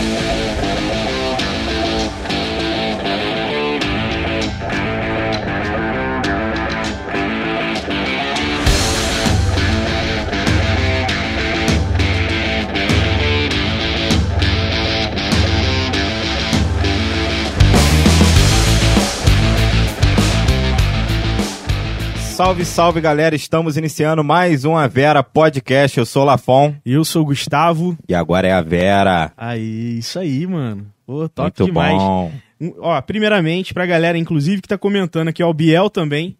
Yeah. Salve, salve galera, estamos iniciando mais um A Vera Podcast. Eu sou o Lafon. E eu sou o Gustavo. E agora é a Vera. Aí, isso aí, mano. Pô, top Muito demais. bom. Um, Ó, primeiramente, pra galera, inclusive, que tá comentando aqui, ó, o Biel também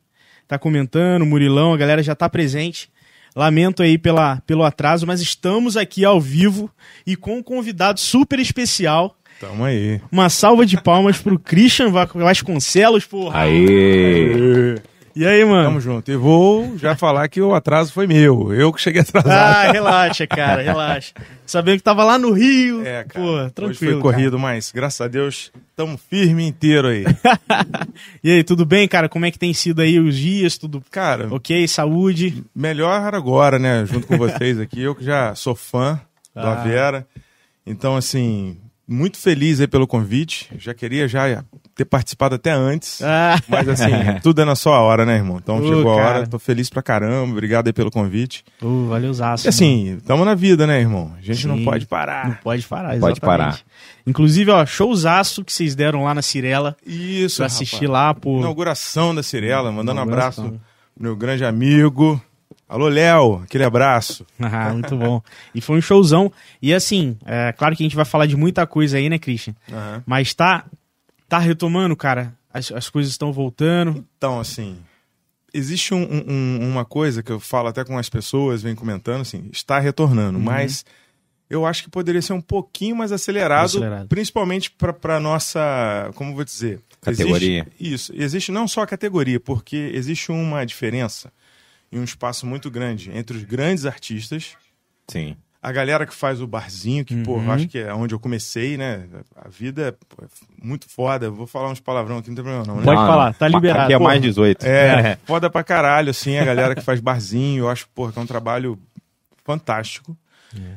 tá comentando, o Murilão, a galera já tá presente. Lamento aí pela, pelo atraso, mas estamos aqui ao vivo e com um convidado super especial. Tamo aí. Uma salva de palmas pro Christian Va- Vasconcelos, porra. Aê! E aí, mano? Tamo junto. E vou já falar que o atraso foi meu. Eu que cheguei atrasado. Ah, relaxa, cara, relaxa. Sabendo que tava lá no Rio. é, cara. Pô, Hoje tranquilo. foi corrido, mas graças a Deus tamo firme inteiro aí. cara. E aí, tudo bem, cara? Como é que tem sido aí os dias? Tudo Cara, ok? Saúde? melhor agora, né? Junto com vocês aqui. Eu que já sou fã da Ah. Vera. Então, assim, muito feliz aí pelo convite. Já queria já ter participado até antes. Ah, Mas assim, tudo é na sua hora, né, irmão? Então Ô, chegou a cara. hora, tô feliz pra caramba, obrigado aí pelo convite. uh, valeu, Zaço. E assim, tamo na vida, né, irmão? A gente não Sim. pode Não parar. pode parar, Não pode exatamente. parar. Inclusive, ó, showzaço que vocês deram lá na Cirela Isso, pra rapaz. assistir lá, pô. Inauguração da Cirela, mandando um abraço pro meu grande amigo. Alô, Léo, aquele abraço. Ah, muito bom. E foi um showzão. E assim, é claro que a gente vai falar de muita coisa aí, né, Christian? Mas tá, tá retomando, cara. As, as coisas estão voltando. Então, assim, existe um- um- um- uma coisa que eu falo até com as pessoas, vem comentando, assim, está retornando, mas eu acho que poderia ser um pouquinho mais acelerado, Acelerado. principalmente para nossa, como eu vou dizer? Categoria. Existe, isso, existe não só a categoria, porque existe uma diferença e um espaço muito grande entre os grandes artistas Sim. A galera que faz o barzinho, que, pô, Uhum. eu acho que é onde eu comecei, né? A vida é pô, é muito foda. Vou falar uns palavrão aqui, não tem problema não, né? Pode falar, tá liberado. Aqui é mais 18. É, foda pra caralho, assim, a galera que faz barzinho. Eu acho, porra, que é um trabalho fantástico.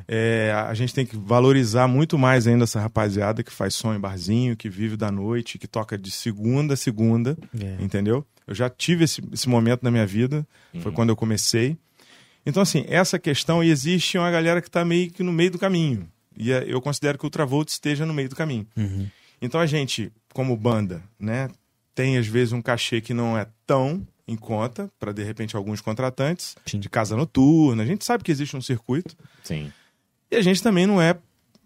É, a gente tem que valorizar muito mais ainda essa rapaziada que faz som em barzinho, que vive da noite, que toca de segunda a segunda, É. entendeu? Eu já tive esse, esse momento na minha vida, foi quando eu comecei. Então, assim, essa questão, e existe uma galera que está meio que no meio do caminho. E é, eu considero que o Travolta esteja no meio do caminho. Uhum. Então a gente, como banda, né, tem às vezes um cachê que não é tão em conta para de repente alguns contratantes Sim. de casa noturna. A gente sabe que existe um circuito Sim. e a gente também não é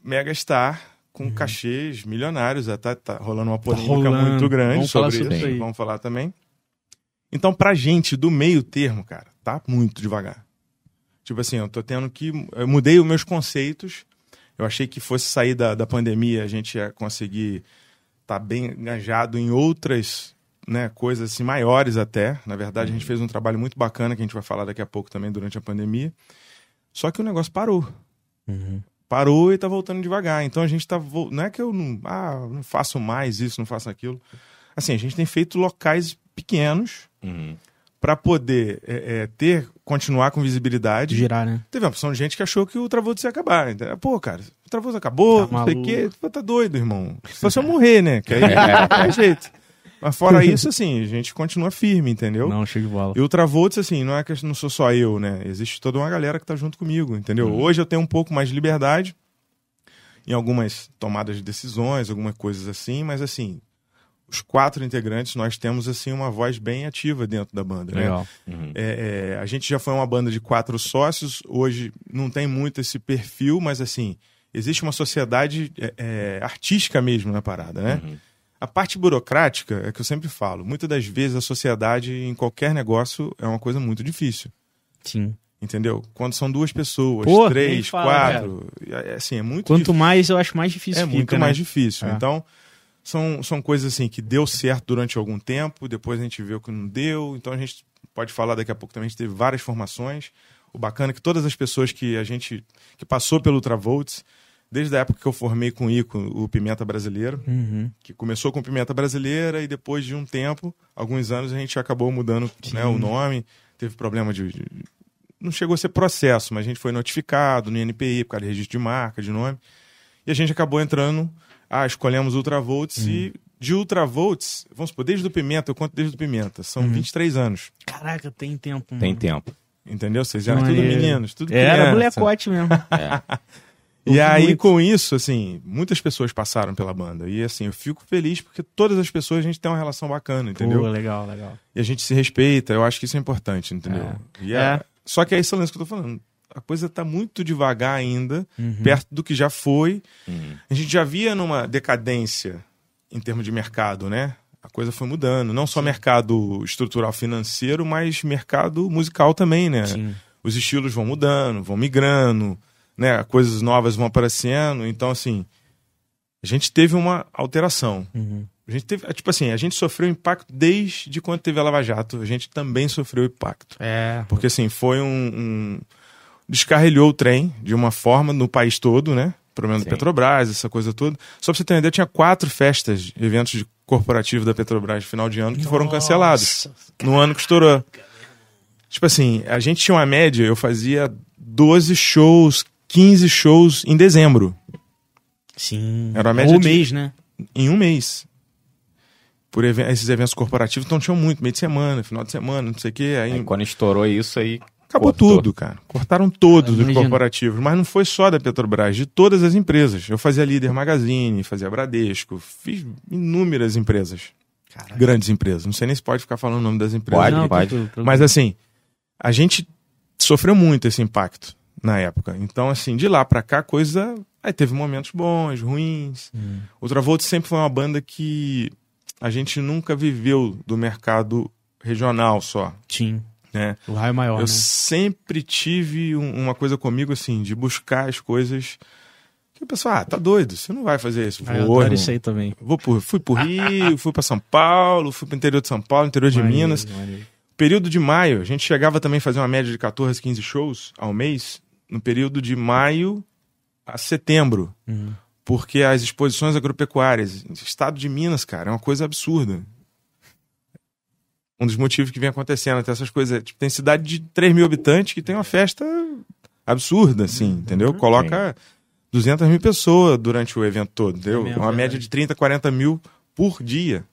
mega star com Uhum. cachês milionários. Tá, tá rolando uma polêmica rolando. muito grande Vamos falar sobre, sobre isso. Vamos falar também. Então, pra gente do meio termo, cara, tá muito devagar. Tipo assim, eu tô tendo que. Eu mudei os meus conceitos. Eu achei que fosse sair da, da pandemia, a gente ia conseguir estar bem engajado em outras né, coisas assim, maiores até. Na verdade, a gente fez um trabalho muito bacana que a gente vai falar daqui a pouco também durante a pandemia. Só que o negócio parou. Uhum. Parou e tá voltando devagar. Então a gente tá. vol- Não é que eu não, ah, não faço mais isso, não faço aquilo. Assim, a gente tem feito locais pequenos Uhum. Para poder é, é, ter, continuar com visibilidade. Girar, né? Teve uma opção de gente que achou que o Travolta ia acabar. entendeu? Pô, cara, o Travolta acabou, Tá não sei o quê. Tá doido, irmão. Só se eu morrer, né? Que aí não tem jeito. Mas fora isso, assim, a gente continua firme, entendeu? Não, show de bola. E o Travolta, assim, não é que não sou só eu, né? Existe toda uma galera que tá junto comigo, entendeu? Hoje eu tenho um pouco mais de liberdade em algumas tomadas de decisões, algumas coisas assim, mas assim, os quatro integrantes, nós temos, assim, uma voz bem ativa dentro da banda, né? Legal. Uhum. É, é, a gente já foi uma banda de quatro sócios, hoje não tem muito esse perfil, mas assim, existe uma sociedade é, é, artística mesmo na parada, né? Uhum. A parte burocrática é que eu sempre falo, muitas das vezes a sociedade em qualquer negócio é uma coisa muito difícil, Sim. entendeu? Quando são duas pessoas, Pô, três, fala, quatro, é, assim, é muito Quanto difícil. mais eu acho mais difícil É fica, muito né? mais difícil. É. Então, são, são coisas assim que deu certo durante algum tempo, depois a gente viu que não deu. Então a gente pode falar daqui a pouco também, a gente teve várias formações. O bacana é que todas as pessoas que a gente que passou pelo Travolts, desde a época que eu formei com o Ico, o Pimenta Brasileiro, Uhum. que começou com Pimenta Brasileira e depois de um tempo, alguns anos, a gente acabou mudando né, o nome. Teve problema de, de- Não chegou a ser processo, mas a gente foi notificado no INPI por causa de registro de marca, de nome. E a gente acabou entrando, ah, escolhemos Ultravolts Uhum. e de Ultravolts, vamos supor, desde o Pimenta, eu conto desde o Pimenta, são Uhum. 23 anos. Caraca, tem tempo. Tem mano. tempo. Entendeu? Vocês eram tudo maneiro. meninos, tudo Era criança. molecote mesmo. E Ouvi aí, muito. com isso, assim, muitas pessoas passaram pela banda. E assim, eu fico feliz porque todas as pessoas a gente tem uma relação bacana, entendeu? Pô, legal, legal. E a gente se respeita, eu acho que isso é importante, entendeu? E é- É. Só que é esse lance que eu tô falando. A coisa tá muito devagar ainda, Uhum. perto do que já foi. Uhum. A gente já via numa decadência em termos de mercado, né? A coisa foi mudando. Não só mercado estrutural financeiro, mas mercado musical também, né? Sim. Os estilos vão mudando, vão migrando, né? Coisas novas vão aparecendo. Então, assim, a gente teve uma alteração. Uhum. A gente teve, tipo assim, a gente sofreu impacto desde quando teve a Lava Jato. A gente também sofreu impacto. É. Porque, assim, foi um. um- Descarrilhou o trem de uma forma no país todo, né? Problema da Petrobras, essa coisa toda. Só pra você ter uma ideia, tinha quatro festas, eventos de corporativos da Petrobras de final de ano que foram cancelados. Nossa. No ano que estourou. Tipo assim, a gente tinha uma média, eu fazia 12 shows, 15 shows em dezembro, Sim. Era uma média Ou de- mês, né? em um mês. Por even- esses eventos corporativos, então tinham muito, meio de semana, final de semana, não sei o quê. Aí Aí, quando estourou isso aí. Acabou cortou. tudo, cara. Cortaram todos os corporativos, mas não foi só da Petrobras, de todas as empresas. Eu fazia Líder Magazine, fazia Bradesco, fiz inúmeras empresas. Caraca. Grandes empresas. Não sei nem se pode ficar falando o nome das empresas. Pode, Não, pode. Mas assim, a gente sofreu muito esse impacto na época. Então, assim, de lá pra cá, a coisa. Aí teve momentos bons, ruins. Hum. Outra Volta sempre foi uma banda que a gente nunca viveu do mercado regional só, Sim. Né? O raio maior, Eu né? sempre tive um- uma coisa comigo, assim, de buscar as coisas que o pessoal, ah, tá doido, você não vai fazer isso. Ah, eu Vou, irmão. isso aí também. Vou por, fui pro Rio, fui pra São Paulo, fui pro interior de São Paulo, interior de Maneiro, Minas. maneiro. Período de maio, a gente chegava também a fazer uma média de 14, 15 shows ao mês, no período de maio a setembro. Uhum. Porque as exposições agropecuárias, estado de Minas, cara, é uma coisa absurda. Um dos motivos que vem acontecendo, até essas coisas. Tipo, tem cidade de 3 mil habitantes que tem uma festa absurda, assim, entendeu? Coloca 200 mil pessoas durante o evento todo, entendeu? É uma verdade. média de 30, 40 mil por dia.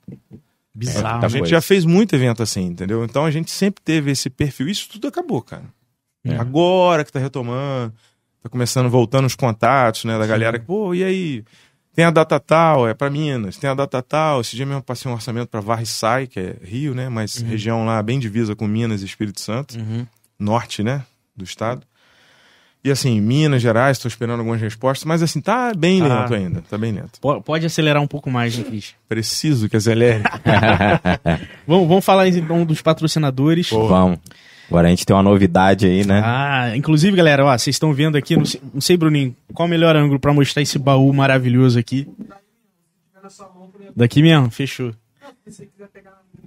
Bizarro. A gente já fez muito evento assim, entendeu? Então a gente sempre teve esse perfil. Isso tudo acabou, cara. É. Agora que tá retomando, tá começando, voltando os contatos, né, da galera. Pô, e aí? Tem a data tal, é pra Minas. Tem a data tal. Esse dia mesmo passei um orçamento pra Varre-Sai, que é Rio, né? Mas região lá bem divisa com Minas e Espírito Santo. Uhum. Norte, né? Do estado. E assim, Minas Gerais, tô esperando algumas respostas. Mas assim, tá bem Tá. lento ainda. Tá bem lento. Po- Pode acelerar um pouco mais, né, Cris? Preciso que acelere. Vamos, vamos falar então dos patrocinadores. Vamos. Agora a gente tem uma novidade aí, né? Ah, inclusive, galera, ó, vocês estão vendo aqui, não sei, não sei, Bruninho, qual o melhor ângulo pra mostrar esse baú maravilhoso aqui? Daqui mesmo, fechou.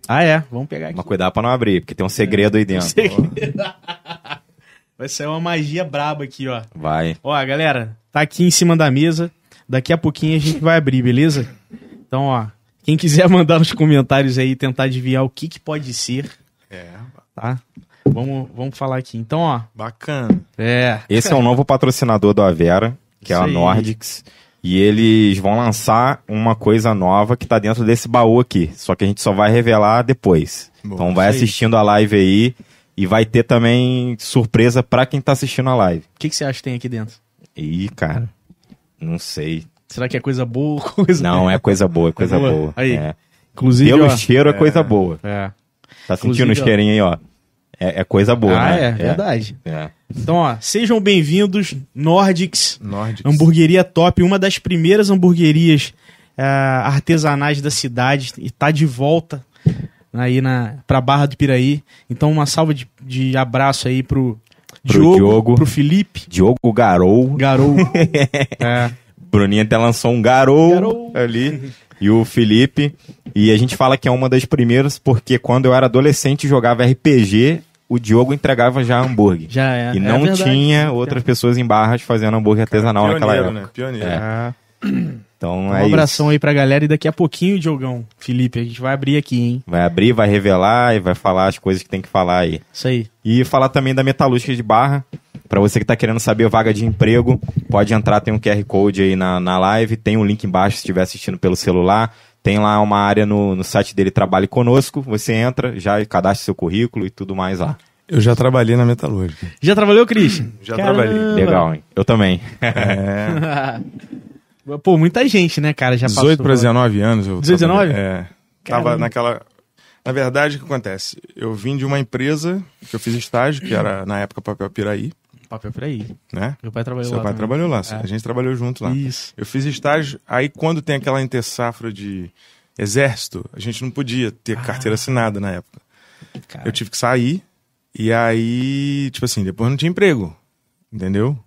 Ah, é, vamos pegar aqui. Mas cuidado pra não abrir, porque tem um segredo aí dentro. Vai sair uma magia braba aqui, ó. Vai. Ó, galera, tá aqui em cima da mesa. Daqui a pouquinho a gente vai abrir, beleza? Então, ó, quem quiser mandar nos comentários aí, tentar adivinhar o que que pode ser, é, tá? Vamos, vamos falar aqui. Então, ó, bacana. é. Esse é o novo patrocinador do Avera, que é Isso a aí. Nordics. E eles vão lançar uma coisa nova que tá dentro desse baú aqui. Só que a gente só vai revelar depois. Boa. então vai aí. assistindo a live aí. E vai ter também surpresa pra quem tá assistindo a live. O que, que você acha que tem aqui dentro? Ih, cara. Não sei. Será que é coisa boa ou coisa Não, é coisa boa, é coisa boa? boa. Aí. É. Inclusive, Pelo ó, cheiro é coisa boa. é. Tá sentindo o cheirinho aí, ó. É, é coisa boa, ah, né? é, verdade. É. Então, ó, sejam bem-vindos, Nordics, Nordics. hamburgueria top, uma das primeiras hamburguerias ah, artesanais da cidade, e tá de volta aí na, pra Barra do Piraí. Então, uma salva de, de abraço aí pro, Pro Diogo, Diogo. pro Felipe, Diogo Garou. Garou. é. Bruninho até lançou um Garou, Garou. ali. E o Felipe. E a gente fala que é uma das primeiras, porque quando eu era adolescente jogava RPG, o Diogo entregava já hambúrguer. Já é. e é não verdade. tinha outras pessoas em barras fazendo hambúrguer artesanal naquela Pioneiro, época. né? Pioneiro. É. Ah, Então um é abração isso. aí pra galera e daqui a pouquinho, Diogão, Felipe, a gente vai abrir aqui, hein? Vai abrir, vai revelar e vai falar as coisas que tem que falar aí. Isso aí. E falar também da Metalúrgica de Barra. Pra você que tá querendo saber vaga de emprego, pode entrar, tem um QR Code aí na, na live, tem um link embaixo se estiver assistindo pelo celular. Tem lá uma área no, no site dele, Trabalhe Conosco. Você entra, já cadastra seu currículo e tudo mais lá. Eu já trabalhei na metalúrgica. Já trabalhou, Christian? Já trabalhei. Legal, hein? Eu também. É, Pô, muita gente, né, cara? Já 18 para passou. 19 anos. Eu 18, trabalhei. 19? É. Tava Caramba. naquela. Na verdade, o que acontece? Eu vim de uma empresa que eu fiz estágio, que era na época Papel Piraí, Papel por aí. né? Meu pai trabalhou Seu lá. pai também. trabalhou lá, É. a gente trabalhou junto lá. Isso. Eu fiz estágio, aí quando tem aquela intersafra de exército, a gente não podia ter carteira assinada na época. Cara, Eu tive que sair, e aí, tipo assim, depois não tinha emprego, entendeu?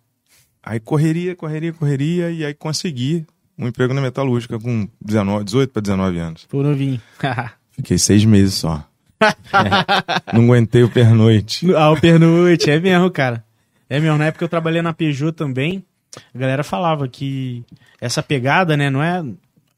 Aí correria, correria, correria, e aí consegui um emprego na metalúrgica com 19, 18 para 19 anos. Pô, novinho. Fiquei seis meses só. não aguentei o pernoite. ah, o pernoite, é mesmo, cara. É mesmo, na época eu trabalhei na Peugeot também, a galera falava que essa pegada, né, não é...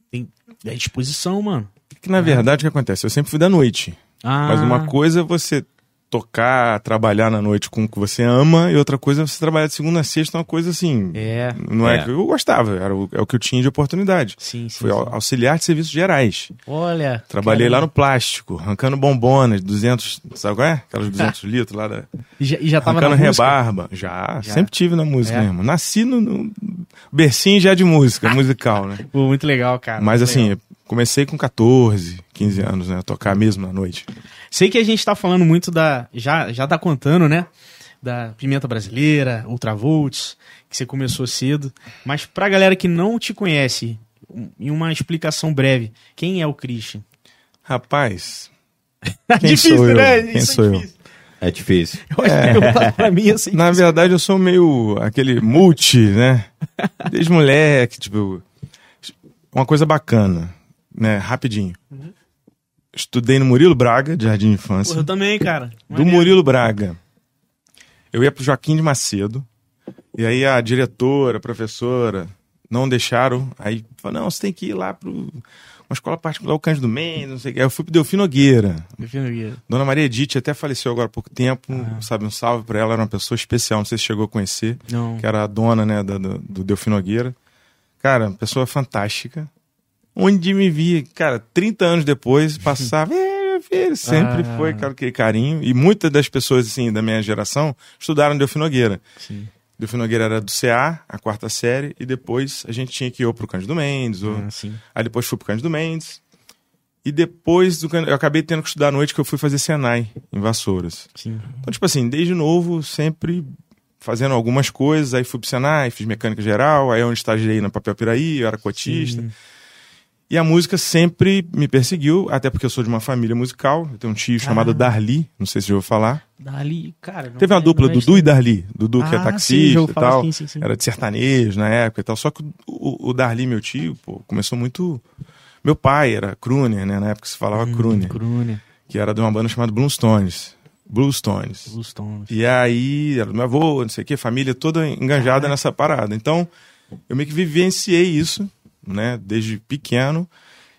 Tem, é disposição, mano. Que na verdade o que acontece? Eu sempre fui da noite. Ah, Mas uma coisa é você tocar, trabalhar na noite com o que você ama, e outra coisa é você trabalhar de segunda a sexta, uma coisa assim. É, Não é. É. que eu gostava, era o, é o que eu tinha de oportunidade. sim, sim. Fui sim. au- auxiliar de serviços gerais. Olha. Trabalhei caramba. lá no plástico, arrancando bombonas, 200, sabe qual é? Aquelas 200 litros lá da. E já, e já tava Arrancando na música? rebarba. Já, Já? sempre tive na música, É. irmão? Nasci no, no bercinho já de música, musical, né? Pô, muito legal, cara. Mas assim, legal. comecei com 14, 15 anos, né? A tocar mesmo na noite. Sei que a gente tá falando muito da. Já, já tá contando, né? Da pimenta brasileira, Ultravolts, que você começou cedo. Mas pra galera que não te conhece, em uma explicação breve, quem é o Christian? Rapaz, Quem difícil, sou eu? né? Quem Isso é sou eu? difícil. É difícil. Eu acho que perguntar pra mim assim. na verdade eu sou meio aquele multi, né? Desde moleque, tipo. Uma coisa bacana, né? Rapidinho. Estudei no Murilo Braga, de Jardim de Infância. Porra, eu também, cara. do Maneiro. Murilo Braga. Eu ia pro Joaquim de Macedo. E aí a diretora, a professora, não deixaram. Aí falou, não, você tem que ir lá pro uma escola particular, o Cândido Mendes, não sei o que. Aí eu fui pro Delfim Nogueira. Delfim Nogueira. Dona Maria Edith até faleceu agora há pouco tempo, sabe? Um salve pra ela, era uma pessoa especial, não sei se chegou a conhecer, Não. que era a dona, né, do, do Delfim Nogueira. Cara, pessoa fantástica. Onde me via, cara, 30 anos depois, passava, "É, filho, sempre Ah. foi cara, aquele carinho. E muitas das pessoas, assim, da minha geração, estudaram Delfim Nogueira. Sim. Delfim Nogueira era do CA, a quarta série, e depois a gente tinha que ir ou pro Cândido Mendes, ou... Ah, sim. Aí depois fui pro Cândido Mendes. E depois do eu acabei tendo que estudar à noite que eu fui fazer Senai em Vassouras. Sim. Então, tipo assim, desde novo, sempre fazendo algumas coisas. Aí fui pro Senai, fiz mecânica geral, aí eu estagiei na Papel Piraí, eu era cotista. Sim. E a música sempre me perseguiu, até porque eu sou de uma família musical. Eu tenho um tio chamado Ah. Darli, não sei se já ouviu falar. Dali, cara. não Teve uma é- dupla, Dudu e Darli. Dudu, que é Ah, sim, taxista já e tal. sim, sim, sim. Era de sertanejo na época e tal. Só que o, o, Darli, meu tio, pô, começou muito. Meu pai era crooner, né? Na época se falava Hum, crooner, Crooner. que era de uma banda chamada Bluestones. Bluestones. Blue Stones. E aí, era do meu avô, não sei o quê, família toda enganjada nessa parada. Então, eu meio que vivenciei isso, né, desde pequeno.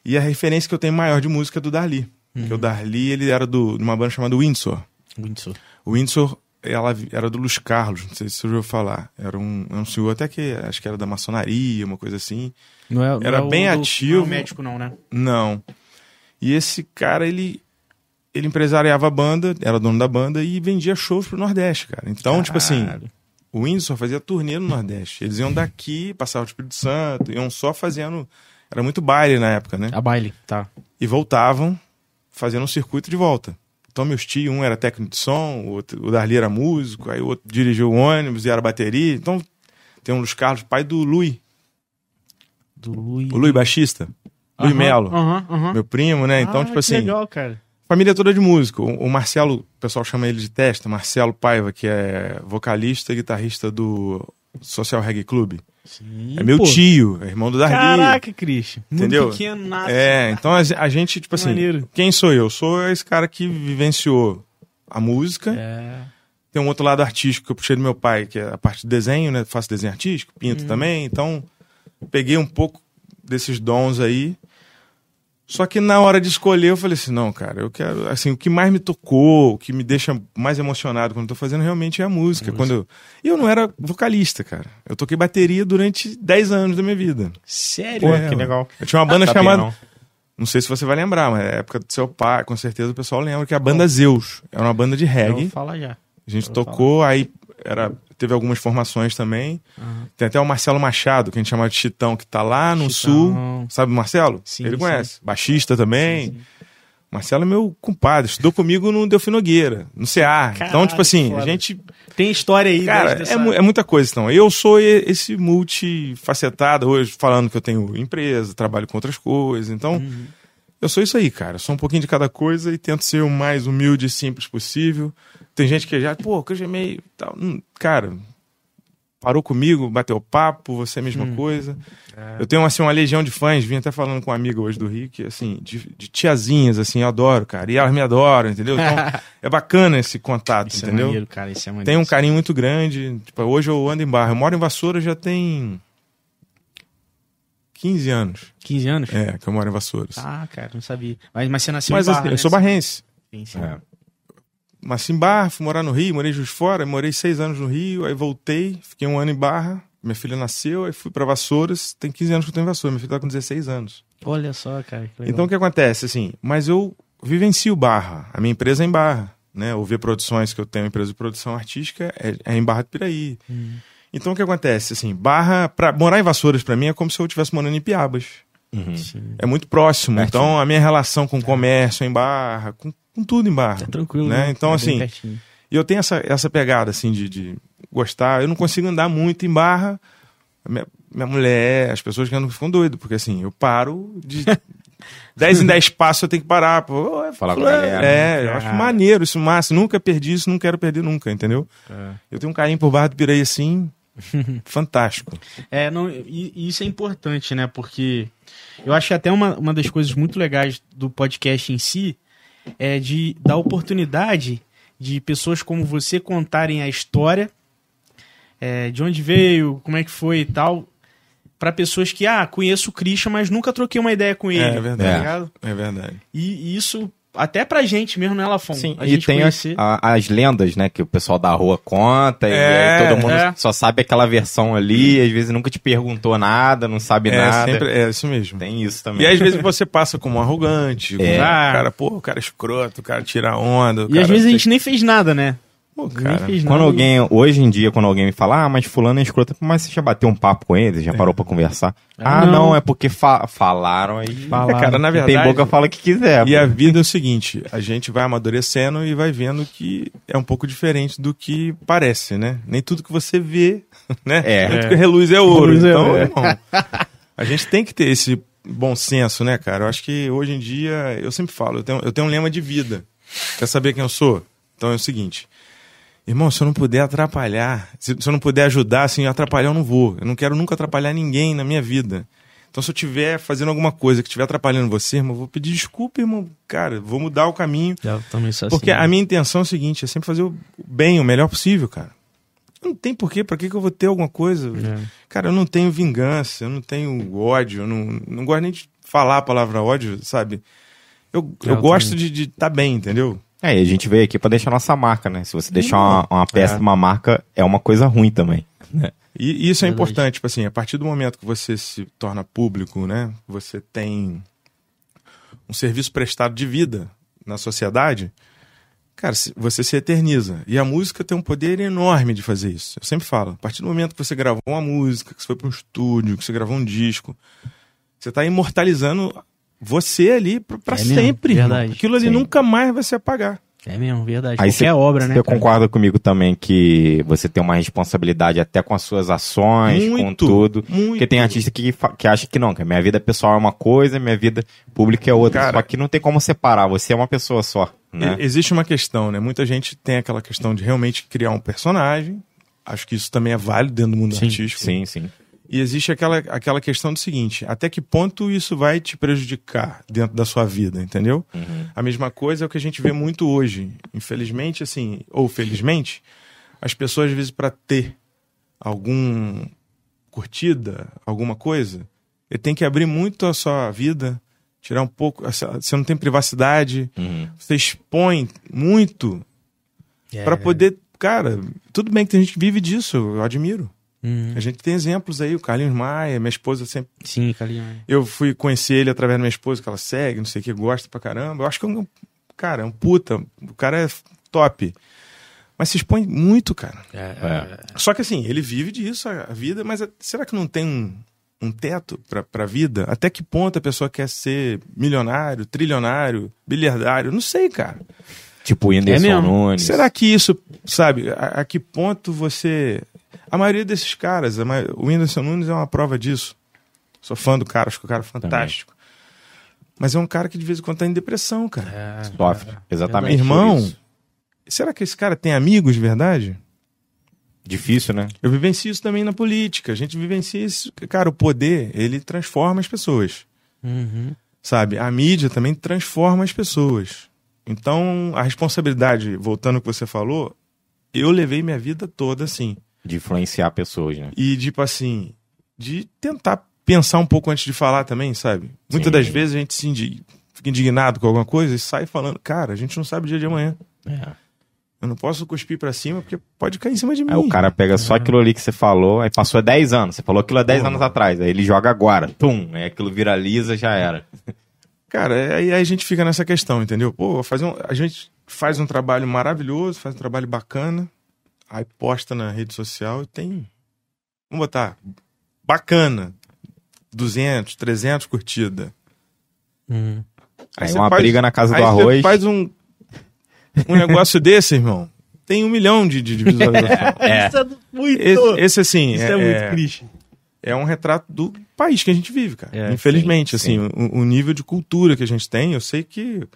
E a referência que eu tenho maior de música é do Darli. Porque o Darli, ele era do, de uma banda chamada Windsor. Windsor. O Windsor, ela era do Luz Carlos, não sei se você ouviu falar. Era um, um senhor até que acho que era da maçonaria, uma coisa assim. Não é, não Era é o bem do- ativo. Não é o médico, não, né? Não. E esse cara, ele ele empresariava a banda, era dono da banda e vendia shows pro Nordeste, cara. Então, tipo assim, O Windsor fazia turnê no Nordeste. Eles iam daqui, passavam o Espírito Santo, iam só fazendo. Era muito baile na época, né? A baile, tá. E voltavam fazendo um circuito de volta. Então, meus tios, um era técnico de som, o, outro, o Darli era músico, aí o outro dirigiu o ônibus e era bateria. Então, tem um Luiz Carlos, pai do Lui, Do Lui. o Lui baixista, Lui Aham, Melo, Aham, aham. meu primo, né? Então, Ah, tipo que assim, legal, cara. Família toda de músico. O, Marcelo, o pessoal chama ele de testa, Marcelo Paiva, que é vocalista e guitarrista do Social Reggae Club. Sim, É meu pô. tio, é irmão do Darli. Caraca, Christian. Muito Entendeu? pequeno, nada. É, então a, a gente, tipo assim, Maneiro. quem sou eu? Sou esse cara que vivenciou a música. É. Tem um outro lado artístico que eu puxei do meu pai, que é a parte de desenho, né? Faço desenho artístico, pinto também. Então, peguei um pouco desses dons aí. Só que na hora de escolher, eu falei assim, não, cara, eu quero, assim, o que mais me tocou, o que me deixa mais emocionado quando eu tô fazendo realmente é a música. Quando eu... E eu não era vocalista, cara. Eu toquei bateria durante 10 anos da minha vida. Sério? Pô, É, que legal. Eu tinha uma banda Sabia chamada. não. Não sei se você vai lembrar, mas é época do seu pai, com certeza o pessoal lembra, que é a banda Zeus. Era uma banda de Eu reggae. vou falar já. A gente Eu tocou, aí era, teve algumas formações também. Aham. Tem até o Marcelo Machado, que a gente chama de Chitão, que tá lá no Chitão. sul. Sabe o Marcelo? Sim, Ele sim. conhece. Baixista também. Sim. Marcelo é meu compadre, estudou comigo no Delfim Nogueira, no CA. então, tipo assim, foda. a gente. Tem história aí. Cara, é, mu- é muita coisa, então. Eu sou esse multifacetado hoje, falando que eu tenho empresa, trabalho com outras coisas. Então, Uhum. eu sou isso aí, cara. Eu sou um pouquinho de cada coisa e tento ser o mais humilde e simples possível. Tem gente que já, pô, que eu já meio. Tal. Hum, Cara, parou comigo, bateu papo, você é a mesma Hum. coisa. Eu tenho, assim, uma legião de fãs, vim até falando com uma amiga hoje do Rio, que, assim, de, de tiazinhas, assim, eu adoro, cara. E elas me adoram, entendeu? Então, é bacana esse contato, Isso é entendeu? maneiro, cara. Isso é maneiro. Tem um carinho muito grande. Tipo, hoje eu ando em barra. Eu moro em Vassoura já tem 15 anos. 15 anos? É, que eu moro em Vassouras. Ah, cara, não sabia. Mas, mas você nasceu Mas em Barra, assim, né? eu sou barrense. Sim, sim. É. Nasci em Barra, fui morar no Rio, morei Juiz de Fora, morei seis anos no Rio, aí voltei, fiquei um ano em Barra, minha filha nasceu, aí fui pra Vassouras, tem 15 anos que eu em Vassouras, minha filha tá com 16 anos. Olha só, cara. Então o que acontece, assim, mas eu vivencio Barra, a minha empresa é em Barra, né, o V Produções, que eu tenho, empresa de produção artística, é, é em Barra do Piraí. Hum. Então o que acontece, assim, Barra, pra, morar em Vassouras pra mim é como se eu estivesse morando em Piabas. Uhum. É muito próximo, então a minha relação com o comércio em Barra, com, com tudo em Barra. É tranquilo, né? né? Então, É assim, pertinho. e eu tenho essa, essa pegada, assim, de, de gostar. Eu não consigo andar muito em barra. Minha, minha mulher, as pessoas que andam ficam doidas, porque assim, eu paro de 10 em 10 passos eu tenho que parar. Pô, é, Falar com a galera, É, né? eu acho maneiro isso, massa. Nunca perdi isso, não quero perder nunca, entendeu? É. Eu tenho um carinho por Barra do Piraí, assim, fantástico. É, não, e, e isso é importante, né? Porque eu acho que até uma, uma das coisas muito legais do podcast em si é de dar oportunidade de pessoas como você contarem a história, é, de onde veio, como é que foi e tal, para pessoas que, ah, conheço o Christian, mas nunca troquei uma ideia com ele. É verdade. tá ligado? É verdade. E, e isso, até pra gente mesmo, né, Lafon? Sim, a e gente tem as, a- as lendas, né, que o pessoal da rua conta, e É, aí todo mundo é. só sabe aquela versão ali, às vezes nunca te perguntou nada, não sabe É, nada. sempre, é isso mesmo. Tem isso também. E às vezes você passa como arrogante, É. como, ah, cara, pô, o cara é escroto, o cara tira onda. o E cara às vezes a gente nem fez nada, né? Pô, cara, Quando alguém, hoje em dia, quando alguém me fala, ah, mas fulano é escroto, mas você já bateu um papo com ele, já parou pra conversar? Ah, Ah, não. não. é porque fa- falaram aí. Falaram. É, cara, na verdade. tem boca fala o que quiser. E pô. a vida é o seguinte, a gente vai amadurecendo e vai vendo que é um pouco diferente do que parece, né? Nem tudo que você vê, né? É. Nem tudo que reluz é ouro. Reluz é então, ouro. irmão, a gente tem que ter esse bom senso, né, cara? Eu acho que hoje em dia, eu sempre falo, eu tenho, eu tenho um lema de vida. Quer saber quem eu sou? Então é o seguinte. Irmão, se eu não puder atrapalhar, se, se eu não puder ajudar, assim, atrapalhar eu não vou. Eu não quero nunca atrapalhar ninguém na minha vida. Então, se eu estiver fazendo alguma coisa que estiver atrapalhando você, irmão, eu vou pedir desculpa, irmão. Cara, vou mudar o caminho. Eu também sou Porque assim, a minha intenção é o seguinte, é sempre fazer o bem, o melhor possível, cara. Não tem porquê, pra que, que eu vou ter alguma coisa? É. Cara, eu não tenho vingança, eu não tenho ódio, eu não, não gosto nem de falar a palavra ódio, sabe? Eu, eu, Eu gosto também. de estar bem, entendeu? É, e a gente veio aqui pra deixar nossa marca, né? Se você deixar uma, uma péssima marca, é uma coisa ruim também. né? E, e isso é importante, tipo assim, a partir do momento que você se torna público, né? Você tem um serviço prestado de vida na sociedade, cara, se- você se eterniza. E a música tem um poder enorme de fazer isso. Eu sempre falo, a partir do momento que você gravou uma música, que você foi para um estúdio, que você gravou um disco, você está imortalizando você ali para É sempre. verdade. Aquilo ali Sim. nunca mais vai se apagar. É mesmo, verdade. Aí Qualquer cê- obra, né? Você concorda comigo também que você tem uma responsabilidade até com as suas ações, com Muito, tudo. muito. Porque tem artista que, que acha que não, que a minha vida pessoal é uma coisa, minha vida pública é outra. Cara- Só que não tem como separar, você é uma pessoa só. Né? Existe uma questão, né? Muita gente tem aquela questão de realmente criar um personagem. Acho que isso também é válido dentro do mundo Sim, artístico. Sim, sim. E existe aquela, aquela questão do seguinte: até que ponto isso vai te prejudicar dentro da sua vida, entendeu? A mesma coisa é o que a gente vê muito hoje. Infelizmente, assim, ou felizmente, as pessoas, às vezes, para ter algum curtida, alguma coisa, ele tem que abrir muito a sua vida, tirar um pouco. Você não tem privacidade, Uhum. você expõe muito É. pra poder. Cara, tudo bem que tem gente vive disso, eu admiro. Uhum. A gente tem exemplos aí, o Carlinhos Maia, minha esposa sempre. Sim, Calinha. Eu fui conhecer ele através da minha esposa, que ela segue, não sei o que, gosta pra caramba. Eu acho que é um. Cara, é um puta. O cara é top. Mas se expõe muito, cara. É. Só que assim, ele vive disso, a a vida, mas é- será que não tem um, um teto pra, pra vida? Até que ponto a pessoa quer ser milionário, trilionário, bilhardário? Não sei, cara. Tipo o Whindersson É? Nunes. Será que isso, sabe, a, a que ponto você. A maioria desses caras, ma- o Whindersson Nunes é uma prova disso. Sou fã do cara, acho que o cara é fantástico. Mas é um cara que de vez em quando tá em depressão, cara. Sofre. Exatamente. Meu por irmão, será que esse cara tem amigos de verdade? Difícil, né? Eu vivencio isso também na política. A gente vivencia isso. Cara, o poder, ele transforma as pessoas. Uhum. Sabe? A mídia também transforma as pessoas. Então, a responsabilidade, voltando ao que você falou, eu levei minha vida toda assim. De influenciar pessoas, né? E, tipo assim, de tentar pensar um pouco antes de falar também, sabe? Muitas Sim. das vezes a gente se indi- fica indignado com alguma coisa e sai falando, cara, a gente não sabe o dia de amanhã. É. Eu não posso cuspir pra cima porque pode cair em cima de mim. Aí o cara pega só aquilo ali que você falou, aí passou 10 anos. Você falou aquilo há 10 Porra. anos atrás. Aí ele joga agora. Tum. Aí aquilo viraliza, já era. Cara, é- aí a gente fica nessa questão, entendeu? Pô, fazer um- a gente faz um trabalho maravilhoso, faz um trabalho bacana, aí posta na rede social e tem. Vamos botar. Bacana. 200, 300 curtida. Uhum. Aí você uma faz- briga na casa aí do você arroz. faz um, um negócio desse, irmão. Tem um milhão de, de visualizações. É. Isso é muito. Esse, esse, assim, Isso é, é, muito é, triste. é um retrato do país que a gente vive, cara. É, Infelizmente, sim, assim, O, o nível de cultura que a gente tem, eu sei que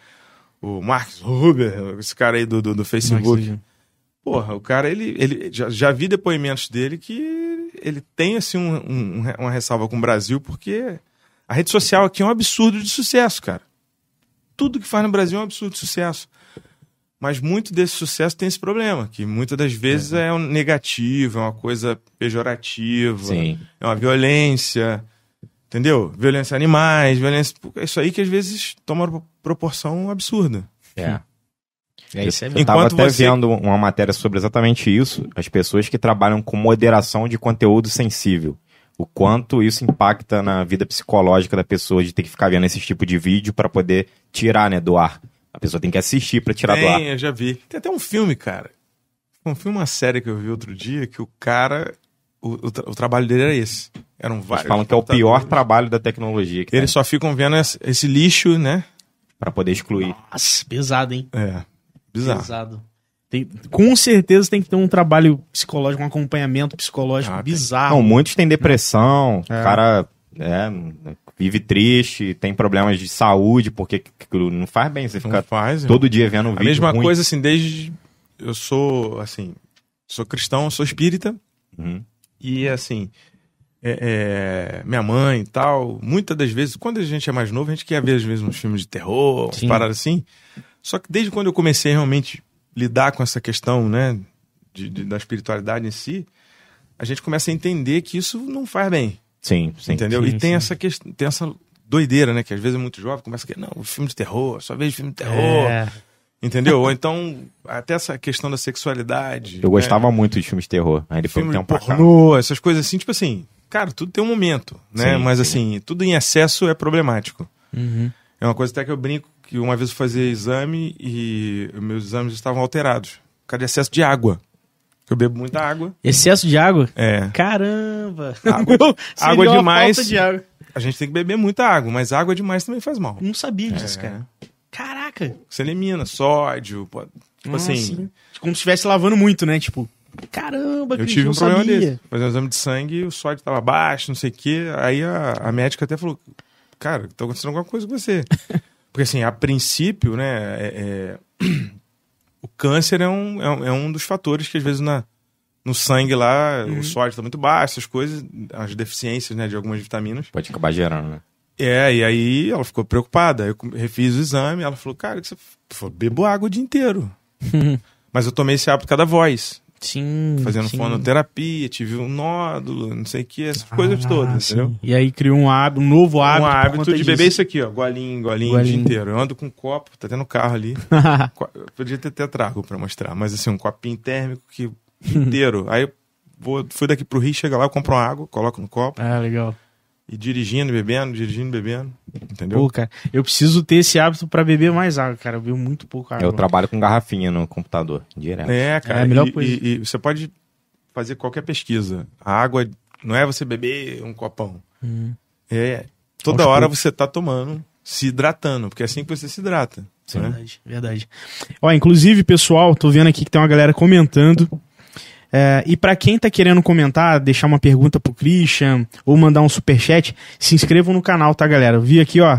o Mark Huber, esse cara aí do, do, do Facebook, porra, o cara, ele, ele já, já vi depoimentos dele que ele tem, assim, um, um- uma ressalva com o Brasil, porque a rede social aqui é um absurdo de sucesso, cara. Tudo que faz no Brasil é um absurdo de sucesso. Mas muito desse sucesso tem esse problema, que muitas das vezes é um negativo, é uma coisa pejorativa Sim. é uma violência, entendeu? Violência a animais, violência. É isso aí que às vezes toma proporção absurda. É. É, isso é Eu tava Enquanto até você- vendo uma matéria sobre exatamente isso, as pessoas que trabalham com moderação de conteúdo sensível. O quanto isso impacta na vida psicológica da pessoa de ter que ficar vendo esse tipo de vídeo para poder tirar, né, do ar. A pessoa tem que assistir para tirar do ar. Tem, eu já vi. Tem até um filme, cara. Um filme, uma série que eu vi outro dia, que o cara. O, o, tra- o trabalho dele era esse. Eram Eles vários. falam que é o pior trabalho da tecnologia que Eles só ficam vendo esse, esse lixo, né? para poder excluir. Nossa, pesado, hein? É. Bizarro. Pesado. Tem- com certeza tem que ter um trabalho psicológico, um acompanhamento psicológico Ah, tem. bizarro. Não, muitos têm depressão, É. o cara é, vive triste, tem problemas de saúde, porque que- que não faz bem você ficar faz, irmão. todo dia vendo um A vídeo mesma ruim. coisa, assim, desde. Eu sou, assim. Sou cristão, sou espírita. Uhum. E assim, é, é, minha mãe e tal, muitas das vezes, quando a gente é mais novo, a gente quer ver às vezes uns filmes de terror, umas Sim. paradas assim. Só que desde quando eu comecei a realmente lidar com essa questão, né, de, de- da espiritualidade em si, a gente começa a entender que isso não faz bem, Sim, sim. entendeu? sim, e tem sim. essa questão, tem essa doideira, né, que às vezes é muito jovem, começa a querer, não, filme de terror, só vejo filme de terror, É. entendeu? Ou então, até essa questão da sexualidade. Eu né? gostava muito de filmes de terror. Aí depois filme tem um de pra cá. pornô, essas coisas assim, tipo assim, cara, tudo tem um momento, né? Sim, Mas sim. assim, tudo em excesso é problemático. Uhum. É uma coisa até que eu brinco que uma vez eu fazia exame e meus exames estavam alterados. Por causa de excesso de água. Eu bebo muita água. Excesso de água? É. Caramba! Água- água demais. falta de água. A gente tem que beber muita água, mas água demais também faz mal. Não sabia disso, É. cara. Caraca! Você elimina sódio, pode- tipo Nossa, assim. Como se estivesse lavando muito, né? Tipo, caramba, Eu Cris, tive um problema sabia. desse. Fazer um exame de sangue, o sódio estava baixo, não sei o quê. Aí a, a médica até falou: Cara, tá acontecendo alguma coisa com você. Porque assim, a princípio, né, é- é, o câncer é um, é, um, é um dos fatores que às vezes na, no sangue lá, Uhum. o sódio está muito baixo, essas coisas, as deficiências né, de algumas vitaminas. Pode acabar gerando, né? É, e aí ela ficou preocupada. Eu refiz o exame, ela falou, cara, que você falou, bebo água o dia inteiro. Mas eu tomei esse hábito por causa da voz. Sim. fazendo sim. fonoterapia, tive um nódulo, não sei o que, essas coisas Ah, todas, sim. entendeu? E aí criou um, hábito, um novo hábito. um hábito de disso. beber isso aqui, ó, golinho, golinho, o dia Golinho. inteiro. Eu ando com um copo, tá tendo carro ali. Podia ter até trago pra mostrar, mas assim, um copinho térmico que inteiro. Aí eu vou, fui daqui pro Rio, chega lá, eu compro uma água, coloco no copo ah, legal. E dirigindo, bebendo, dirigindo, bebendo, entendeu? Pô, cara, eu preciso ter esse hábito pra beber mais água, cara. Eu bebo muito pouco água. Eu trabalho com garrafinha no computador, direto. É, cara. É a melhor e, coisa. e- e você pode fazer qualquer pesquisa. A água não é você beber um copão. Hum. É toda Aos hora poucos. você tá tomando, se hidratando, porque é assim que você se hidrata. né? Verdade, verdade. Ó, inclusive, pessoal, tô vendo aqui que tem uma galera comentando. É, e pra quem tá querendo comentar, deixar uma pergunta pro Christian ou mandar um superchat, se inscrevam no canal, tá, galera? Eu vi aqui, ó.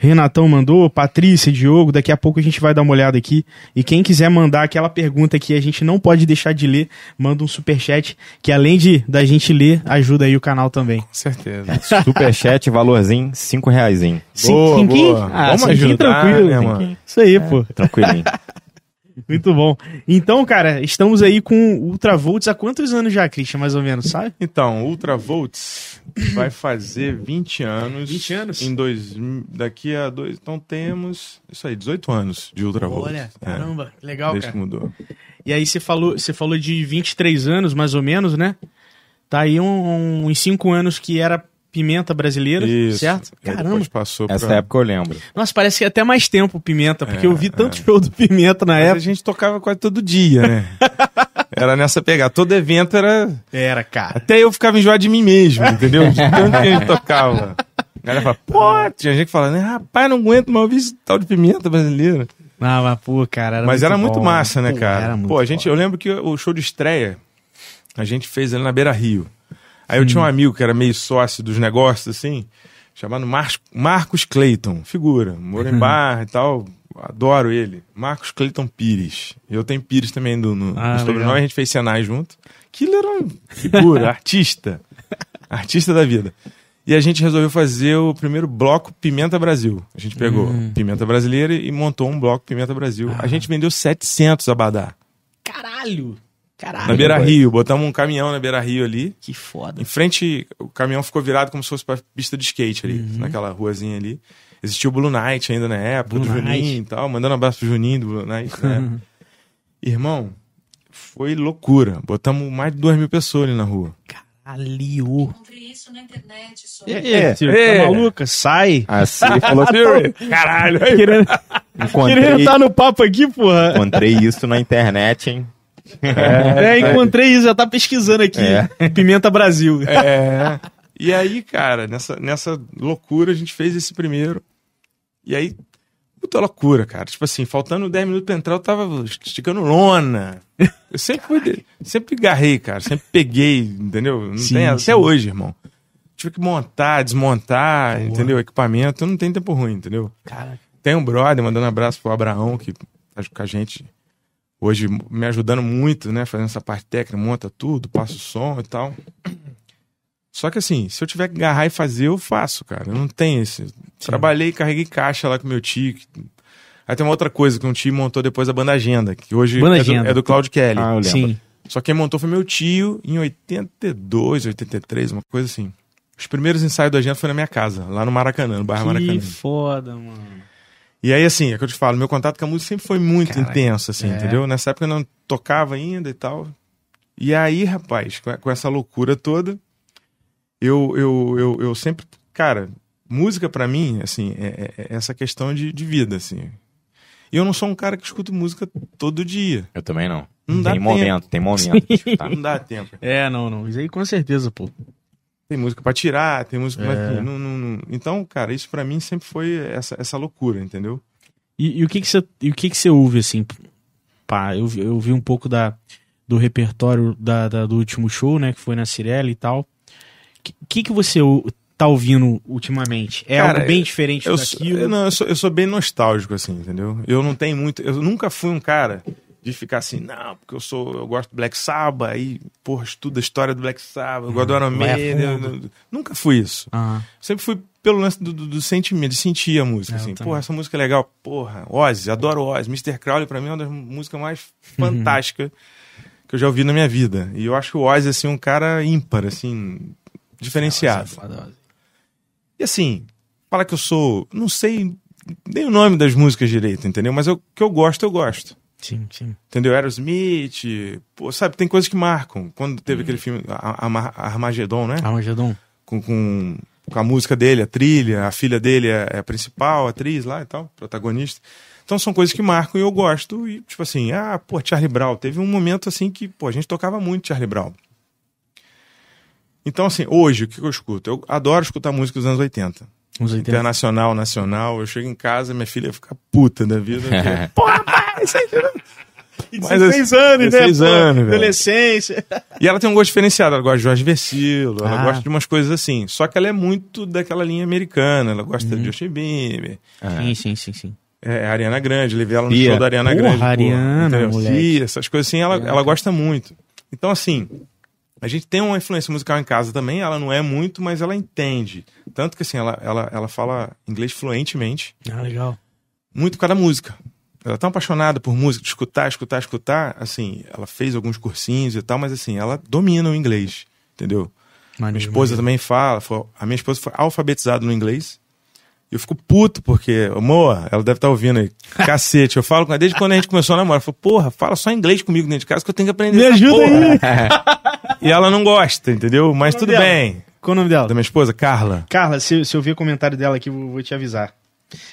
Renatão mandou, Patrícia, Diogo, daqui a pouco a gente vai dar uma olhada aqui. E quem quiser mandar aquela pergunta que a gente não pode deixar de ler, manda um superchat, que além de da gente ler, ajuda aí o canal também. Com certeza. Superchat, valorzinho, 5 reaisinho. Boa, cinquinho? boa. Ah, Vamos cinquinho ajudar, tranquilo. né, mano? Isso aí, pô. Tranquilinho. Muito bom. Então, cara, estamos aí com Ultravolts há quantos anos já, Christian, mais ou menos, sabe? Então, Ultravolts vai fazer 20 anos. 20 anos? Em dois, daqui a dois. Então temos. Isso aí, 18 anos de Ultravolts. Olha, É, caramba, legal, desde cara. que mudou. E aí você falou, você falou de 23 anos, mais ou menos, né? Tá aí um- uns 5 anos que era pimenta brasileira, Isso. certo? Caramba. Depois passou Essa pra... época eu lembro. Nossa, parece que é até mais tempo pimenta, porque É, eu vi tanto show do pimenta na Mas a época. gente tocava quase todo dia, né? era nessa pegada. Todo evento era. Era, cara. Até eu ficava enjoado de mim mesmo, entendeu? De tanto que a gente tocava. A galera fala, pô, tinha gente que fala, né? Rapaz, não aguento mais ouvir esse tal de pimenta brasileira. Ah, mas pô, cara, era Mas muito era muito bom. massa, né, Pô, cara? era muito Pô, a gente, foda. eu lembro que o show de estreia a gente fez ali na Beira Rio. Aí eu tinha um amigo que era meio sócio dos negócios, assim, chamado Mar Marcos Clayton, figura, mora em Barra e tal, adoro ele. Marcos Clayton Pires. Eu tenho Pires também do, no, Ah, no sobrenome, a gente fez Senai junto. Aquilo era uma figura, artista. Artista da vida. E a gente resolveu fazer o primeiro bloco Pimenta Brasil. A gente pegou Hum. Pimenta Brasileira e montou um bloco Pimenta Brasil. Ah. A gente vendeu 700 abadá. Caralho! Caralho! Na Beira coisa. Rio. Botamos um caminhão na Beira Rio ali. Que foda. Em frente, o caminhão ficou virado como se fosse pra pista de skate ali, Uhum. naquela ruazinha ali. Existia o Blue Night ainda na época, Blue do Night. Juninho e tal. Mandando um abraço pro Juninho do Blue Night. Né? Irmão, foi loucura. Botamos mais de duas mil pessoas ali na rua. Caralho! Encontrei isso na internet. Só. É, tá é. maluca? Sai! A Siri falou que Caralho! Querendo, encontrei, querendo estar no papo aqui, porra. encontrei isso na internet, hein? É, encontrei isso, já tá pesquisando aqui. É. Pimenta Brasil. É. E aí, cara, nessa, nessa loucura a gente fez esse primeiro. E aí, puta loucura, cara. Tipo assim, faltando 10 minutos pra entrar, eu tava esticando lona. Eu sempre fui, sempre garrei, cara. Sempre peguei, entendeu? Não Sim, tem, sim. até hoje, irmão. Tive que montar, desmontar, entendeu? Equipamento, não tem tempo ruim, entendeu? Cara, Tem um brother mandando um abraço pro Abraão, que tá com a gente hoje me ajudando muito, né? Fazendo essa parte técnica, monta tudo, passa o som e tal. Só que assim, se eu tiver que agarrar e fazer, eu faço, cara. Eu não tenho esse. Trabalhei, carreguei caixa lá com meu tio. que- Aí tem uma outra coisa que um tio montou depois a banda Agenda, que hoje Banda é do, é do Claudio Kelly. Ah, eu lembro. sim. Só quem montou foi meu tio em 82, 83, uma coisa assim. Os primeiros ensaios do Agenda foi na minha casa, lá no Maracanã, no bairro Maracanã. Que foda, mano. E aí, assim, é o que eu te falo, meu contato com a música sempre foi muito Caraca, intenso, assim, é. entendeu? Nessa época eu não tocava ainda e tal. E aí, rapaz, com, essa loucura toda, eu, eu, eu, eu sempre. Cara, música pra mim, assim, é, é- é essa questão de, de vida, assim. E eu não sou um cara que escuta música todo dia. Eu também não. Não dá tem tempo. momento, tem momento. de escutar. Não dá tempo. É, não, não. Isso aí com certeza, pô. Tem música pra tirar, tem música. É. Não, não- não- Então, cara, isso pra mim sempre foi essa, essa loucura, entendeu? E, e o que que você, o que que você ouve, assim? Pá, eu, vi- eu vi um pouco da, do repertório da, da- do último show, né? Que foi na Cirela e tal. O que, que que você tá ouvindo ultimamente? É Cara, algo bem diferente Eu daquilo? eu, não, eu, sou, eu sou bem nostálgico, assim, entendeu? Eu não tenho muito. Eu nunca fui um cara de ficar assim, não, porque eu sou. Eu gosto do Black Sabbath, aí, porra, estudo a história do Black Sabbath, eu gosto do Iron vai a Maiden. eu- fundo. eu- Nunca fui isso. Ah, Sempre fui pelo lance do, do, do sentimento, de sentir a música, É, eu assim. também. Porra, essa música é legal. Porra, Ozzy, adoro Ozzy. Mr. Crowley, pra mim, é uma das músicas mais Uhum. fantásticas que eu já ouvi na minha vida. E eu acho o Ozzy, assim, um cara ímpar, assim, diferenciado. E assim, fala que eu sou, não sei nem o nome das músicas direito, entendeu? Mas o que eu gosto, eu gosto. Sim, sim. Entendeu? Aerosmith, pô, sabe, tem coisas que marcam. Quando teve aquele filme, Armagedon, né? Armagedon. Com, com, com a música dele, a trilha, a filha dele é, é a principal, a atriz lá e tal, protagonista. Então são coisas que marcam e eu gosto. E, tipo assim, ah, pô, Charlie Brown. Teve um momento assim que, pô, a gente tocava muito Charlie Brown. Então, assim, hoje, o que eu escuto? Eu adoro escutar música dos anos 80. Uns 80. Internacional, nacional. Eu chego em casa, minha filha fica puta da vida. porque, Porra, isso aí... Mas, 16 anos, né? 16 pô? anos, velho. Adolescência. E ela tem um gosto diferenciado. Ela gosta de Jorge Versilo, ela Ah. gosta de umas coisas assim. Só que ela é muito daquela linha americana. Ela gosta Uhum. de Justin Bieber, Sim, sim, sim, sim. é, a Ariana Grande. Levei ela no show da Ariana Porra, Grande. Ariana, entendeu? moleque. Essas coisas assim, ela, ela gosta muito. Então, assim, a gente tem uma influência musical em casa também. Ela não é muito, mas ela entende. Tanto que, assim, ela, ela, ela fala inglês fluentemente. Ah, legal. muito por causa da música. Ela é tão apaixonada por música, de escutar, escutar, escutar, assim, ela fez alguns cursinhos e tal, mas assim, ela domina o inglês, entendeu? Minha esposa também fala, foi- a minha esposa foi alfabetizada no inglês. E eu fico puto, porque, Moa, ela deve estar ouvindo aí, cacete, eu falo com ela desde quando a gente começou a namorar. Eu falo, porra, fala só inglês comigo dentro de casa que eu tenho que aprender Me ajuda porra. E ela não gosta, entendeu? Mas tudo dela? bem. Qual o nome dela? Da minha esposa, Carla. Carla, se, se eu ver comentário dela aqui, eu vou te avisar.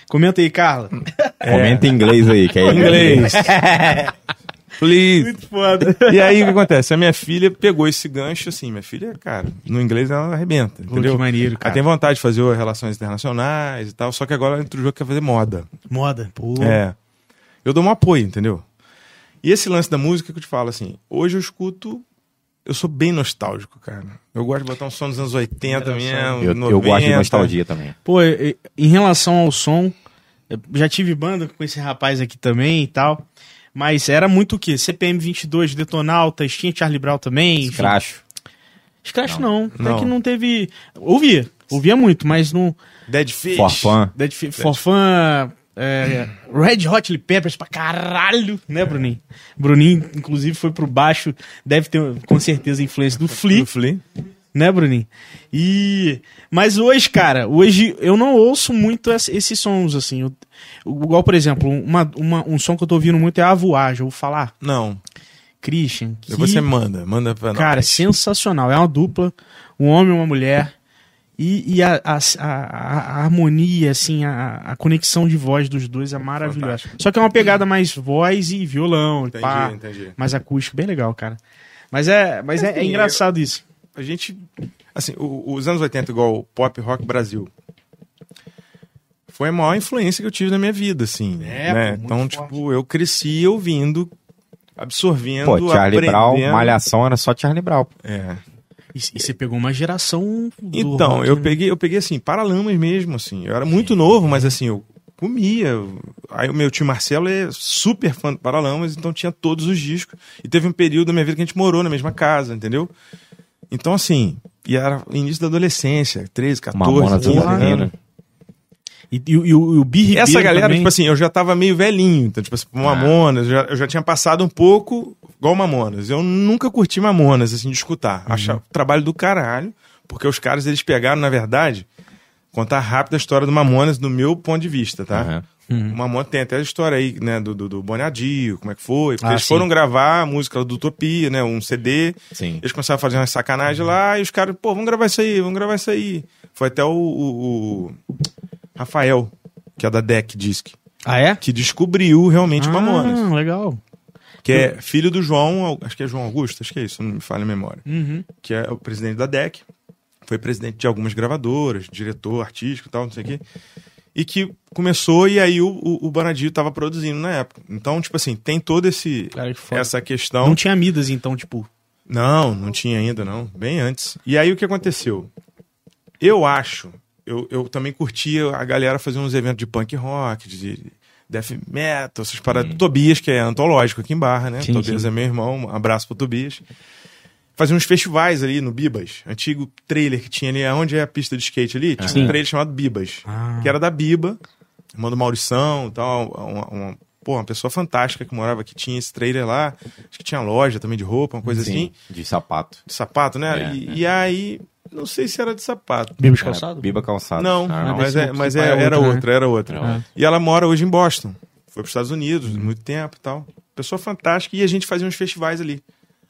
Comenta aí, Carla. Comenta em inglês aí, que é Inglês. Please. Muito foda. E aí o que acontece? A minha filha pegou esse gancho assim, minha filha, cara, no inglês ela arrebenta, entendeu? que maneiro, cara. Ela tem vontade de fazer relações internacionais e tal, só que agora ela entra no jogo que quer fazer moda. Moda. Pô. É. Eu dou um apoio, entendeu? E esse lance da música que eu te falo assim, hoje eu escuto, eu sou bem nostálgico, cara. Eu gosto de botar um som dos anos 80 mesmo, Eu, 90. eu gosto de nostalgia também. Pô, em relação ao som, eu já tive banda com esse rapaz aqui também e tal. Mas era muito o quê? CPM 22, Detonautas, tinha Charlie Brown também. Crash. Scratch não. Até Não. que não teve. Ouvia. Ouvia muito, mas não. Dead Fish. For fun. Dead Fi- For Fun, é, Red Hot Chili Peppers pra caralho, né, Bruninho? Bruninho, inclusive, foi pro baixo, deve ter com certeza influência do Flea, Do Flea. Né, Bruninho? E. Mas hoje, cara, hoje eu não ouço muito ess- esses sons, assim. Eu- igual, por exemplo, uma, uma- um som que eu tô ouvindo muito é a Voar, já vou falar. Não. Christian. Que, Você manda, manda pra nós. Cara, sensacional. É uma dupla, um homem e uma mulher. E, e a, a, a- a harmonia, assim, a, a conexão de voz dos dois é maravilhosa. Fantástico. Só que é uma pegada mais voz e violão, Entendi, pá, entendi. mais acústico, bem legal, cara. Mas é, mas é, é Assim, engraçado isso. A gente. Assim, os anos 80, igual o pop rock Brasil. Foi a maior influência que eu tive na minha vida, assim. É, né? Então, forte. tipo, eu cresci ouvindo, absorvendo. Pô, Charlie Brown, aprendendo. Malhação era só Charlie Brown. É. E, e você pegou uma geração. do Então, rock, eu né? peguei, eu peguei assim, Paralamas mesmo, assim. Eu era muito novo, mas assim, eu comia. Aí o meu tio Marcelo é super fã do Paralamas, então tinha todos os discos. E teve um período da minha vida que a gente morou na mesma casa, entendeu? Então, assim, e era início da adolescência, 13, 14, Mamonas 15 Assassina. anos. E, e, o- e o, e o Bi Essa galera, também. tipo assim, eu já tava meio velhinho. Então, tipo assim, Mamonas, eu já, eu já tinha passado um pouco igual Mamonas. Eu nunca curti Mamonas, assim, de escutar. Achava o trabalho do caralho, porque os caras, eles pegaram, na verdade, contar rápido a história do Mamonas, do meu ponto de vista, tá? Aham. O Mamonas tem até a história aí, né, do, do, do Bonadio, como é que foi. Porque Ah, eles sim. foram gravar a música do Utopia, né, um CD. Sim. Eles começaram a fazer uma sacanagem lá e os caras, pô, vamos gravar isso aí, vamos gravar isso aí. Foi até o, o- o Rafael, que é da Deck Disc, Ah, é? que descobriu realmente o Mamonas. Ah, legal. Que é filho do João, acho que é João Augusto, acho que é isso, não me falha a memória. Uhum. Que é o presidente da Deck, foi presidente de algumas gravadoras, diretor artístico e tal, não sei o quê. E que começou e aí o, o, o Bonadio tava produzindo na época. Então, tipo assim, tem toda esse, Cara, que essa questão. Não tinha Midas, então, tipo. Não, não tinha ainda, não. Bem antes. E aí o que aconteceu? Eu acho, eu, eu também curtia a galera fazer uns eventos de punk rock, de death metal, essas paradas. Tobias, que é antológico aqui em Barra, né? Sim, Tobias sim. é meu irmão, um abraço pro Tobias. Fazia uns festivais ali no Bibas, antigo trailer que tinha ali, onde é a pista de skate ali, tinha Sim. um trailer chamado Bibas, Ah. que era da Biba, irmã do Maurição e tal, uma, uma pô, uma pessoa fantástica que morava aqui, tinha esse trailer lá, acho que tinha loja também de roupa, uma coisa assim, de sapato. de sapato, né? É, e, é. e aí, não sei se era de sapato. Bibas É, calçado? Biba calçado. Não, Ah, não. mas, é, mas é- é era outra, né? outra, era outra. Era outra. E ela mora hoje em Boston. Foi para os Estados Unidos, muito tempo e tal. Pessoa fantástica. E a gente fazia uns festivais ali.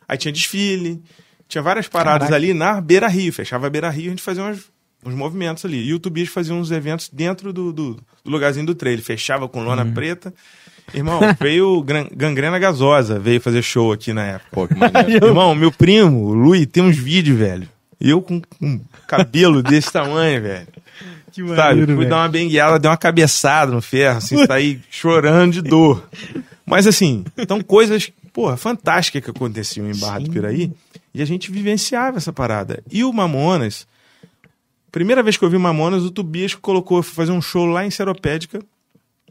Aí tinha desfile, tinha várias paradas Caraca. ali na Beira Rio. Fechava a Beira Rio, a gente fazia uns, uns movimentos ali. E o Tobias fazia uns eventos dentro do, do, do lugarzinho do trailer. Fechava com lona preta. Irmão, veio Gangrena Gasosa, veio fazer show aqui na época. Pô, que maneiro. Irmão, meu primo, o Lui, tem uns vídeos, velho. Eu com, com cabelo desse tamanho, velho. Que Sabe? maneiro, Fui velho. dar uma bengueada, deu uma cabeçada no ferro, assim, saí chorando de dor. Mas assim, então coisas, porra, fantásticas que aconteciam em Barra do Piraí. E a gente vivenciava essa parada. E o Mamonas, primeira vez que eu vi Mamonas, o Tobias colocou, foi fazer um show lá em Seropédica.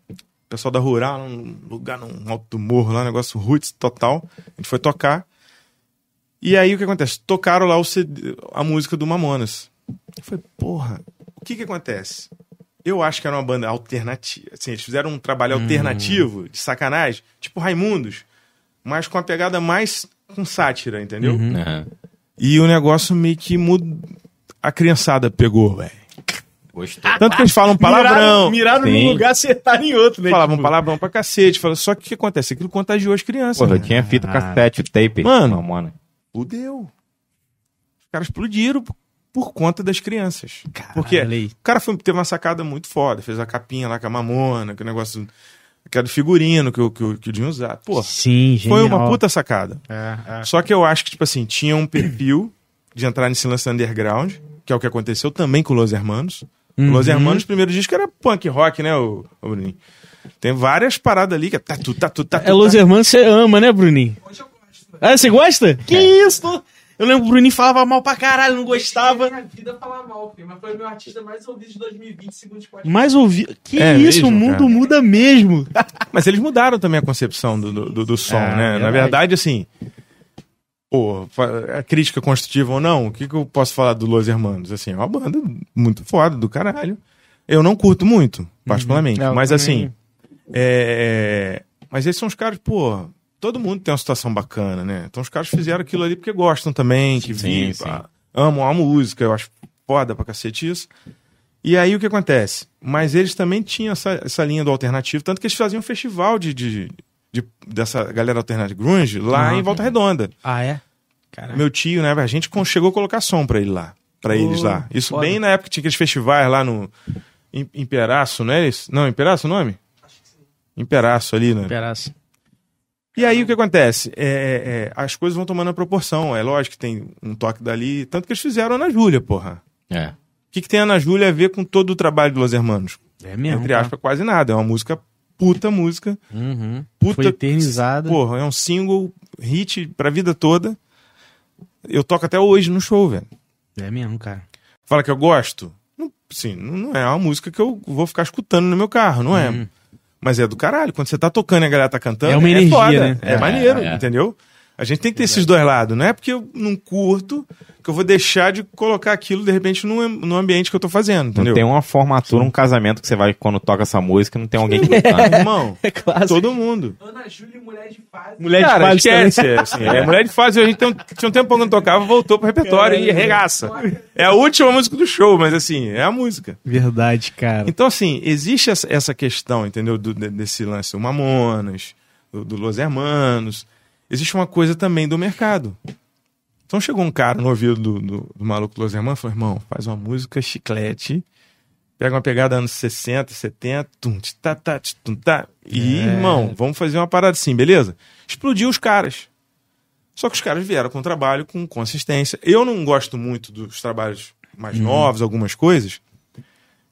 O pessoal da Rural, num lugar, num alto do morro lá, um negócio roots total. A gente foi tocar. E aí o que acontece? Tocaram lá o CD a música do Mamonas. Eu falei, porra, o que que acontece? Eu acho que era uma banda alternativa. Assim, eles fizeram um trabalho alternativo, de sacanagem, tipo Raimundos, mas com a pegada mais com sátira, entendeu? Aham. E o negócio meio que mudou. A criançada pegou, velho. Gostou. Tanto que eles falam Miraram, palavrão. miraram num Sim. lugar, acertaram em outro, né? Falavam Tipo, palavrão pra cacete. Fala, só que o que acontece? Aquilo contagiou as crianças. Porra, eu mano. tinha fita cassete, o tape. Mano. Mamona. Fudeu. Os caras explodiram por- por conta das crianças. Caralho, Porque o cara foi, teve uma sacada muito foda. Fez a capinha lá com a mamona, que o negócio. Aquele figurino que, o- que, que o Dinho usava. Pô, Sim, foi genial. uma puta sacada. É, é. Só que eu acho que, tipo assim, tinha um perfil de entrar nesse lance underground, que é o que aconteceu também com Los Hermanos. Uhum. Los Hermanos, o primeiro disco era punk rock, né, o, o Bruninho? Tem várias paradas ali que é tatu, tatu, tatu. É Los. Hermanos você ama, né, Bruninho? Hoje eu gosto. Ah, você gosta? Que isso? Eu lembro que o Bruninho falava mal pra caralho, não gostava. Minha vida falar mal, filho, mas foi o meu artista mais ouvido de 2020, segundo o Spotify. Mas ouvi. Que É isso? mesmo, o mundo cara? muda mesmo. Mas eles mudaram também a concepção do, do, do- som, É, né? Na verdade. verdade, assim. Pô, a crítica construtiva ou não, o que, que eu posso falar do Los Hermanos? Assim, é uma banda muito foda, do caralho. Eu não curto muito, particularmente. É, eu mas também- assim. é, Mas esses são os caras, pô. Todo mundo tem uma situação bacana, né? Então os caras fizeram aquilo ali porque gostam também, que Sim, vivem, sim. pá, amam a música, eu acho foda pra cacete isso. E aí o que acontece? Mas eles também tinham essa, essa linha do alternativo, tanto que eles faziam um festival de, de- de- dessa galera alternativa grunge lá Ah, em Volta Redonda. Ah, é? Caralho. Meu tio, né? A gente chegou a colocar som pra ele lá, para eles lá. Isso foda. bem na época que tinha aqueles festivais lá no Im- Imperaço, não é isso? Não, Imperaço o nome? Imperaço ali, né? Peraça. E aí o que acontece? É, é, é, as coisas vão tomando a proporção. É lógico que tem um toque dali. Tanto que eles fizeram Ana Júlia, porra. É. O que, que tem a Ana Júlia a ver com todo o trabalho de Los Hermanos? É mesmo. Entre aspas, quase nada. É uma música puta música. tá? Uhum. Puta. Foi eternizada. Porra, é um single, hit pra vida toda. Eu toco até hoje no show, velho. É mesmo, cara. Fala que eu gosto? Não, sim, não é uma música que eu vou ficar escutando no meu carro, não é? Uhum. Mas é do caralho. Quando você tá tocando e a galera tá cantando, É uma energia, foda. né? É, É, maneiro, é. entendeu? A gente tem que ter esses dois lados. Não é porque eu não curto que eu vou deixar de colocar aquilo, de repente, no, no ambiente que eu tô fazendo, Não entendeu? tem uma formatura, um casamento que você vai, quando toca essa música, não tem alguém que canta. Irmão, É clássico. todo mundo. Ana Júlia, mulher de fase. Mulher de Cara, fase também. esquece. é, assim, é, mulher de fase, a gente tem um, tinha um tempo que não tocava, voltou pro repertório e regaça. É a última música do show, mas assim, é a música. Verdade, cara. Então, assim, existe essa, essa questão, entendeu? Do- de- desse lance, o Mamonas, do, do Los Hermanos. Existe uma coisa também do mercado. Então chegou um cara no ouvido do, do, do maluco Los Hermanos e falou: irmão, faz uma música chiclete, pega uma pegada anos 60, 70, tum, tch, tá, tá, tum, tá. E, É. irmão, vamos fazer uma parada assim, beleza? Explodiu os caras. Só que os caras vieram com trabalho, com consistência. Eu não gosto muito dos trabalhos mais novos, algumas coisas.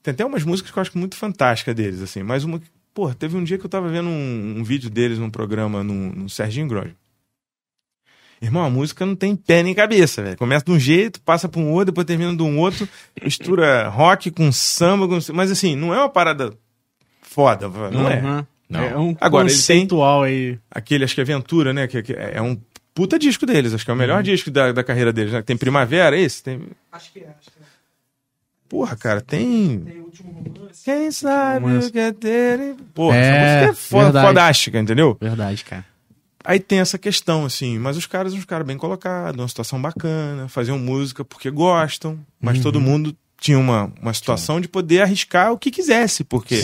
Tem até umas músicas que eu acho muito fantásticas deles, assim. Mas uma. que- Pô, teve um dia que eu tava vendo um, um vídeo deles num programa no, no Serginho Grosjean. Irmão, a música não tem pé nem cabeça, velho. Começa de um jeito, passa pra um outro, depois termina de um outro, mistura rock com samba, com... mas assim, não é uma parada foda, não é. Uhum. Não. É um Agora, ele tem- conceitual aí. Aquele, acho que é Aventura, né? Que, que é um puta disco deles, acho que é o melhor Uhum. disco da, da carreira deles, né? Tem Primavera, esse? Tem... Acho que é, acho que é. Porra, cara, tem. Tem o último romance. Quem sabe o que é ter... Pô, É, essa música é foda, verdade. fodástica, entendeu? Verdade, cara. Aí tem essa questão, assim, mas os caras, uns caras bem colocados, uma situação bacana, faziam música porque gostam, mas Uhum. todo mundo tinha uma, uma situação de poder arriscar o que quisesse, porque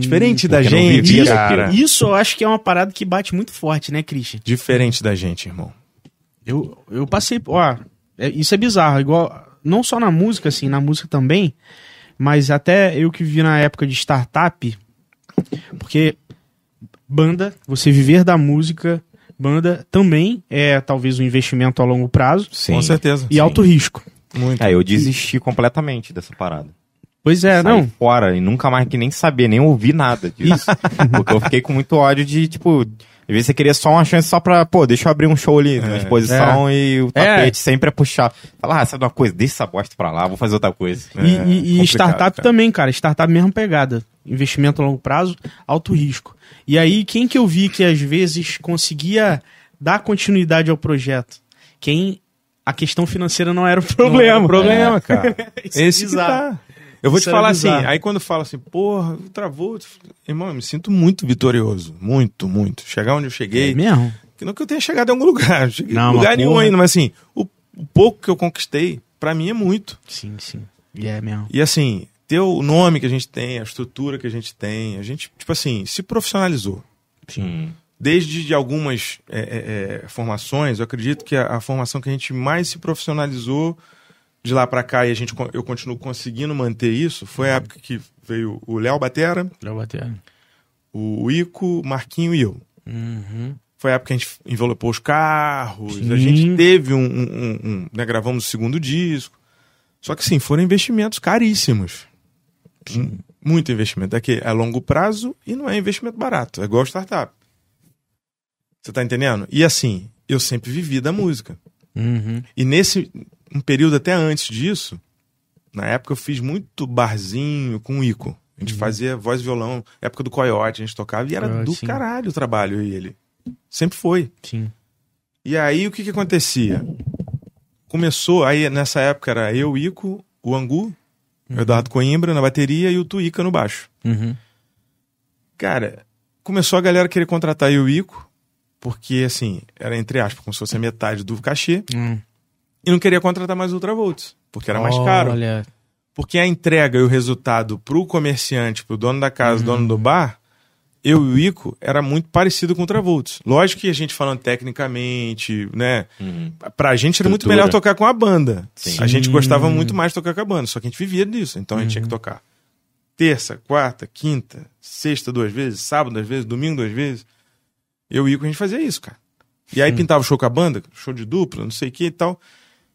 diferente da Porque não gente, vivia cara, daquilo. Isso eu acho que é uma parada que bate muito forte, né, Christian? diferente da gente, irmão. Eu, eu passei. Ó, é- isso é bizarro. Igual. Não só na música, assim, na música também. Mas até eu que vivi na época de startup. Porque banda, você viver da música, banda também é talvez um investimento a longo prazo Sim. Com certeza. e alto risco. Muito. É, eu desisti completamente dessa parada. Pois é, Saí não. fora e nunca mais que nem saber, nem ouvir nada disso. porque eu fiquei com muito ódio de, tipo, às vezes você queria só uma chance só pra, pô, deixa eu abrir um show ali na exposição e o É. tapete sempre é puxar. Falar, ah, sabe uma coisa, deixa essa bosta pra lá, vou fazer outra coisa. E, e- e complicado, startup cara. também, cara. Startup mesmo pegada. Investimento a longo prazo, alto risco. E aí, quem que eu vi que às vezes conseguia dar continuidade ao projeto? Quem a questão financeira não era o problema. Não era o problema, cara. Isso é Esse que tá. Eu vou Isso te falar assim, aí quando fala assim, porra, travou, irmão, eu me sinto muito vitorioso. Muito, muito. Chegar onde eu É cheguei. mesmo? Que não que eu tenha chegado em algum lugar. Cheguei Não, em lugar nenhum porra. ainda, mas assim, o, o pouco que eu conquistei, pra mim é muito. Sim, sim. E é mesmo. E assim, ter o nome que a gente tem, a estrutura que a gente tem, a gente, tipo assim, se profissionalizou. Sim. Desde de algumas é, é, é, formações, eu acredito que a, a formação que a gente mais se profissionalizou de lá pra cá e a gente, eu continuo conseguindo manter isso, foi a época que veio o Léo Batera, Já bater. o Ico, Marquinho e eu. Uhum. Foi a época que a gente envelopou os carros, Sim. a gente teve um. um- um- um- né, gravamos o segundo disco. Só que sim, foram investimentos caríssimos. Hum, Muito investimento. É que é a longo prazo e não é investimento barato. É igual startup. Você tá entendendo? E assim, eu sempre vivi da música. Uhum. E nesse um período até antes disso, na época eu fiz muito barzinho com o Ico. A gente fazia voz e violão, época do Coyote, a gente tocava e era Coyote, do sim. caralho o trabalho, e ele. Sempre foi. Sim. E aí o que que acontecia? Começou, aí nessa época era eu, Ico, o Angu, o Eduardo Coimbra na bateria e o Tuíca no baixo. Uhum. Cara, começou a galera querer contratar eu e o Ico, porque assim, era entre aspas, como se fosse a metade do cachê, Hum. e não queria contratar mais Ultravolts, porque era mais caro. Olha. Porque a entrega e o resultado pro comerciante, pro dono da casa, Uhum. dono do bar, eu e o Ico era muito parecido com o Ultravolts. Lógico que a gente falando tecnicamente, né? Uhum. Pra gente era muito Estrutura. melhor tocar com a banda. Sim. A gente gostava muito mais de tocar com a banda, só que a gente vivia disso, então a gente Uhum. tinha que tocar. Terça, quarta, quinta, sexta duas vezes, sábado duas vezes, domingo duas vezes. Eu e o Ico, a gente fazia isso, cara. E aí pintava o show com a banda, show de dupla, não sei o que e tal.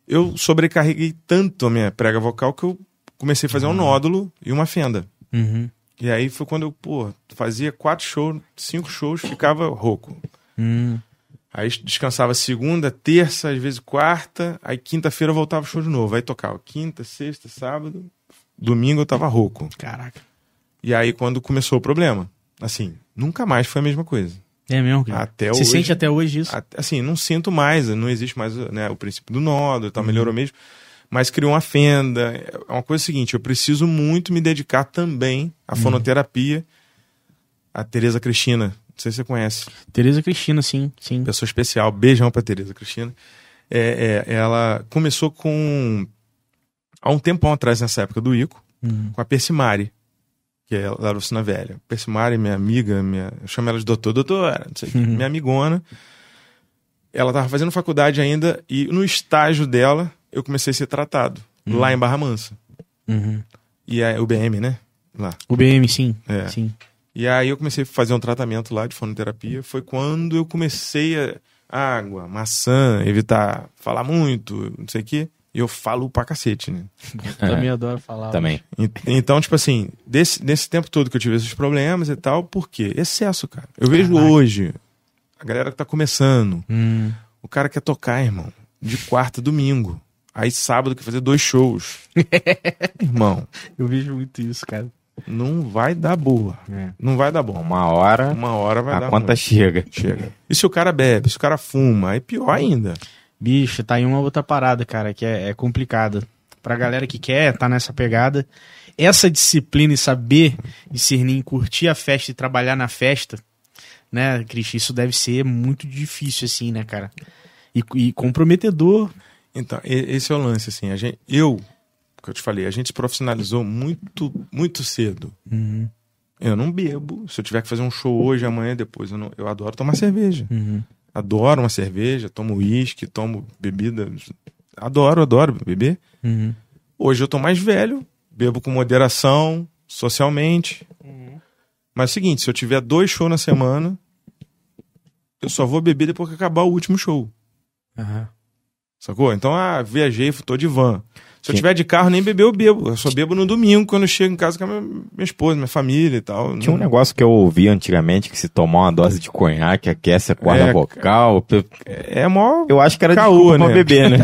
Eu sobrecarreguei tanto a minha prega vocal que eu comecei a fazer um nódulo e uma fenda. Uhum. E aí foi quando eu, pô, fazia quatro shows, cinco shows, ficava rouco. Hum. Aí descansava segunda, terça, às vezes quarta, aí quinta-feira eu voltava o show de novo. Aí tocava quinta, sexta, sábado, domingo eu tava rouco. Caraca. E aí quando começou o problema, assim, nunca mais foi a mesma coisa. É mesmo, cara. Até Você hoje. sente até hoje isso? Assim, não sinto mais, não existe mais né, o princípio do nódulo, Uhum. tá, melhorou mesmo. Mas criou uma fenda. É uma coisa seguinte, eu preciso muito me dedicar também à Uhum. fonoterapia. A Tereza Cristina, não sei se você conhece. Tereza Cristina, sim, sim. pessoa especial. Beijão pra Tereza Cristina. É, é, ela começou com. Há um tempão atrás, nessa época do Ico, Uhum. com a Persimari, que é da Oficina Velha. Persimari, minha amiga, minha, eu chamo ela de doutor, doutora, não sei Uhum. minha amigona. Ela tava fazendo faculdade ainda e no estágio dela eu comecei a ser tratado, lá em Barra Mansa. Uhum. E é o BM, né? Lá. O BM, sim. É. Sim. E aí eu comecei a fazer um tratamento lá de fonoterapia. Foi quando eu comecei a água, maçã, evitar falar muito, não sei o quê. E eu falo pra cacete, né? Também adoro falar. Também. Então, tipo assim, desse, nesse tempo todo que eu tive esses problemas e tal, por quê? Excesso, cara. Eu vejo Caraca. hoje, a galera que tá começando, Hum. o cara quer tocar, irmão, de quarta a domingo. Aí sábado quer fazer dois shows. irmão, Eu vejo muito isso, cara. não vai dar boa. É. Não vai dar bom. Uma hora Uma hora vai a dar conta ruim. chega. Chega. E se o cara bebe, se o cara fuma, aí pior ainda. Bicho, tá aí uma outra parada, cara, que é, é complicada. Pra galera que quer tá nessa pegada. essa disciplina e saber discernir, curtir a festa e trabalhar na festa, né, Cristian, isso deve ser muito difícil, assim, né, cara? E, e comprometedor. Então, esse é o lance, assim. A gente, eu, que eu te falei, a gente se profissionalizou muito, muito cedo. Uhum, Eu não bebo. Se eu tiver que fazer um show hoje, amanhã, depois, eu, não, eu adoro tomar cerveja. uhum. Adoro uma cerveja, tomo uísque, tomo bebida. Adoro, adoro beber. Uhum. Hoje eu tô mais velho, bebo com moderação, socialmente. Mas é o seguinte, se eu tiver dois shows na semana, eu só vou beber depois que acabar o último show. Aham. Sacou? Então, ah, viajei, tô de van. Se eu Sim. tiver de carro, nem beber, eu bebo. Eu só bebo no domingo, quando eu chego em casa com a minha, minha esposa, minha família e tal. Tinha um negócio que eu ouvi antigamente que se tomar uma dose de conhaque aquece a corda É, vocal. É mó... Eu acho que era Caô, desculpa pra né? beber, né?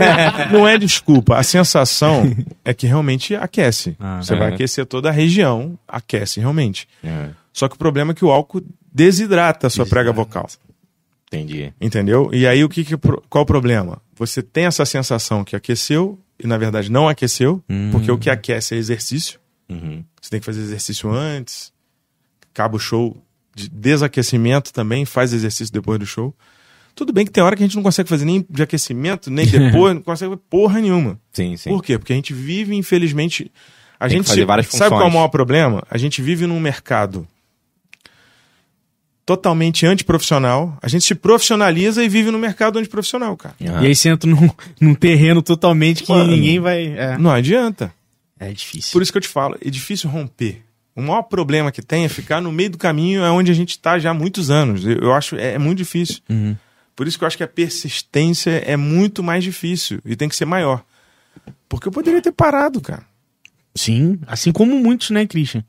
Não é desculpa. A sensação é que realmente aquece. Ah, Você vai é. aquecer toda a região, aquece realmente. É, Só que o problema é que o álcool desidrata a sua Desidrata. prega vocal. Entendi. Entendeu? E aí o que, que qual o problema? Você tem essa sensação que aqueceu e na verdade não aqueceu, Hum. porque o que aquece é exercício. Uhum. Você tem que fazer exercício antes. Acaba o show de desaquecimento também, faz exercício depois do show. Tudo bem que tem hora que a gente não consegue fazer nem de aquecimento, nem depois, não consegue fazer porra nenhuma. Sim, sim. Por quê? Porque a gente vive, infelizmente. A Tem gente sabe qual é o funções. maior problema? A gente vive num mercado totalmente antiprofissional. A gente se profissionaliza e vive num mercado antiprofissional, cara. Aham. E aí você entra num, num terreno totalmente que Mano. ninguém vai. É. Não adianta. é difícil. Por isso que eu te falo, é difícil romper. O maior problema que tem é ficar no meio do caminho, é onde a gente está já há muitos anos. Eu, eu acho é, é muito difícil. Uhum. Por isso que eu acho que a persistência é muito mais difícil e tem que ser maior. Porque eu poderia ter parado, cara. Sim, assim como muitos, né, Christian?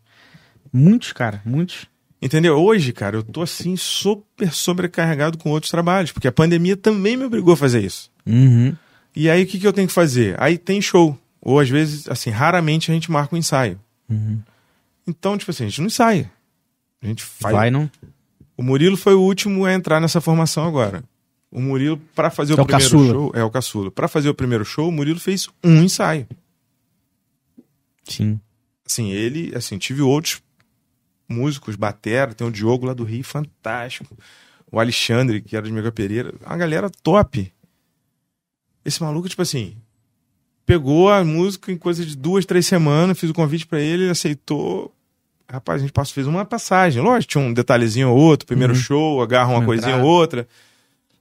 Muitos, cara, muitos. Entendeu? Hoje, cara, eu tô assim super sobrecarregado com outros trabalhos, porque a pandemia também me obrigou a fazer isso. Uhum. E aí o que, que eu tenho que fazer? Aí tem show. Ou às vezes, assim, raramente a gente marca um ensaio. Uhum. Então, tipo assim, a gente não ensaia. A gente faz. Vai, não? O Murilo foi o último a entrar nessa formação agora. O Murilo, pra fazer É o o primeiro show. É o caçula. Pra fazer o primeiro show, o Murilo fez um ensaio. Sim. Assim, ele, assim, tive outros músicos, batera, tem o Diogo lá do Rio, fantástico. O Alexandre, que era de Mega Pereira, uma galera top. Esse maluco, tipo assim, pegou a música em coisa de duas, três semanas, fiz o convite pra ele, ele aceitou. Rapaz, a gente passou, fez uma passagem. Lógico, tinha um detalhezinho ou outro, primeiro show, agarra uma Uma coisinha ou outra.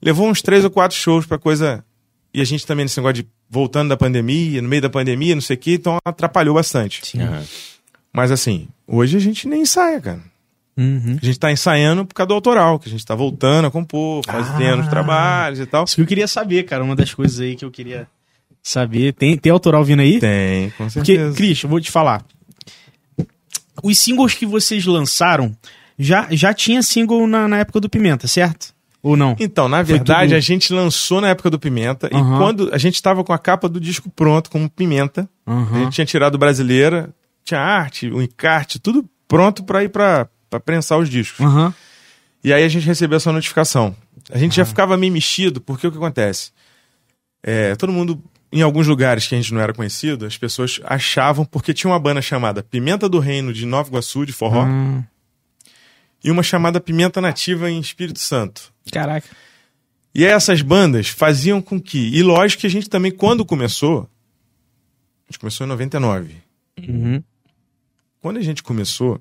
Levou uns três ou quatro shows pra coisa. E a gente também nesse negócio de voltando da pandemia, no meio da pandemia, não sei o quê, então atrapalhou bastante. Sim. Aham. Mas assim, hoje a gente nem ensaia, cara. Uhum. A gente tá ensaiando por causa do autoral, que a gente tá voltando a compor, fazendo Ah. os trabalhos e tal. Isso que eu queria saber, cara. Uma das coisas aí que eu queria saber. Tem, tem autoral vindo aí? Tem, com Porque, certeza. Christian, eu vou te falar. Os singles que vocês lançaram, já, já tinha single na, na época do Pimenta, certo? Ou não? Então, na Foi verdade, tudo- a gente lançou na época do Pimenta Aham. e quando a gente tava com a capa do disco pronto, com Pimenta, a Aham. gente tinha tirado brasileira, tinha arte, o encarte, tudo pronto pra ir pra, pra prensar os discos. Aham. E aí a gente recebeu essa notificação. A gente já ficava meio mexido, porque o que acontece? É, todo mundo, em alguns lugares que a gente não era conhecido, as pessoas achavam, porque tinha uma banda chamada Pimenta do Reino de Nova Iguaçu, de forró, Ah, e uma chamada Pimenta Nativa em Espírito Santo. caraca. E essas bandas faziam com que. E lógico que a gente também, quando começou. A gente começou em 99. Uhum. Quando a gente começou,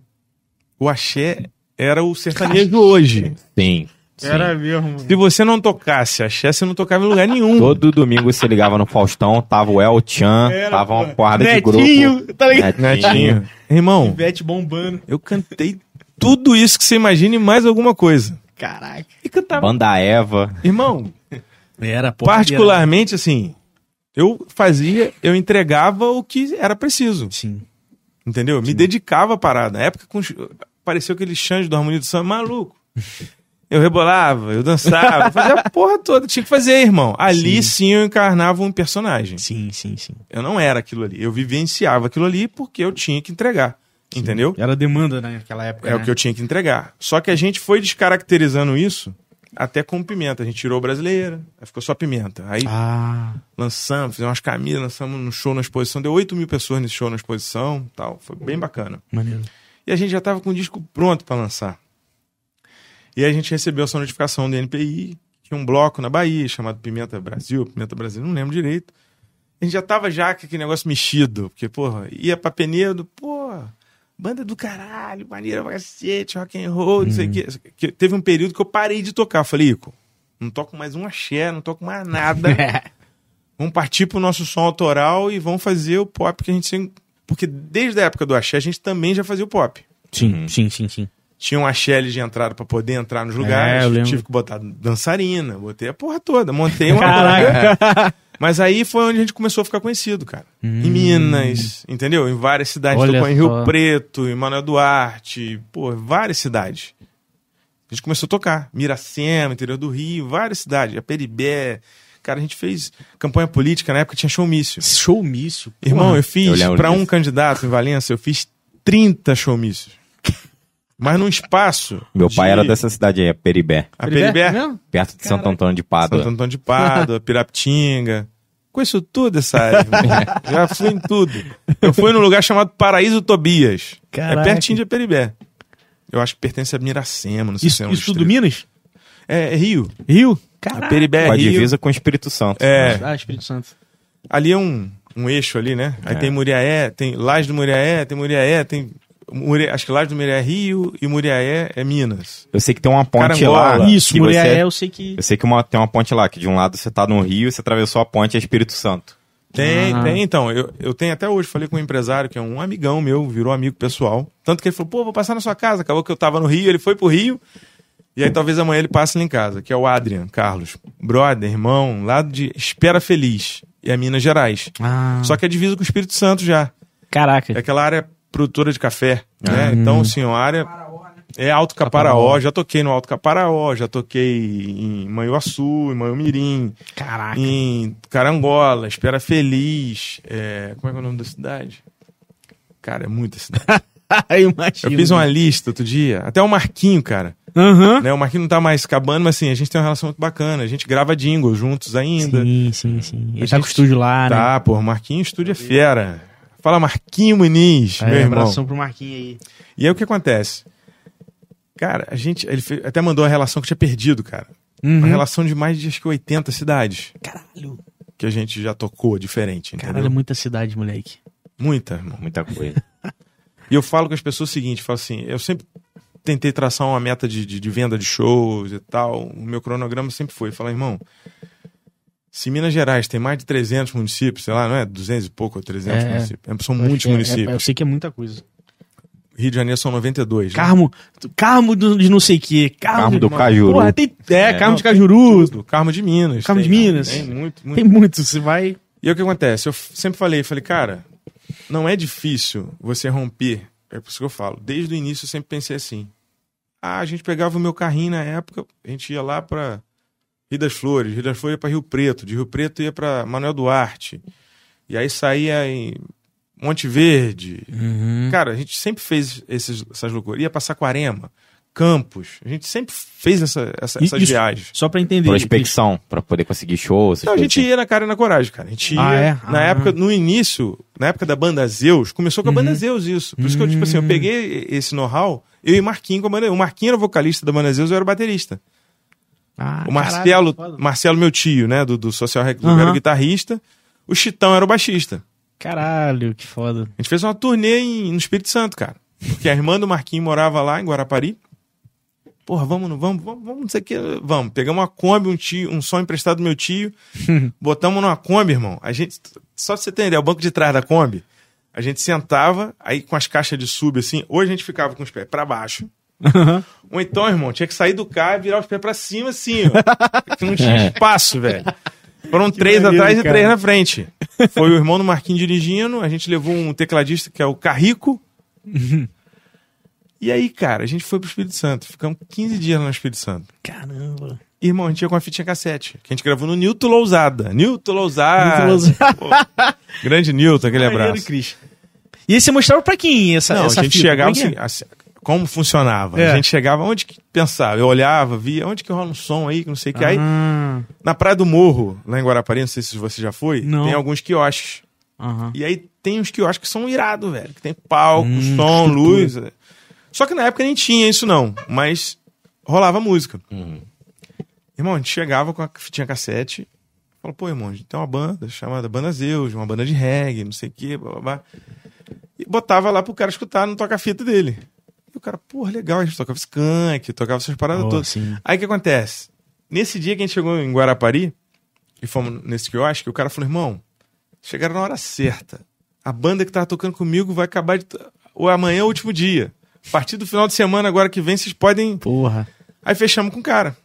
o axé era o sertanejo hoje. Sim. sim. Era mesmo. Se você não tocasse axé, você não tocava em lugar nenhum. Todo domingo você ligava no Faustão, tava o El Chan, Era, tava uma porrada de Netinho, grupo. tá ligado? Netinho. Irmão, Ivete bombando. eu cantei tudo isso que você imagina e mais alguma coisa. Caraca. E cantava. Banda Eva. Irmão, Era, pô. particularmente assim, eu fazia, eu entregava o que era preciso. Sim. Entendeu? Eu Me dedicava à parada. Na época com... apareceu aquele Xande do Harmonia do Samba, maluco. Eu rebolava, eu dançava, eu fazia a porra toda. Tinha que fazer, irmão. Ali sim. eu encarnava um personagem. Sim, sim, sim. Eu não era aquilo ali. Eu vivenciava aquilo ali porque eu tinha que entregar. Entendeu? Era demanda né, naquela época. É o que eu tinha que entregar. Só que a gente foi descaracterizando isso até com pimenta. A gente tirou brasileira, aí ficou só pimenta. Aí Ah. lançamos, fizemos umas camisas, lançamos no show na exposição. Deu 8 mil pessoas nesse show na exposição tal. Foi bem bacana. Maneiro. E a gente já tava com o disco pronto para lançar. E aí a gente recebeu essa notificação do NPI, tinha um bloco na Bahia chamado Pimenta Brasil, Pimenta Brasil, não lembro direito. A gente já tava já com aquele negócio mexido, porque, porra, ia pra Penedo, pô, banda do caralho, maneira pra cacete, rock and roll, não sei o quê. Que Teve um período que eu parei de tocar. Falei, Ico, não toco mais um axé, não toco mais nada. vamos partir pro nosso som autoral e vamos fazer o pop que a gente sempre... Porque desde a época do axé, a gente também já fazia o pop. Sim, sim, sim, sim. Tinha um axé ali de entrada pra poder entrar nos lugares. É, eu lembro. Tive que botar dançarina, botei a porra toda, montei uma Caraca. banda. Mas aí foi onde a gente começou a ficar conhecido, cara. Em Minas, entendeu? Em várias cidades. Olha Tocou em. Rio Preto, em Manoel Duarte, pô, várias cidades. A gente começou a tocar. Miracema, interior do Rio, várias cidades. A Peribé. Cara, a gente fez campanha política, na época tinha showmício. Showmício. Irmão, eu fiz pra um candidato em Valença, eu fiz 30 showmícios. Mas num espaço. Meu de- pai era dessa cidade aí, Peribé, A Peribé, mesmo? perto de Santo Antônio de Santo Pádua. Antônio de Pádua, Piraptinga. Conheço tudo essa área. Já fui em tudo. Eu fui num lugar chamado Paraíso Tobias. Caraca. É pertinho de Peribé. Eu acho que pertence a Miracema, não sei se Isso, é um isso tudo distrito. Minas? É, é Rio. Rio? A Caraca. Peribé Com é a Rio. divisa com o Espírito Santo. É, Ah, Espírito Santo. ali é um, um eixo ali, né? Aí É. tem Muriaé, tem Laje do Muriaé, tem Muriaé, tem... Muri- Acho que Laje do Muriaé é Rio e Muriaé é Minas. Eu sei que tem uma ponte Carangola. lá. Isso, Muriaé, você- eu sei que... Eu sei que uma- tem uma ponte lá, que de um lado você tá no Rio, você atravessou a ponte é Espírito Santo. Tem, Ah. tem. Então, eu, eu tenho até hoje, falei com um empresário que é um amigão meu, virou amigo pessoal. Tanto que ele falou, pô, vou passar na sua casa. Acabou que eu tava no Rio, ele foi pro Rio. E aí talvez amanhã ele passe lá em casa, que é o Adrian Carlos. Brother, irmão, lá de Espera Feliz. E é Minas Gerais. Ah, Só que é divisa com o Espírito Santo já. caraca. É aquela área produtora de café. Né? Então, assim, a área é Alto Caparaó. Já toquei no Alto Caparaó, já toquei em Manhuaçu, em Manhumirim, Caraca. em Carangola, Espera Feliz. é, Como é que é o nome da cidade? Cara, é muita cidade. eu imagino. Eu fiz uma lista outro dia, até o Marquinho, cara. Aham. Né? O Marquinho não tá mais acabando, mas assim, a gente tem uma relação muito bacana. A gente grava jingle juntos ainda. Sim, sim, sim. Ele A tá com o gente- estúdio lá, né? Tá, pô, o Marquinho estúdio é fera. Fala Marquinho Muniz, É, meu irmão. abração pro Marquinhos aí. E aí o que acontece? Cara, a gente. Ele fe- até mandou a relação que tinha perdido, cara. Uhum. Uma relação de mais de acho que 80 cidades Caralho. que a gente já tocou diferente, entendeu? Caralho, é muita cidade, moleque. Muita, irmão. Muita coisa. E eu falo com as pessoas o seguinte: falo assim, eu sempre tentei traçar uma meta de, de, de venda de shows e tal. O meu cronograma sempre foi: falar, irmão, se Minas Gerais tem mais de 300 municípios, sei lá, não é 200 e pouco ou 300 É. municípios, são muitos acho que é- municípios. é- eu sei que é muita coisa. Rio de Janeiro são 92. né? Carmo, Carmo do- de não sei o quê. Carmo, Carmo do de- Cajuru. Porra, tem, é, É, Carmo não, de Cajuru. Tudo. Carmo de Minas. Carmo de tem, Minas. Tem muito, muito. Tem muito. Você vai. E aí o que acontece? Eu sempre falei, falei, cara, não é difícil você romper. É por isso que eu falo. Desde o início eu sempre pensei assim. Ah, a gente pegava o meu carrinho na época, a gente ia lá pra Rio das Flores, Rio das Flores ia pra Rio Preto, de Rio Preto ia pra Manuel Duarte. E aí saía em Monte Verde. Cara, a gente sempre fez esses, essas loucuras. Ia pra Saquarema, Campos. A gente sempre fez essa, essa- E- essas isso- viagens. Só pra entender. Prospecção, pra poder conseguir show, essas Não, a gente assim. ia na cara e na coragem, cara. A gente ia. Ah, é? Na Ah. época, no início, na época da banda Zeus, começou com a Uhum. banda Zeus isso. Por isso que eu, tipo assim, eu peguei esse know-how, eu e Marquinho com a banda. O Marquinho era o vocalista da banda Zeus, eu era o baterista. Ah, o Marcelo, caralho. Marcelo, meu tio, né, do, do Social Rec, Aham. era o guitarrista. O Chitão era o baixista. Caralho, que foda. A gente fez uma turnê em- no Espírito Santo, cara. Porque a irmã do Marquinho morava lá em Guarapari. Porra, vamos, vamos, vamos, vamos, não sei o que. Vamos. Pegamos uma Kombi, um, tio, um som emprestado do meu tio. botamos numa Kombi, irmão. A gente, só pra você ter ideia, o banco de trás da Kombi, a gente sentava, aí com as caixas de sub, assim. Ou a gente ficava com os pés pra baixo. Ou então, irmão, tinha que sair do carro e virar os pés pra cima, assim, ó. que não tinha espaço, velho. Foram três maneiro, atrás e cara. três na frente. Foi o irmão do Marquinhos dirigindo, a gente levou um tecladista que é o Carrico. e aí, cara, a gente foi pro Espírito Santo. Ficamos 15 dias lá no Espírito Santo. Caramba. E, irmão, a gente ia com uma fitinha cassete, que a gente gravou no Newton Lousada. Newton Lousada. Newton Lousada. Pô, Grande Newton, aquele abraço. E aí você mostrava pra quem essa, Não, essa a gente fita? chegava é assim, que é? assim, como funcionava. É. A gente chegava, onde que pensava? Eu olhava, via, onde que rola um som aí, que não sei o que. Aí, Ah, na Praia do Morro, lá em Guarapari, não sei se você já foi, Não. tem alguns quiosques. aham. E aí tem uns quiosques que são irados, velho. Que tem palco, Hum, som, luz. é. Só que na época nem tinha isso, não. Mas rolava música. Irmão, a gente chegava com a fitinha cassete. Falou, pô, irmão, a gente tem uma banda chamada Banda Zeus, uma banda de reggae, não sei o quê, blá, blá, blá. E botava lá pro cara escutar no toca-fita dele. E o cara, porra, legal, a gente tocava skunk, tocava essas paradas Oh, todas. sim. Aí o que acontece? Nesse dia que a gente chegou em Guarapari, e fomos nesse quiosque, o cara falou, irmão, chegaram na hora certa. A banda que tava tocando comigo vai acabar de. Ou amanhã é o último dia. A partir do final de semana, agora que vem, vocês podem. Porra. Aí fechamos com o cara.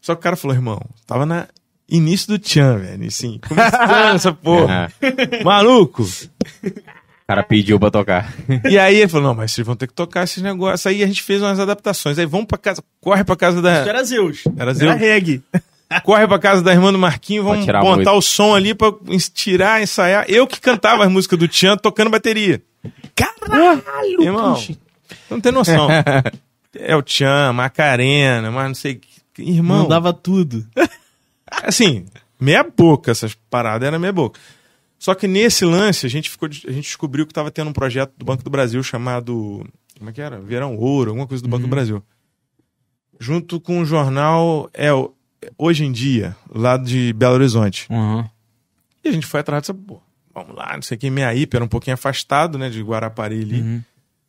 Só que o cara falou, irmão, tava na início do Tchan, velho. Assim, começando essa porra. Ah, Maluco! o cara pediu pra tocar. E aí ele falou, não, mas vocês vão ter que tocar esses negócios. Aí a gente fez umas adaptações. Aí vamos pra casa, corre pra casa Isso da. era Zeus. Era Zeus. Era reggae. Corre pra casa da irmã do Marquinho, vamos montar o som ali pra tirar, ensaiar. Eu que cantava as músicas do Tchan tocando bateria. Caralho, Irmão, puxa. não tem noção. é o Tchan, Macarena, mas não sei. que- Irmão, Mandava tudo. assim, meia boca essas paradas, era meia boca. Só que nesse lance, a gente, ficou, a gente descobriu que estava tendo um projeto do Banco do Brasil chamado. Como é que era? Verão Ouro, alguma coisa do Banco do Brasil. Junto com o jornal é, Hoje em Dia, lá de Belo Horizonte. Uhum. E a gente foi atrás dessa, pô, vamos lá, não sei o que, Meaípe, era um pouquinho afastado, né, de Guarapari ali. Uhum.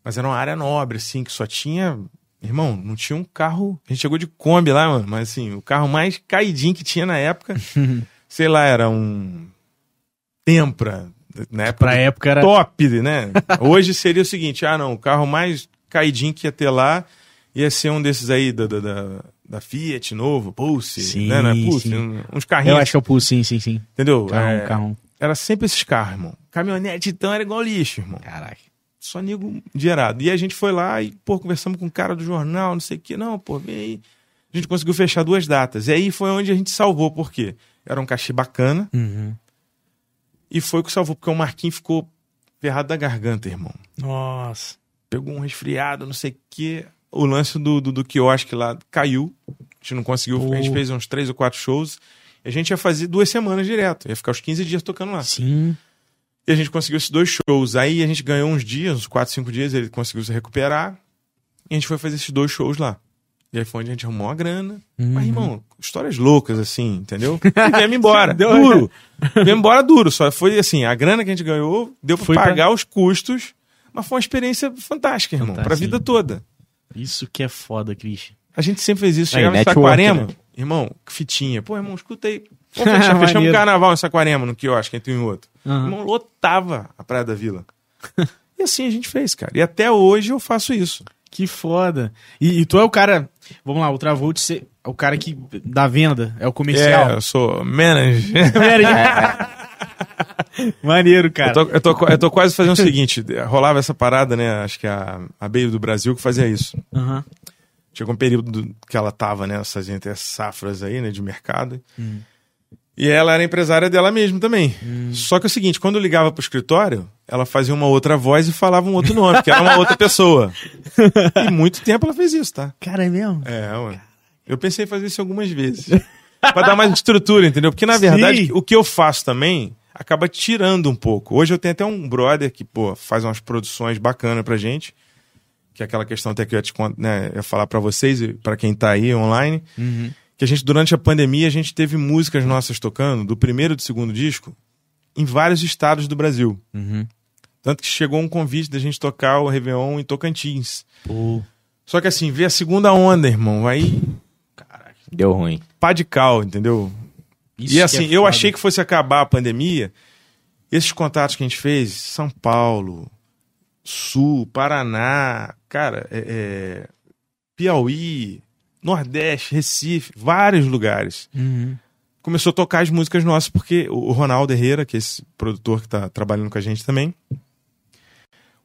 Mas era uma área nobre, assim, que só tinha. Irmão, não tinha um carro. A gente chegou de Kombi lá, mano, mas assim, o carro mais caidinho que tinha na época, sei lá, era um. Tempra. Na época. Pra época era. Top, né? Hoje seria o seguinte: ah, não, o carro mais caidinho que ia ter lá ia ser um desses aí da, da, da, da Fiat novo, Pulse, Sim, né? Não é Pulse? sim. um- Uns carrinhos. Eu acho que é o Pulse, sim, sim, sim. Entendeu? Carrão, É, carrão. Era sempre esses carros, irmão. Caminhonete, então, era igual lixo, irmão Caraca. só nego gerado. E a gente foi lá e, pô, conversamos com o cara do jornal, não sei o que. Não, pô, vem aí. A gente conseguiu fechar duas datas. E aí foi onde a gente salvou, por quê? Era um cachê bacana Uhum. E foi o que salvou, porque o Marquinhos ficou ferrado da garganta, irmão. Nossa. Pegou um resfriado, não sei o que. O lance do, do, do quiosque lá caiu. A gente não conseguiu. A gente Pô. fez uns três ou quatro shows. E a gente ia fazer duas semanas direto. Ia ficar os 15 dias tocando lá. Sim. E a gente conseguiu esses dois shows. Aí a gente ganhou uns dias, uns 4, 5 dias, ele conseguiu se recuperar. E a gente foi fazer esses dois shows lá. E foi onde a gente arrumou a grana. Mas, irmão, histórias loucas, assim, entendeu? E viemos embora. duro. Viemos embora duro. Só foi assim, a grana que a gente ganhou deu pra Foi pra- pagar os custos. Mas foi uma experiência fantástica, irmão. Fantástica. Pra vida toda. Isso que é foda, Christian. A gente sempre fez isso. Aí, Chegava em Saquarema. né? Irmão, que fitinha. Pô, irmão, escuta aí. Fechar, fechamos um carnaval em Saquarema, no quiosque, entre um e outro. Aham. Irmão, lotava a Praia da Vila. e assim a gente fez, cara. E até hoje eu faço isso. Que foda. E, e tu é o cara. Vamos lá, o Travolt é o cara que da venda, é o comercial. É, eu sou manager. Maneiro, cara. Eu tô, eu, tô, eu tô quase fazendo o seguinte: rolava essa parada, né? Acho que a, a Beio do Brasil que fazia isso. Aham. Chegou um período do- que ela tava, né? Essas entre as safras aí, né? De mercado. Hum. E ela era empresária dela mesma também. Só que é o seguinte, quando eu ligava pro escritório, ela fazia uma outra voz e falava um outro nome, que era uma outra pessoa. E muito tempo ela fez isso, tá? Cara, é mesmo? É, ué. Eu pensei em fazer isso algumas vezes. pra dar mais estrutura, entendeu? Porque, na verdade, Sim. o que eu faço também acaba tirando um pouco. Hoje eu tenho até um brother que, pô, faz umas produções bacanas pra gente. Que é aquela questão até que eu ia, te, né, eu ia falar pra vocês e pra quem tá aí online. Uhum. Que a gente, durante a pandemia, a gente teve músicas nossas tocando, do primeiro e do segundo disco, em vários estados do Brasil. Uhum. Tanto que chegou um convite da gente tocar o Réveillon em Tocantins. Pô. Só que assim, vê a segunda onda, irmão. Aí Deu ruim. pá de cal, entendeu? Isso e que assim, é eu achei que fosse acabar a pandemia. Esses contatos que a gente fez, São Paulo, Sul, Paraná, cara, é, é, Piauí, Nordeste, Recife, vários lugares. Uhum. Começou a tocar as músicas nossas, porque o Ronaldo Herrera, que é esse produtor que tá trabalhando com a gente também,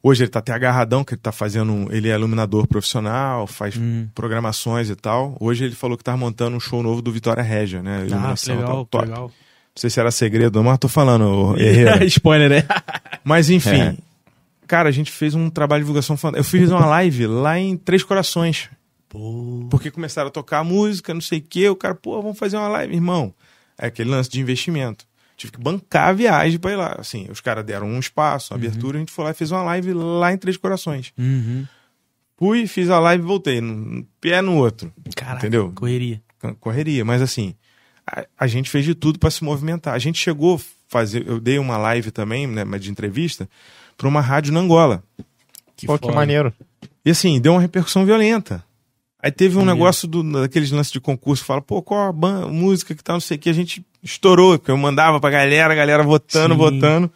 hoje ele tá até agarradão, que ele tá fazendo. Ele é iluminador profissional, faz Hum. programações e tal. Hoje ele falou que tá montando um show novo do Vitória Régia, né? Ah, Iluminação legal, tal. Top. legal. Não sei se era segredo, mas tô falando, Herrera. Spoiler, né? Mas enfim. É. Cara, a gente fez um trabalho de divulgação fantástico. Eu fiz uma live lá em Três Corações. Porque começaram a tocar música, não sei o quê. O cara, pô, vamos fazer uma live, irmão. É aquele lance de investimento. Tive que bancar a viagem pra ir lá. Assim, os caras deram um espaço, uma abertura, a gente foi lá e fez uma live lá em Três Corações. Uhum. Fui, fiz a live e voltei. Um pé no outro. Caraca, Entendeu? correria. correria, mas assim, a, a gente fez de tudo para se movimentar. A gente chegou a fazer, eu dei uma live também, né, mas de entrevista, para uma rádio na Angola. Que Pô, que maneiro. E assim, deu uma repercussão violenta. Aí teve um negócio do, daqueles lances de concurso, fala, pô, qual a ban- música que tá, não sei o que, a gente estourou, porque eu mandava pra galera, a galera votando, Sim. votando.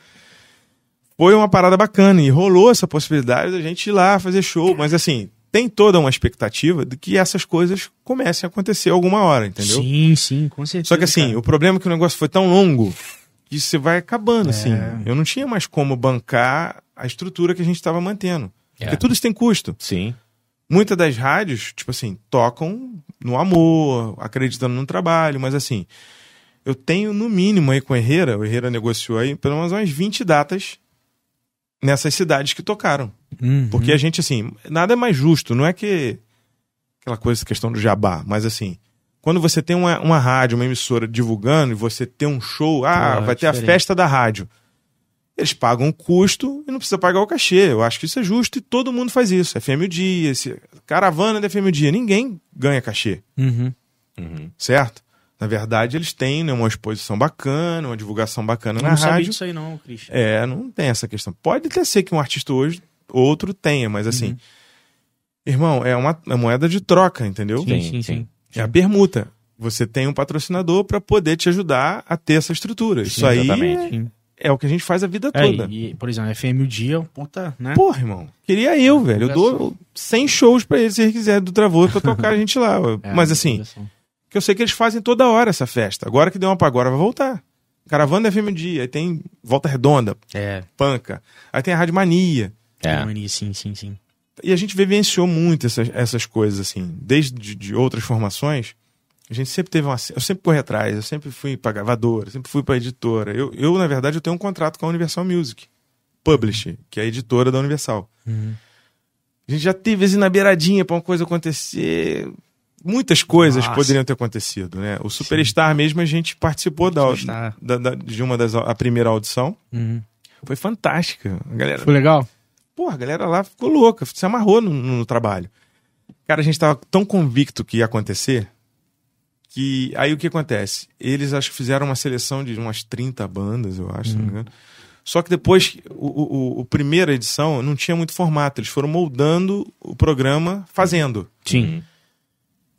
Foi uma parada bacana e rolou essa possibilidade da gente ir lá fazer show, mas assim, tem toda uma expectativa de que essas coisas comecem a acontecer alguma hora, entendeu? Sim, sim, com certeza. Só que assim, cara. o problema é que o negócio foi tão longo que você vai acabando, assim. É. Eu não tinha mais como bancar a estrutura que a gente estava mantendo. É. Porque tudo isso tem custo. Sim. Muitas das rádios, tipo assim, tocam no amor, acreditando no trabalho, mas assim, eu tenho no mínimo aí com o Herrera, o Herrera negociou aí pelo menos umas 20 datas nessas cidades que tocaram. Uhum. Porque a gente, assim, nada é mais justo, não é que aquela coisa, questão do jabá, mas assim, quando você tem uma, uma rádio, uma emissora divulgando e você tem um show, ah, é vai ter a festa da rádio. Eles pagam o custo e não precisa pagar o cachê. Eu acho que isso é justo e todo mundo faz isso. FM o dia, esse... caravana da FM o dia, ninguém ganha cachê, Uhum. Uhum. certo? Na verdade, eles têm né, uma exposição bacana, uma divulgação bacana Eu na não sabia rádio. disso aí não, Christian. É, não tem essa questão. Pode até ser que um artista hoje, outro tenha, mas assim, Uhum. irmão, é uma, é moeda de troca, entendeu? Sim, Sim, sim, sim. É a permuta. Você tem um patrocinador para poder te ajudar a ter essa estrutura. Isso aí é, é o que a gente faz a vida É, toda. e, por exemplo, FM o dia, é um puta, né? Porra, irmão. Queria eu, velho. Eu dou 100 shows pra eles se eles quiserem do Travou pra tocar a gente lá. É, Mas assim, que eu sei que eles fazem toda hora essa festa. Agora que deu uma pra agora, vai voltar. Caravana FM Dia, aí tem Volta Redonda, É, Panca, aí tem a Rádio Mania. É. mania, sim, sim, sim. E a gente vivenciou muito essas, essas coisas, assim. Desde de, de outras formações, a gente sempre teve uma. Eu sempre corri atrás, eu sempre fui pra gravadora, sempre fui pra editora. Eu, eu, na verdade, eu tenho um contrato com a Universal Music Publish, que é a editora da Universal. Uhum. A gente já teve assim na beiradinha pra uma coisa acontecer. Muitas coisas Nossa. poderiam ter acontecido, né? O Superstar mesmo a gente participou da, da- da- de uma das a primeira audição. Uhum. Foi fantástica. A galera Foi legal? Porra, a galera lá ficou louca, se amarrou no, no trabalho. Cara, a gente tava tão convicto que ia acontecer que aí o que acontece? Eles acho que fizeram uma seleção de umas 30 bandas, eu acho, se não me engano. Só que depois, o, o, o- primeira edição não tinha muito formato, eles foram moldando o programa fazendo. Sim.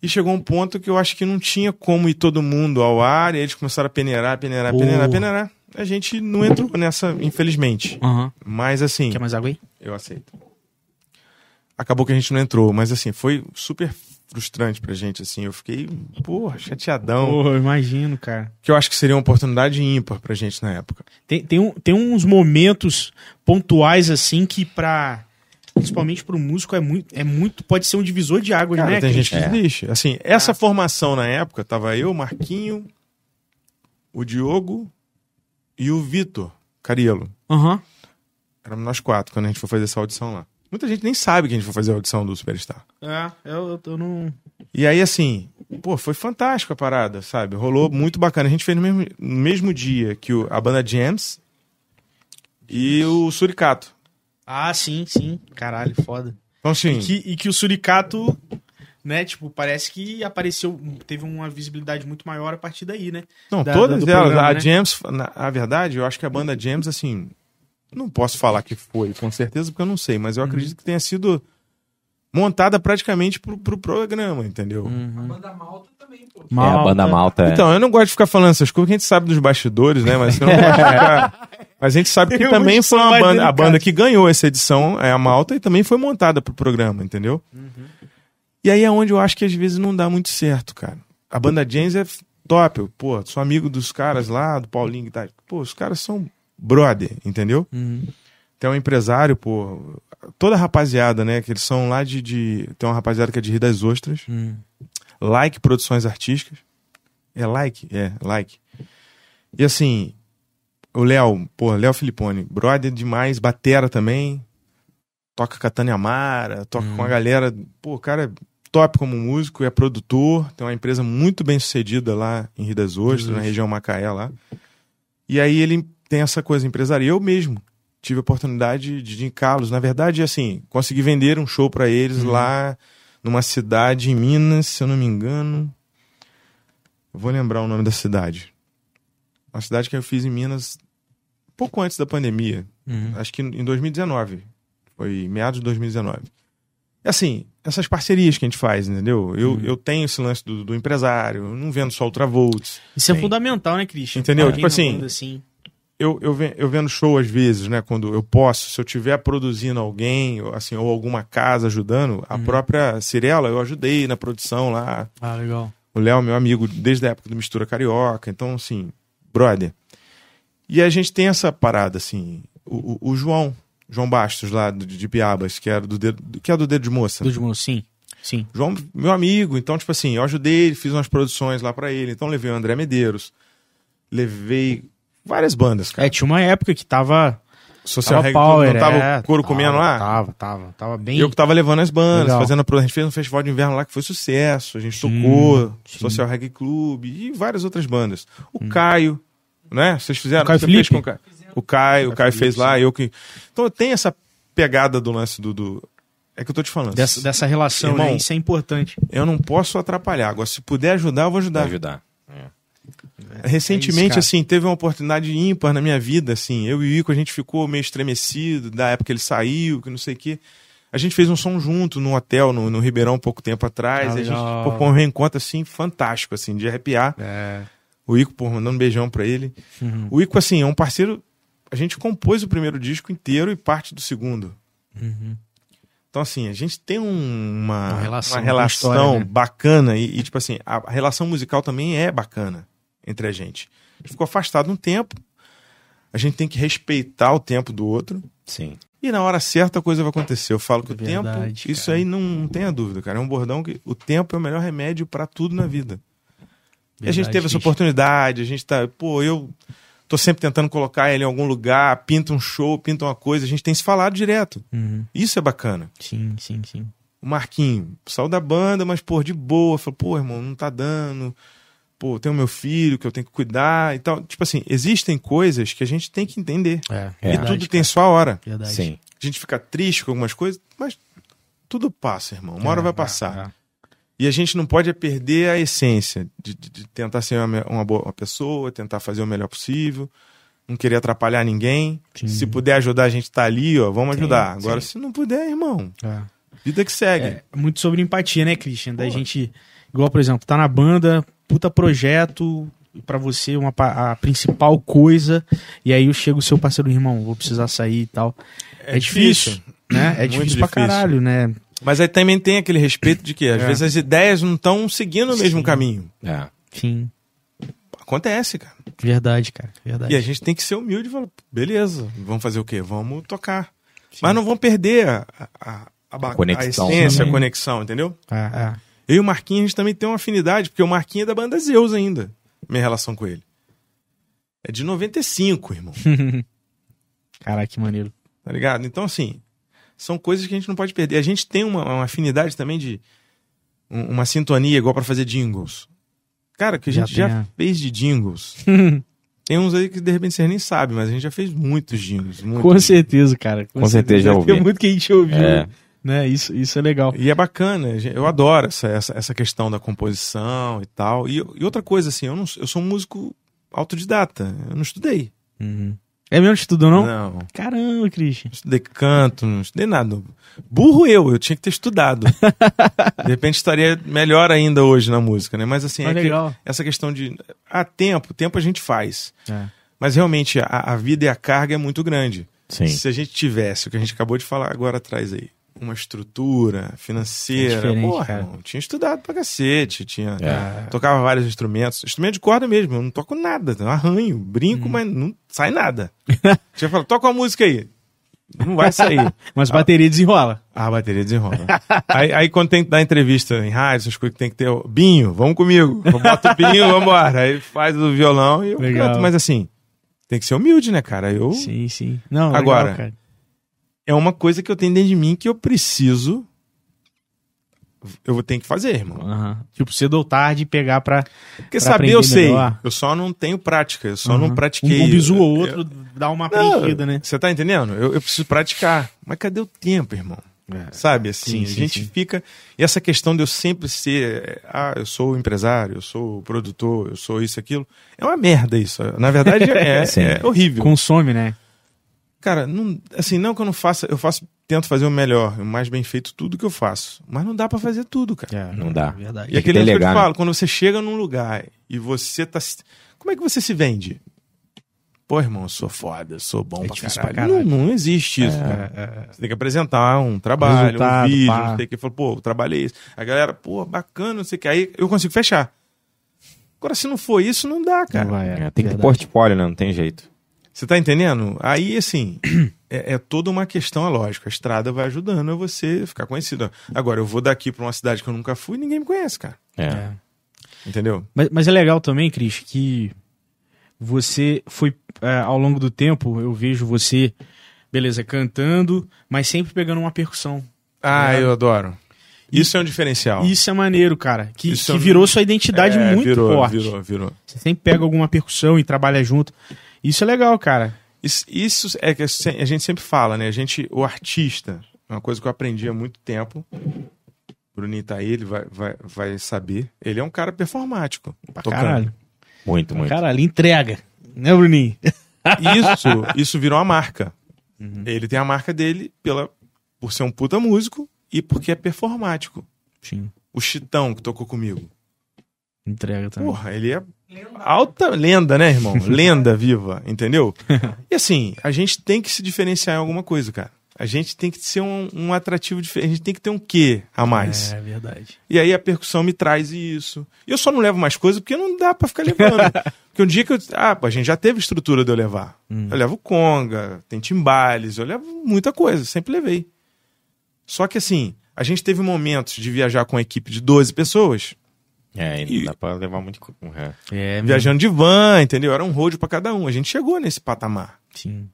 E chegou um ponto que eu acho que não tinha como ir todo mundo ao ar, e aí eles começaram a peneirar, peneirar, Oh. peneirar, peneirar. A gente não entrou nessa, infelizmente. Aham. Mas assim. Quer mais água aí? Eu aceito. Acabou que a gente não entrou, mas assim, foi super frustrante pra gente, assim. Eu fiquei, porra, chateadão. Eu imagino, cara. Que eu acho que seria uma oportunidade ímpar pra gente na época. Tem, tem, um, tem uns momentos pontuais, assim, que pra. Principalmente pro músico é muito, é muito. Pode ser um divisor de águas, Cara, né? tem gente que desiste. Assim, essa formação na época, tava eu, Marquinho, o Diogo e o Vitor Carielo. Aham. Éramos nós quatro quando a gente foi fazer essa audição lá. Muita gente nem sabe que a gente foi fazer a audição do Superstar. É, eu, eu, não. E aí, assim, pô, foi fantástico a parada, sabe? Rolou muito bacana. A gente fez no mesmo, no mesmo dia que o- a banda Jams e o Suricato. Ah, sim, sim. Caralho, foda. Então, assim, E que, e que o Suricato, né, tipo, parece que apareceu, teve uma visibilidade muito maior a partir daí, né? não, da- todas do elas. programa, a né? Jams, na a verdade, eu acho que a banda Jams, assim, não posso falar que foi, com certeza, porque eu não sei, mas eu Uhum. acredito que tenha sido montada praticamente pro, pro programa, entendeu? Uhum. A banda Malta também, pô. É, a banda malta. é. Então, eu não gosto de ficar falando essas coisas, porque a gente sabe dos bastidores, né? Mas, eu não gosto de ficar- Mas a gente sabe que Eu também foi uma banda. A banda que ganhou essa edição é a Malta e também foi montada pro programa, entendeu? E aí é onde eu acho que às vezes não dá muito certo, cara. A banda James é top. eu, Pô, sou amigo dos caras lá, do Paulinho e tal. Pô, os caras são brother, entendeu? Uhum. Tem um empresário, pô. Toda a rapaziada, né? Que eles são lá de. de... Tem uma rapaziada que é de Rio das Ostras. Uhum. Like Produções Artísticas. É like? É, like. E assim, o Léo, pô, Léo Filipone, brother demais, batera também. toca com a Tânia Amara, toca com a galera. Pô, o cara é top como músico, é produtor, tem uma empresa muito bem sucedida lá em Rio das Ostras, na região Macaé lá. E aí ele tem essa coisa empresarial. Eu mesmo tive a oportunidade de indicá-los. Na verdade, assim, consegui vender um show para eles lá numa cidade em Minas, se eu não me engano. Eu vou lembrar o nome da cidade. Uma cidade que eu fiz em Minas pouco antes da pandemia. Acho que em 2019. Foi meados de 2019. E assim, essas parcerias que a gente faz, entendeu? Eu, eu tenho esse lance do, do empresário, eu não vendo só Ultravolts. Isso é Sim. fundamental, né, Christian? Entendeu? Tipo assim, assim. Eu, eu, eu vendo show às vezes, né? Quando eu posso, se eu tiver produzindo alguém, assim, ou alguma casa ajudando, a própria Cirela eu ajudei na produção lá. Ah, legal. O Léo, meu amigo, desde a época do Mistura Carioca. Então, assim, brother. E a gente tem essa parada, assim. O, o- o João, João Bastos, lá do- de Piabas, que, era do dedo, que é do Dedo de Moça. Dos moços, sim. Sim. João, meu amigo, então, tipo assim, eu ajudei ele, fiz umas produções lá pra ele. Então, levei o André Medeiros, levei várias bandas, cara. É, tinha uma época que tava. Social Tava power, não tava é, o couro tava, comendo lá? Tava, tava. Tava bem. Eu que tava levando as bandas, Legal. fazendo a pro- A gente fez um festival de inverno lá que foi sucesso. A gente Sim, tocou, sim. Social Reggae Club e várias outras bandas. O Caio, né? Vocês fizeram? O Caio Você fez Felipe? com o Caio. O Caio, o Caio fez lá, eu que. Então eu tenho essa pegada do lance do. do- É que eu tô te falando. Dessa, dessa relação, Irmão, né? Isso é importante. Eu não posso atrapalhar. Agora, se puder ajudar, eu vou ajudar. Vai ajudar. Recentemente, É isso, cara. assim, teve uma oportunidade ímpar na minha vida, assim. Eu e o Ico, a gente ficou meio estremecido da época que ele saiu, que não sei o quê. A gente fez um som junto num hotel no, no Ribeirão pouco tempo atrás. Ah, a gente pô, foi um reencontro, assim, fantástico, assim, de arrepiar. É. O Ico, pô, mandando um beijão pra ele. Uhum. O Ico, assim, é um parceiro... A gente compôs o primeiro disco inteiro e parte do segundo. Uhum. Então, assim, a gente tem um- uma, Uma relação, uma relação história, né? bacana e, e, tipo assim, a relação musical também é bacana entre a gente. A gente ficou afastado um tempo, a gente tem que respeitar o tempo do outro Sim. e na hora certa a coisa vai acontecer. Eu falo que o Verdade, tempo, isso aí não, não tenha dúvida, cara. É um bordão que o tempo é o melhor remédio pra tudo na vida. e a gente Verdade, teve essa oportunidade, a gente tá, pô, eu tô sempre tentando colocar ele em algum lugar, pinta um show, pinta uma coisa, a gente tem se falado direto. Uhum. Isso é bacana. Sim, sim, sim. O Marquinho saiu da banda, mas, pô, de boa. Falou, pô, irmão, não tá dando. Pô, tem o meu filho que eu tenho que cuidar e tal. Tipo assim, existem coisas que a gente tem que entender. É, É. e verdade, tudo tem sua hora. Verdade. Sim. A gente fica triste com algumas coisas, mas tudo passa, irmão. Uma hora É, vai é, passar. é. E a gente não pode perder a essência de, de- de tentar ser uma, uma boa uma pessoa, tentar fazer o melhor possível, não querer atrapalhar ninguém. Sim. Se puder ajudar, a gente tá ali, ó, vamos Sim, ajudar. Agora, sim. se não puder, irmão, É. vida que segue. É, muito sobre empatia, né, Christian? Da Pô. gente, igual, por exemplo, tá na banda, puta projeto, pra você uma, a principal coisa, e aí chega o seu parceiro, irmão, vou precisar sair e tal. É, difícil, né? É Muito difícil pra difícil. caralho, né? Mas aí também tem aquele respeito de que às É. vezes as ideias não estão seguindo o mesmo Sim. caminho. É. Sim, Acontece, cara. verdade, cara, verdade. E a gente tem que ser humilde e falar, beleza, vamos fazer o quê? Vamos tocar. Mas não vamos perder a, a, a, ba- conexão. a essência, Sim. a conexão, entendeu? É, é. Eu e o Marquinhos, a gente também tem uma afinidade, porque o Marquinhos é da banda Zeus ainda, minha relação com ele. É de 95, irmão, Caraca, que maneiro. tá ligado? Então, assim, são coisas que a gente não pode perder. A gente tem uma, uma afinidade também de um- uma sintonia igual pra fazer jingles. Cara, que a Já gente já tem a- fez de jingles. Tem uns aí que de repente vocês nem sabem, mas a gente já fez muitos jingles. muitos. Com certeza, cara. Com certeza já Deve ter ouvi. muito que a gente ouviu, É. né? Isso, isso é legal. E é bacana, eu adoro essa, essa, essa questão da composição e tal. E, e outra coisa, assim, eu, não, eu sou um músico autodidata, eu não estudei. Uhum. É mesmo que estudou, não? Não, Caramba, Christian. não estudei canto, não estudei nada. Burro eu, eu tinha que ter estudado. de repente estaria melhor ainda hoje na música, né? Mas assim, Ah, é que essa questão de. Ah, tempo, tempo a gente faz. É. Mas realmente a, a vida e a carga é muito grande. Sim. Se a gente tivesse o que a gente acabou de falar agora atrás aí, uma estrutura financeira, É porra, irmão, tinha estudado pra cacete, tinha É. tocava vários instrumentos, instrumento de corda mesmo, eu não toco nada, eu arranho, brinco, mas não sai nada. Tinha falado, toca uma música aí. Não vai sair. Mas bateria desenrola. Ah, a bateria desenrola. aí, aí quando tem que dar entrevista em rádio, essas coisas que tem que ter. Binho, vamos comigo. Eu boto o Binho, vambora. Aí faz o violão e eu Legal. canto. Mas assim, tem que ser humilde, né, cara? Eu, Sim, sim. Não, Agora, legal, cara. É uma coisa que eu tenho dentro de mim que eu preciso. Eu vou ter que fazer, irmão. Aham. Tipo, cedo ou tarde pegar pra. Porque Pra saber eu sei. melhor. Eu só não tenho prática. Eu só Aham. não pratiquei. Um, um bizu ou Eu- outro dá uma preenchida, né? Você tá entendendo? Eu, eu preciso praticar. Mas cadê o tempo, irmão? Sabe, assim, Sim, a sim, gente sim. fica. E essa questão de eu sempre ser. Ah, eu sou empresário, eu sou produtor, eu sou isso, aquilo. É uma merda isso. Na verdade, é, Sim. é horrível. Consome, né? Cara, não, assim, não que eu não faça. Eu faço, tento fazer o melhor, o mais bem feito, tudo que eu faço. Mas não dá pra fazer tudo, cara. Não dá. É Verdade. E aquele que eu te né? falo, quando você chega num lugar e você tá. Como é que você se vende? Pô, irmão, eu sou foda, eu sou bom É pra caralho. pra caralho. Não, não existe isso, cara. É, é, Você tem que apresentar um trabalho, Resultado, um vídeo, pá. você tem que falar, pô, eu trabalhei isso. A galera, pô, bacana, não sei o que. Aí eu consigo fechar. Agora, se não for isso, não dá, não cara. vai, é. É, tem que ter portfólio, né? Não tem jeito. Você tá entendendo? Aí, assim, é, é toda uma questão, é lógico. A estrada vai ajudando a você ficar conhecido. Agora, eu vou daqui pra uma cidade que eu nunca fui e ninguém me conhece, cara. É. É. Entendeu? Mas, mas é legal também, Cris, que você foi, é, ao longo do tempo, eu vejo você, beleza, cantando, mas sempre pegando uma percussão. Ah, É. eu adoro. Isso é um diferencial. Isso é maneiro, cara. Que, que é um- virou sua identidade É, muito virou, forte. Virou, virou. Você sempre pega alguma percussão e trabalha junto. Isso é legal, cara. Isso, isso é que a gente sempre fala, né? A gente, o artista, é uma coisa que eu aprendi há muito tempo. O Bruninho tá aí, ele vai, vai, vai saber. Ele é um cara performático. Pra tocando. caralho. Muito, muito. Caralho, entrega. Né, Bruninho? Isso, isso virou uma marca. Uhum. Ele tem a marca dele pela, por ser um puta músico e porque é performático. Sim, O Chitão que tocou comigo. entrega também. Porra, ele é alta lenda, né, irmão? lenda viva, entendeu? E assim, a gente tem que se diferenciar em alguma coisa, cara. A gente tem que ser um, um atrativo diferente. A gente tem que ter um quê a mais. É verdade. E aí a percussão me traz isso. E eu só não levo mais coisa porque não dá pra ficar levando. porque um dia que eu. Ah, pô, a gente já teve estrutura de eu levar. Hum. Eu levo conga, tem timbales, eu levo muita coisa, sempre levei. Só que assim, a gente teve momentos de viajar com uma equipe de 12 pessoas, É, e não E- dá pra levar muito. É. É, mesmo. viajando de van, entendeu? Era um road pra cada um. A gente chegou nesse patamar. Sim.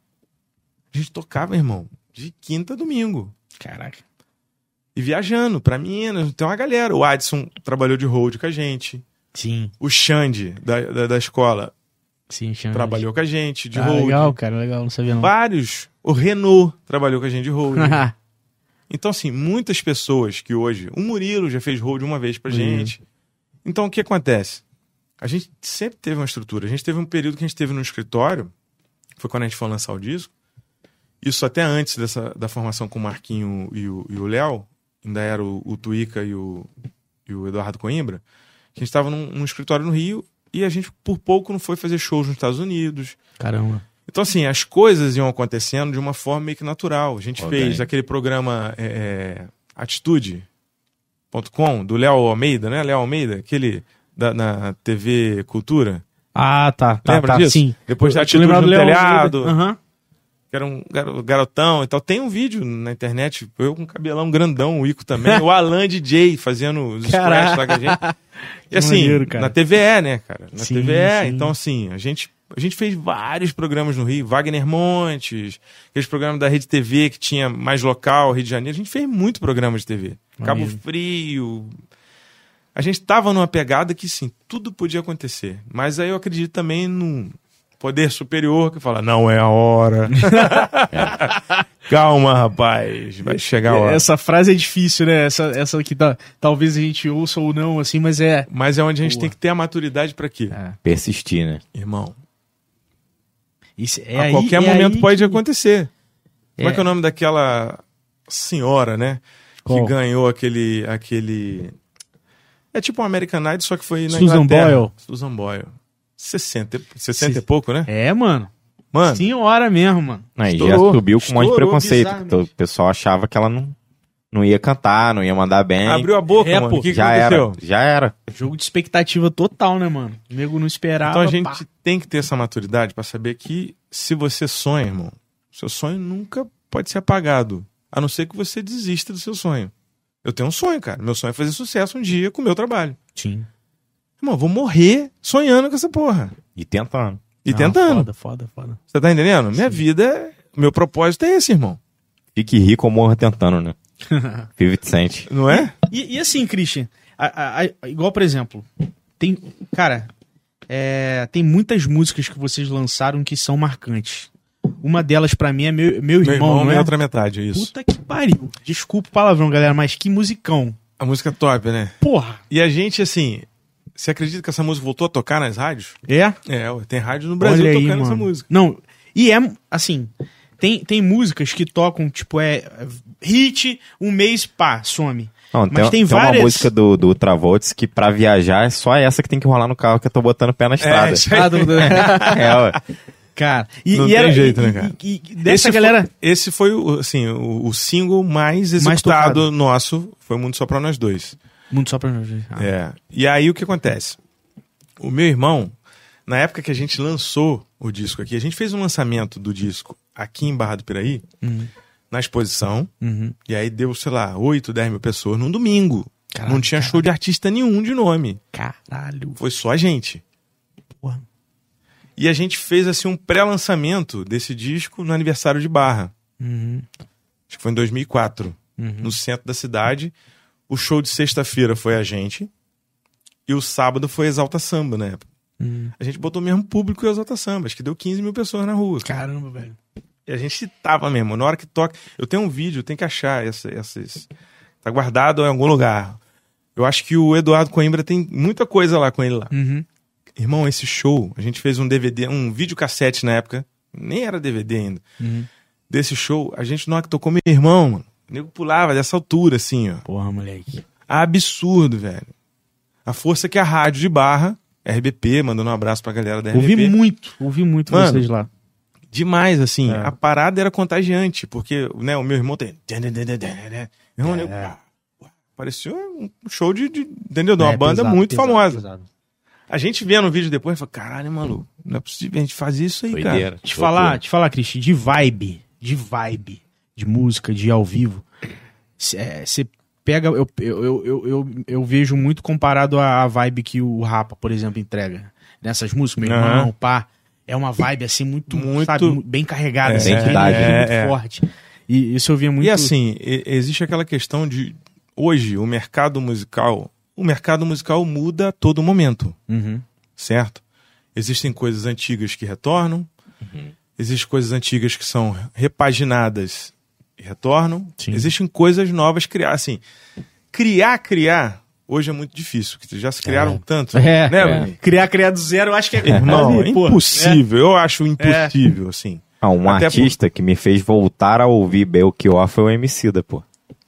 A gente tocava, irmão, de quinta a domingo. Caraca. E viajando pra Minas, tem uma galera. O Adson trabalhou de road com a gente. Sim, O Xande, da, da, da escola, sim, chama. trabalhou com a gente de ah, road. legal, cara, legal, não sabia não. Vários. O Renault trabalhou com a gente de road. então, assim, muitas pessoas que hoje. O Murilo já fez road uma vez pra Murilo. gente. Então, o que acontece? A gente sempre teve uma estrutura. A gente teve um período que a gente teve no escritório, foi quando a gente foi lançar o disco. Isso até antes dessa, da formação com o Marquinho e o Léo, ainda era o, o Tuica e o, e o Eduardo Coimbra. que A gente estava num, num escritório no Rio e a gente, por pouco, não foi fazer shows nos Estados Unidos. Caramba. Então, assim, as coisas iam acontecendo de uma forma meio que natural. A gente fez aquele programa é, é, Atitude.com, do Léo Almeida, né? Léo Almeida, aquele da, na TV Cultura. Ah, tá, tá, Lembra tá, disso? sim. Depois da Atitude no do telhado. Aham. que era um garo- garotão e tal. Tem um vídeo na internet, eu com cabelão grandão, o Ico também, o Alan DJ fazendo os scratch lá com a gente. E assim, maneiro, na TVE, né, cara? Na Sim, TVE. sim. Então, assim, a gente, a gente fez vários programas no Rio. Wagner Montes, aqueles programas da Rede TV que tinha mais local, Rio de Janeiro. A gente fez muito programa de TV. Cabo. Frio. A gente tava numa pegada que, sim, tudo podia acontecer. Mas aí eu acredito também num poder superior que fala, não é a hora. Calma, rapaz. Vai chegar a hora. Essa frase é difícil, né? Essa, essa aqui tá, talvez a gente ouça ou não, assim, mas é. Mas é onde a gente Boa. tem que ter a maturidade pra quê? É. Persistir, né? Irmão, Isso, é a aí- qualquer é momento aí pode que- acontecer. Como é É. que é o nome daquela senhora, né? Qual? Que ganhou aquele, aquele... É tipo um American Idol, só que foi na Susan Inglaterra. Boyle. Susan Boyle. 60, e- 60 e Se- pouco, né? É, mano. Mano, Senhora mesmo, mano. Aí já Estourou. subiu com um monte de preconceito. O pessoal achava que ela não, não ia cantar, não ia mandar bem. abriu a boca, É, mano. O que, que já aconteceu? era, já era. Jogo de expectativa total, né, mano? O nego não esperava. Então a gente pá. tem que ter essa maturidade pra saber que se você sonha, irmão, seu sonho nunca pode ser apagado. A não ser que você desista do seu sonho. Eu tenho um sonho, cara. Meu sonho é fazer sucesso um dia com o meu trabalho. Sim. Irmão, eu vou morrer sonhando com essa porra. E tentando. E Não, tentando. Foda, foda, foda. Você tá entendendo? Minha vida, é- meu propósito é esse, irmão. Fique rico ou morra tentando, né? 50 Cent. Não é? E, e assim, Christian, a- a- a- igual, por exemplo, tem. Cara, é, tem muitas músicas que vocês lançaram que são marcantes. Uma delas, pra mim, é meu, meu irmão, Meu irmão, não minha é? outra metade, é isso. Puta que pariu. Desculpa o palavrão, galera, mas que musicão. A música é top, né? Porra. E a gente, assim, você acredita que essa música voltou a tocar nas rádios? É? É, tem rádio no Brasil aí, tocando essa mano. música. Não, e é, assim, tem, tem músicas que tocam, tipo, é hit, um mês, pá, some. Não, Mas tem tem, tem uma várias- música do, do Travolts que pra viajar é só essa que tem que rolar no carro que eu tô botando o pé na estrada. isso aí. Ah, do- do- É, ué. Cara, e, Não e tem era, jeito, e- né, cara? e- e- dessa esse galera... Foi, esse foi, o, assim, o, o single mais Mais executado tocado. nosso. Foi Mundo Só Pra Nós Dois. Muito só pra nós. Ah. É. E aí o que acontece? O meu irmão, na época que a gente lançou o disco aqui, a gente fez um lançamento do disco aqui em Barra do Piraí, Uhum. na exposição, Uhum. e aí deu, sei lá, 8, 10 mil pessoas num domingo. Caralho, Não tinha show de artista nenhum de nome. Caralho. Foi só a gente. Porra. E a gente fez assim um pré-lançamento desse disco no aniversário de Barra. Uhum. Acho que foi em 2004, Uhum. no centro da cidade. O show de sexta-feira foi a gente. E o sábado foi Exalta Samba, na época. Uhum. A gente botou mesmo público e Exalta Samba. Acho que deu 15 mil pessoas na rua. cara. Caramba, velho. E a gente tava mesmo. Na hora que toca. Eu tenho um vídeo, tem que achar essa, essas. Tá guardado em algum lugar. Eu acho que o Eduardo Coimbra tem muita coisa lá com ele lá. Uhum. Irmão, esse show, a gente fez um DVD, um videocassete na época. Nem era DVD ainda. Uhum. Desse show, a gente na hora que tocou meu irmão, mano. O nego pulava dessa altura, assim, ó. Porra, moleque. Absurdo, velho. A força que a rádio de barra, RBP, mandando um abraço pra galera da RBP. Ouvi muito, ouvi muito Mano, vocês lá. Demais, assim. É. A parada era contagiante, porque né, o meu irmão tem. Meu irmão, É. parecia um show de. de entendeu? De uma É, banda pesado, muito pesado, famosa. pesado. A gente vendo o vídeo depois, falou: caralho, maluco, não é possível a gente fazer isso aí, cara. Te falar, te falar, Cristi, de vibe, de vibe, de música, de ao vivo. Você pega. Eu, eu, eu, eu, eu, eu vejo muito comparado à vibe que o Rapa, por exemplo, entrega. Nessas músicas, meu irmão, pá. É uma vibe assim muito, Muito- sabe, bem carregada, É, assim, bem né? muito É, é. forte. E isso eu via muito. E assim, e- existe aquela questão de. Hoje, o mercado musical. O mercado musical muda a todo momento. Uhum. certo? Existem coisas antigas que retornam, existem coisas antigas que são repaginadas retornam, Sim. existem coisas novas criar. Assim, criar, criar, hoje é muito difícil, porque já se criaram tanto. É, né, é. Criar, criar do zero, eu acho que é. Irmão, é impossível. Eu acho impossível, assim. Ah, um Até artista que me fez voltar a ouvir Belchior foi o Emicida, pô.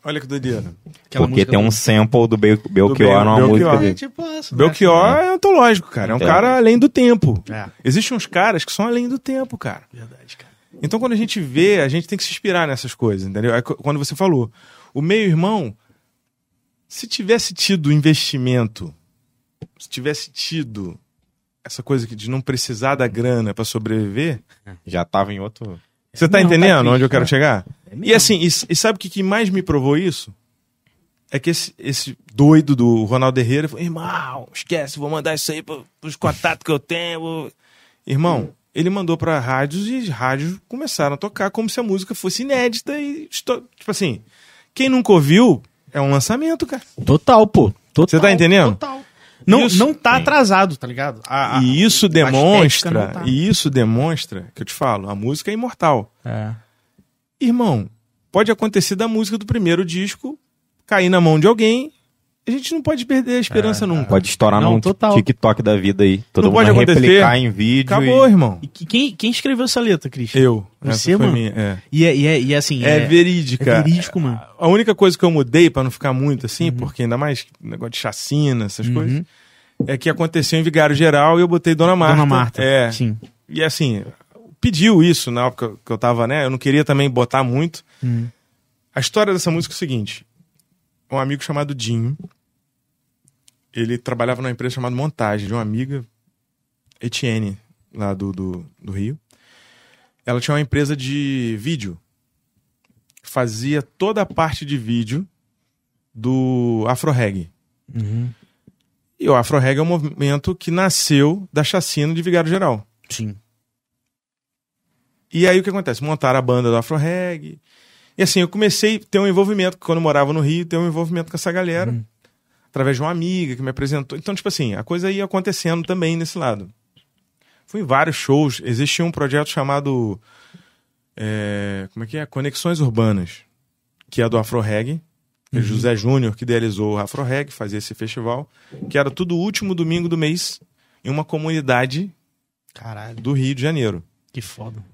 Olha que doideira. Aquela Porque tem do- um sample do Bel Belchior Bel- numa música É, dele. tipo, essa, Belchior é antológico, cara. É um É. cara além do tempo. É. Existem uns caras que são além do tempo, cara. Verdade, cara. Então, quando a gente vê, a gente tem que se inspirar nessas coisas, entendeu? É qu- quando você falou, o meio-irmão, se tivesse tido investimento, se tivesse tido essa coisa de não precisar da grana pra sobreviver, Já tava em outro. você tá Não, tá entendendo triste, onde eu quero é. chegar? E assim, e, e sabe o que, que mais me provou isso? É que esse, esse doido do Ronaldo Herrera falou: irmão, esquece, vou mandar isso aí pro- pros contatos que eu tenho. vou-" Irmão, ele mandou pra rádios e rádios começaram a tocar como se a música fosse inédita e. Tipo assim, quem nunca ouviu é um lançamento, cara. Total, pô. Total, Você tá entendendo? Total. Não, Isso- não tá atrasado, tá ligado? A- a- e isso demonstra, tá. e isso demonstra, que eu te falo, a música é imortal. É. Irmão, pode acontecer da música do primeiro disco cair na mão de alguém. A gente não pode perder a esperança nunca. Pode estourar Não, num total. TikTok da vida aí. Todo Não mundo pode vai acontecer. replicar em vídeo. Acabou, e... irmão. E que- quem, quem escreveu essa letra, Christian? Eu. Você, Essa mano? minha, é. E é, e é, e é assim. É, verídica. É verídico, mano. A única coisa que eu mudei pra não ficar muito assim, porque ainda mais negócio de chacina, essas Uhum. coisas, é que aconteceu em Vigário Geral e eu botei Dona Marta. Dona Marta. É. Sim. E assim, pediu isso na época que eu tava, né? Eu não queria também botar muito. Hum. A história dessa música é o seguinte: um amigo chamado Dinho, ele trabalhava numa empresa chamada Montagem, de uma amiga, Etienne, lá do, do, do Rio. Ela tinha uma empresa de vídeo. Fazia toda a parte de vídeo do Afro Reggae. Uhum. E o Afro Reggae é um movimento que nasceu da chacina de Vigário Geral. Sim. E aí o que acontece? Montaram a banda do Afro Reggae. E assim, eu comecei a ter um envolvimento, quando eu morava no Rio, ter um envolvimento com essa galera, Uhum. através de uma amiga que me apresentou. Então, tipo assim, a coisa ia acontecendo também nesse lado. Fui em vários shows. Existia um projeto chamado. é, como é que é? Conexões Urbanas, que é do Afro Reggae. É José Júnior, que idealizou o Afro Reggae, fazia esse festival, que era todo último domingo do mês em uma comunidade Caralho, do Rio de Janeiro. que foda.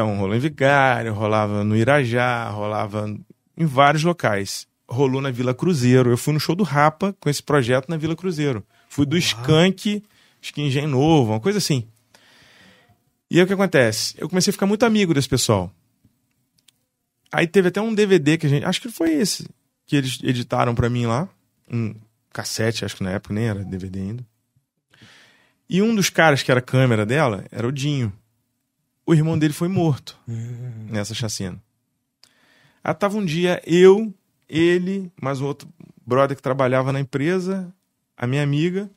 Então, rolou em Vigário, rolava no Irajá, rolava em vários locais. Rolou na Vila Cruzeiro. Eu fui no show do Rapa com esse projeto na Vila Cruzeiro. Fui do Skank, Engenho Novo, uma coisa assim. E aí o que acontece? Eu comecei a ficar muito amigo desse pessoal. Aí teve até um DVD que a gente. Acho que foi esse. Que eles editaram pra mim lá. Um cassete, acho que na época nem era DVD ainda. E um dos caras que era a câmera dela era o Dinho. O irmão dele foi morto nessa chacina. Aí tava um dia eu, ele, mais um outro brother que trabalhava na empresa, a minha amiga.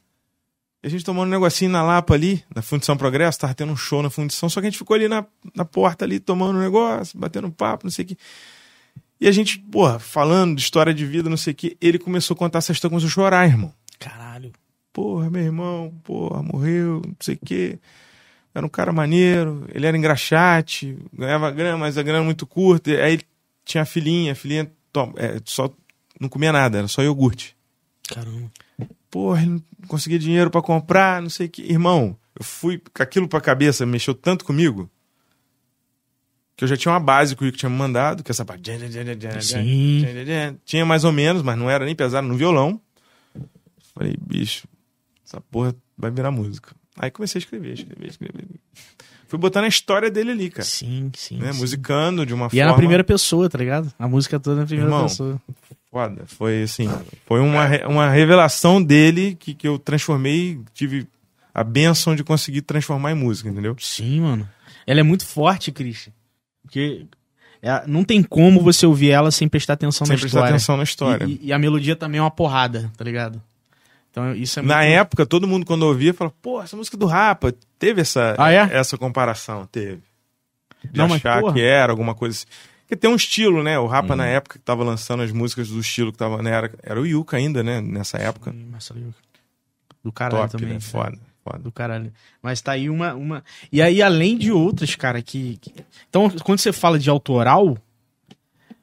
E a gente tomando um negocinho na Lapa ali, na Fundição Progresso, tava tendo um show na Fundição, só que a gente ficou ali na, na porta ali, tomando um negócio, batendo um papo, não sei o que. E a gente, porra, falando de história de vida, não sei o que, ele começou a contar essa história, começou a chorar, irmão. Caralho. Porra, meu irmão, porra, morreu, não sei o quê. Era um cara maneiro, ele era engraxate, ganhava grana, mas a grana muito curta. Aí tinha a filhinha, a filhinha to- é, só não comia nada, era só iogurte. Caramba. Porra, ele não conseguia dinheiro pra comprar, não sei o que. Irmão, eu fui com aquilo pra cabeça, mexeu tanto comigo, que eu já tinha uma base que o Rico tinha me mandado, que essa parte. Sim. Tinha mais ou menos, mas não era nem pesado no violão. Falei, bicho, essa porra vai virar música. Aí comecei a escrever, escrever, escrever. Fui botando a história dele ali, cara. Sim, sim. Né? sim. Musicando de uma E forma. é na primeira pessoa, tá ligado? A música toda na primeira Irmão, pessoa. Foda. Foi assim. Foi uma, uma revelação dele que, que eu transformei, tive a benção de conseguir transformar em música, entendeu? Sim, mano. Ela é muito forte, Christian. Porque é- não tem como você ouvir ela sem prestar atenção Sem na prestar história. atenção na história. E, e- e a melodia também é uma porrada, tá ligado? Então isso é muito... Na época, todo mundo quando ouvia falava, pô, essa música do Rapa, teve essa, Ah, é? essa comparação, teve. De Não, mas, achar porra. que era alguma coisa assim. Porque tem um estilo, né? O Rapa Uhum. na época que tava lançando as músicas do estilo que tava, né? Era, era o Yuka ainda, né? Nessa época. Sim, Marcelo Yuca. Do caralho Top, também. né? né? Foda, foda. Do caralho. Mas tá aí uma, uma. E aí, além de outras, cara, que. que- Então, quando você fala de autoral,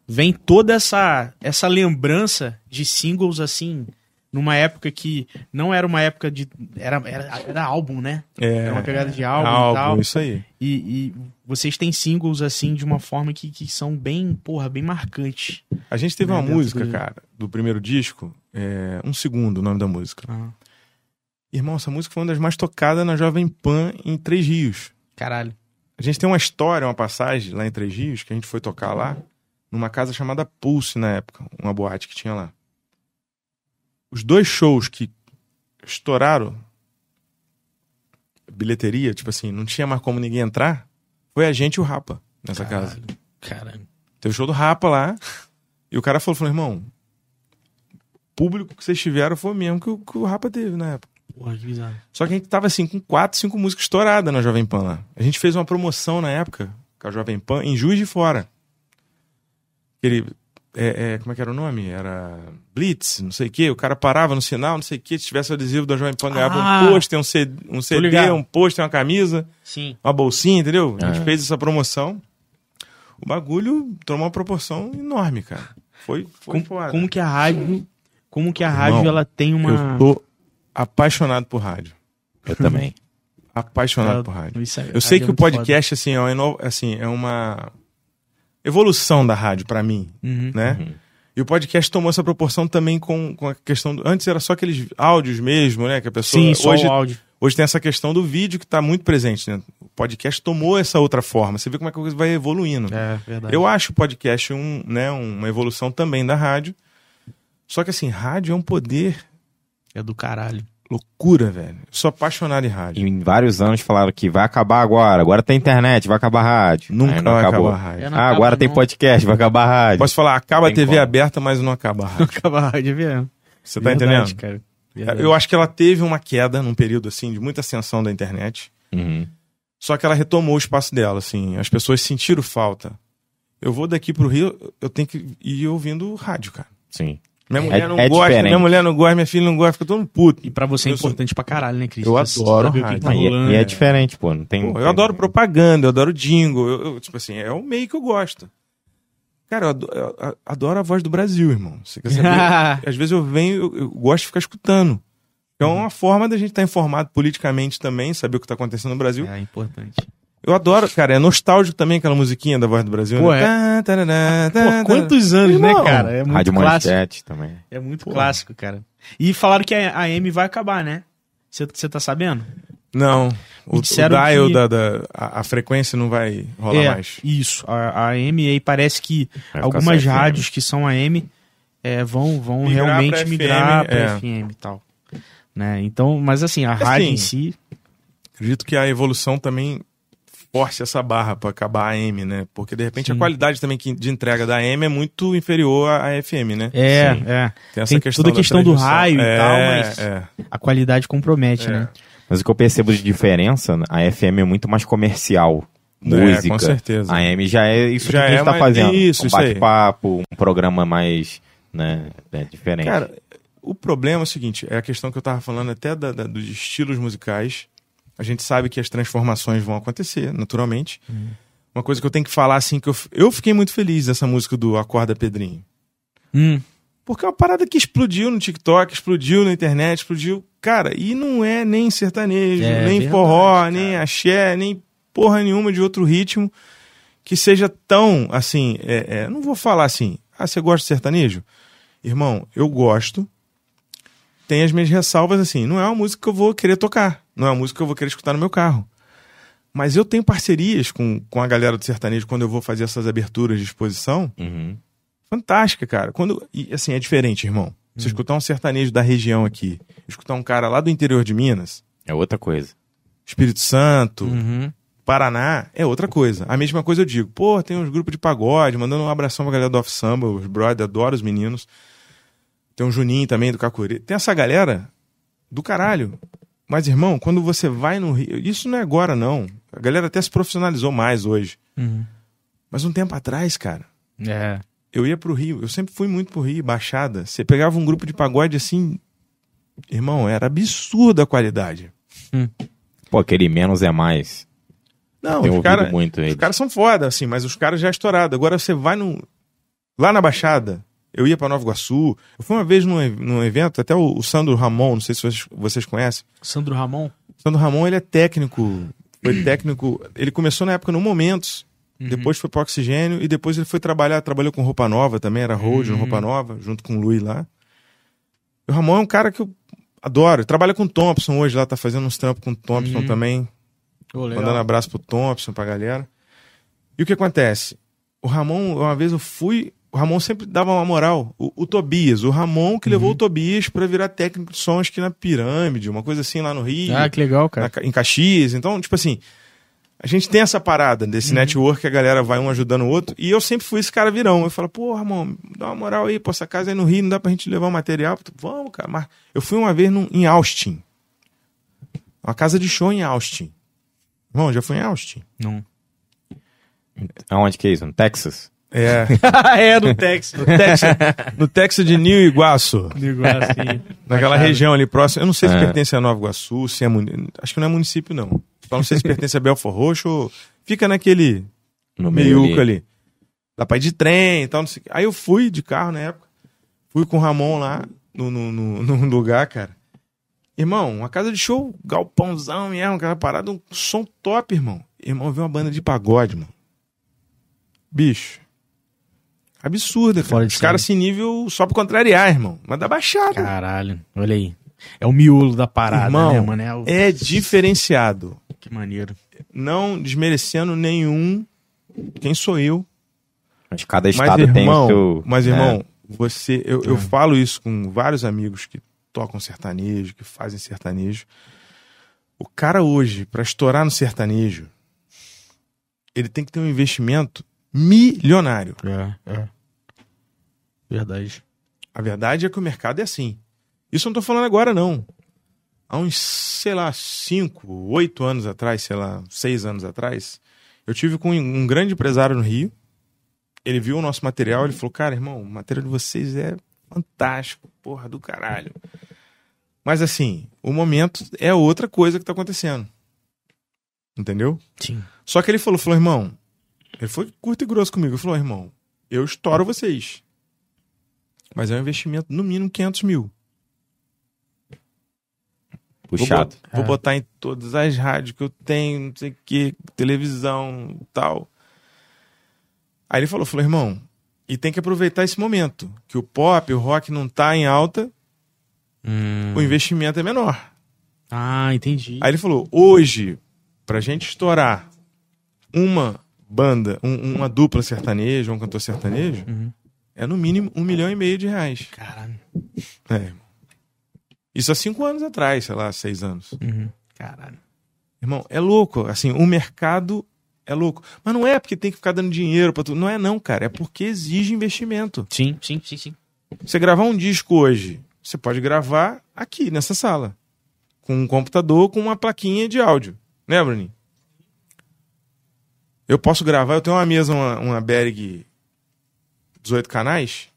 vem toda essa, essa lembrança de singles assim. Numa época que não era uma época de. Era, era, era álbum, né? É, Era uma pegada de álbum, álbum, e tal. isso aí. E, e vocês têm singles assim de uma forma que, que são bem, porra, bem marcantes. A gente teve Né, uma música, do- cara, do primeiro disco, é, um segundo o nome da música. Ah, Irmão, essa música foi uma das mais tocadas na Jovem Pan em Três Rios. caralho. A gente tem uma história, uma passagem lá em Três Rios, que a gente foi tocar lá, numa casa chamada Pulse na época, uma boate que tinha lá. Os dois shows que estouraram bilheteria, tipo assim, não tinha mais como ninguém entrar, foi a gente e o Rapa nessa casa. Caralho. Caralho. Teve o show do Rapa lá, e o cara falou, falou irmão, o público que vocês tiveram foi o mesmo que o, que o Rapa teve na época. Porra, que bizarro. Só que a gente tava assim, com quatro, cinco músicas estouradas na Jovem Pan lá. A gente fez uma promoção na época com a Jovem Pan em Juiz de Fora. Ele. É, é, como é que era o nome? Era Blitz, não sei o quê. O cara parava no sinal, não sei o quê. Se tivesse o adesivo da Jovem Pan, ganhava Ah! um pôster, um CD, um, CD, um pôster, uma camisa, Sim. uma bolsinha, entendeu? A gente É. fez essa promoção. O bagulho tomou uma proporção enorme, cara. Foi, foi Como, foda. como que a rádio. Como que a rádio Irmão, ela tem uma. Eu tô apaixonado por rádio. Eu também. Apaixonado ela- por rádio. isso é- Eu sei rádio é que o muito foda. podcast assim, é uma, assim, é uma evolução da rádio pra mim, Uhum. né? E o podcast tomou essa proporção também com, com a questão do, antes era só aqueles áudios mesmo, né, que a pessoa Sim, só hoje o áudio. hoje tem essa questão do vídeo que tá muito presente, né? O podcast tomou essa outra forma. Você vê como é que a coisa vai evoluindo. É, verdade. Eu acho o podcast um, né, uma evolução também da rádio. Só que assim, rádio é um poder É do caralho. Loucura, velho. Eu sou apaixonado em rádio. Em vários anos falaram que vai acabar agora, agora tem internet, vai acabar a rádio. Nunca Aí não vai acabou. acabar a rádio. Não Ah, acaba, agora tem não. podcast, vai acabar a rádio. Posso falar, acaba a Tem TV como. aberta, mas não acaba a rádio. Acaba a rádio, é mesmo. Você tá Verdade, entendendo? Cara. Verdade. Eu acho que ela teve uma queda num período assim de muita ascensão da internet. Uhum. Só que ela retomou o espaço dela, assim. As pessoas sentiram falta. Eu vou daqui pro Rio, eu tenho que ir ouvindo rádio, cara. Sim. Minha mulher É- não é gosta, diferente. minha mulher não gosta, minha filha não gosta, fica todo mundo puto. E pra você é Eu sou- importante pra caralho, né, Cris? Eu Pra adoro rádio. tá Ah, e, é- e é diferente, pô. Não tem. Pô, eu adoro propaganda, eu adoro jingle, eu, eu, tipo assim, é o meio que eu gosto. Cara, eu adoro, eu adoro a voz do Brasil, irmão. Você quer saber? Às vezes eu venho, eu, gosto de ficar escutando. É uma forma da gente estar informado politicamente também, saber o que está acontecendo no Brasil. É importante. Eu adoro, cara, é nostálgico também aquela musiquinha da voz do Brasil. Pô, né? é. Tá, tarará, tá, Pô, tarará. quantos anos, né, Irmão, cara? É muito Rádio clássico. Manchete também. É muito Pô. clássico, cara. E falaram que a AM vai acabar, né? Você tá sabendo? Não, o, o dial que- da, da- a, a frequência não vai rolar é, mais. isso. A, a AM aí parece que Vai algumas FM. rádios que são AM é, vão, vão Migrar realmente pra FM, migrar para é. FM e tal. Né? Então, mas assim, a rádio Assim, em si. Acredito que a evolução também force essa barra para acabar a AM, né? Porque de repente Sim. a qualidade também de entrega da AM é muito inferior à FM, né? É, Sim. é. Tem Tem toda a questão do raio e É, tal, mas- é. A qualidade compromete, É. né? Mas o que eu percebo de diferença, a FM é muito mais comercial. É, Música. com certeza. A AM já é isso Já que a gente é tá fazendo. isso, um bate-papo, um programa mais, né, é diferente. Cara, o problema é o seguinte, é a questão que eu tava falando até da- da- dos estilos musicais. A gente sabe que as transformações vão acontecer, naturalmente. Uma coisa que eu tenho que falar, assim, que eu, eu fiquei muito feliz dessa música do Acorda Pedrinho. Hum, Porque é uma parada que explodiu no TikTok, explodiu na internet, explodiu. Cara, e não é nem sertanejo, É nem verdade, forró, cara. nem axé, nem porra nenhuma de outro ritmo que seja tão assim. É, é, não vou falar assim, ah, você gosta de sertanejo? Irmão, eu gosto. Tem as minhas ressalvas assim. Não é uma música que eu vou querer tocar. Não é uma música que eu vou querer escutar no meu carro. Mas eu tenho parcerias com, com a galera do sertanejo quando eu vou fazer essas aberturas de exposição Uhum. fantástica, cara. Quando e, assim é diferente, irmão. Você escutar um sertanejo da região aqui, escutar um cara lá do interior de Minas, É outra coisa. Espírito Santo, uhum. Paraná, é outra coisa. A mesma coisa eu digo. Pô, tem uns grupos de pagode, mandando um abração pra galera do Off Samba, os brother, adoro os meninos. Tem um Juninho também do Cacuri. Tem essa galera do caralho. Mas, irmão, quando você vai no Rio. Isso não é agora, não. A galera até se profissionalizou mais hoje. Uhum. Mas um tempo atrás, cara, É. eu ia pro Rio, eu sempre fui muito pro Rio, Baixada. Você pegava um grupo de pagode assim, irmão, era absurda a qualidade. Pô, aquele menos é mais. Não, os caras muito os caras são foda, assim, mas os caras já estourados. Agora você vai no, lá na Baixada, eu ia pra Nova Iguaçu, eu fui uma vez num, num evento, até o, o Sandro Ramon, não sei se vocês, vocês conhecem. Sandro Ramon? Sandro Ramon, ele é técnico, foi técnico, ele começou na época no Momentos, depois foi pro Oxigênio, e depois ele foi trabalhar, trabalhou com Roupa Nova também, era road no Roupa Nova, junto com o Luiz lá. O Ramon é um cara que eu adoro, trabalha com o Thompson hoje lá, tá fazendo uns trampos com o Thompson também, Ô, legal. mandando abraço pro Thompson, pra galera. E o que acontece? O Ramon, uma vez eu fui, o Ramon sempre dava uma moral. O, o Tobias, o Ramon que Uhum. levou o Tobias pra virar técnico de som, acho que na Pirâmide, uma coisa assim lá no Rio Ah, que legal, cara. na em Caxias. Então, tipo assim, a gente tem essa parada Uhum. desse network que a galera vai um ajudando o outro. E eu sempre fui esse cara virão. Eu falo, pô, Ramon, dá uma moral aí, pô, essa casa aí no Rio, não dá pra gente levar o material. Vamos, cara. Mas eu fui uma vez num- em Austin. Uma casa de show em Austin. Irmão, já fui em Austin. Não. Aonde que é isso? No Texas? É. é, do Texas. No Texas, no Texas de New Iguaçu. Naquela região ali próxima. Eu não sei se É. pertence a Nova Iguaçu, se é. Acho que não é município, não. Só não sei se pertence a Belfor Roxo ou. Fica naquele. No meio meiuca ali. ali. Dá pra ir de trem e tal, não sei. Aí eu fui de carro na época. Fui com o Ramon lá no, no, no, num lugar, cara. Irmão, uma casa de show, galpãozão mesmo, aquela parada, um som top, irmão. Irmão, viu uma banda de pagode, mano. Bicho. Absurda, cara. Os caras assim, nível só pra contrariar, irmão. Mas da baixada. Caralho, olha aí. É o miolo da parada, Irmão, né, mano? É, o... É diferenciado. Que maneiro. Não desmerecendo nenhum. Quem sou eu? Mas cada Mas, estado tem irmão, o seu. mas, né? irmão, você. Eu, eu É. falo isso com vários amigos que tocam sertanejo, que fazem sertanejo. O cara hoje, pra estourar no sertanejo, ele tem que ter um investimento milionário. É, é. Verdade. A verdade é que o mercado é assim. Isso eu não tô falando agora, não. Há uns, sei lá, cinco, oito anos atrás, sei lá, seis anos atrás, eu tive com um grande empresário no Rio, ele viu o nosso material, ele falou, cara, irmão, o material de vocês é fantástico, porra do caralho. Mas assim, o momento é outra coisa que tá acontecendo. Entendeu? Sim. Só que ele falou, falou, irmão, ele foi curto e grosso comigo. Ele falou, irmão, eu estouro vocês. Mas é um investimento no mínimo 500 mil. Vou Puxado. bot- Vou, É. botar em todas as rádios que eu tenho, não sei o que, televisão e tal. Aí ele falou, falou, irmão, e tem que aproveitar esse momento, que o pop, o rock não tá em alta, Hum. o investimento é menor. Ah, entendi. Aí ele falou, hoje, pra gente estourar uma banda, um- uma dupla sertaneja, um cantor sertanejo, Uhum. é no mínimo um milhão e meio de reais. Caralho. É, irmão. Isso há cinco anos atrás, sei lá, seis anos. Uhum. Caralho. Irmão, é louco. Assim, o mercado é louco. Mas não é porque tem que ficar dando dinheiro pra tudo. Não é não, cara. É porque exige investimento. Sim, sim, sim, sim. Você gravar um disco hoje, você pode gravar aqui, nessa sala. Com um computador, com uma plaquinha de áudio. Né, Bruninho? Eu posso gravar, eu tenho uma mesa, uma, uma Berg 18 canais,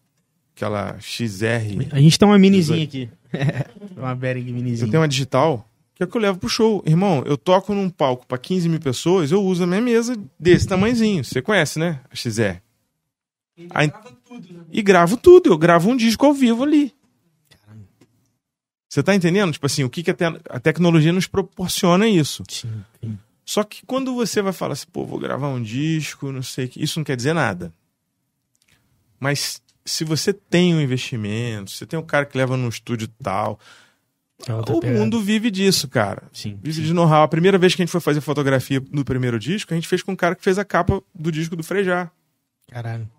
aquela XR. A gente tem uma minizinha aqui. uma Bering minizinha. Eu tenho uma digital, que é o que eu levo pro show. Irmão, eu toco num palco pra 15 mil pessoas, eu uso a minha mesa desse tamanhozinho. Você conhece, né? A XR. Aí- E gravo tudo, eu gravo um disco ao vivo ali. Você tá entendendo? Tipo assim, o que, que a, te- a tecnologia nos proporciona isso. Sim, sim. Só que quando você vai falar assim, pô, vou gravar um disco, não sei o que, isso não quer dizer nada. Mas se você tem um investimento, você tem um cara que leva no estúdio tal, É o pegada. mundo vive disso, cara. Sim. Vive sim. de know-how. A primeira vez que a gente foi fazer fotografia no primeiro disco, a gente fez com um cara que fez a capa do disco do Frejá. Caralho.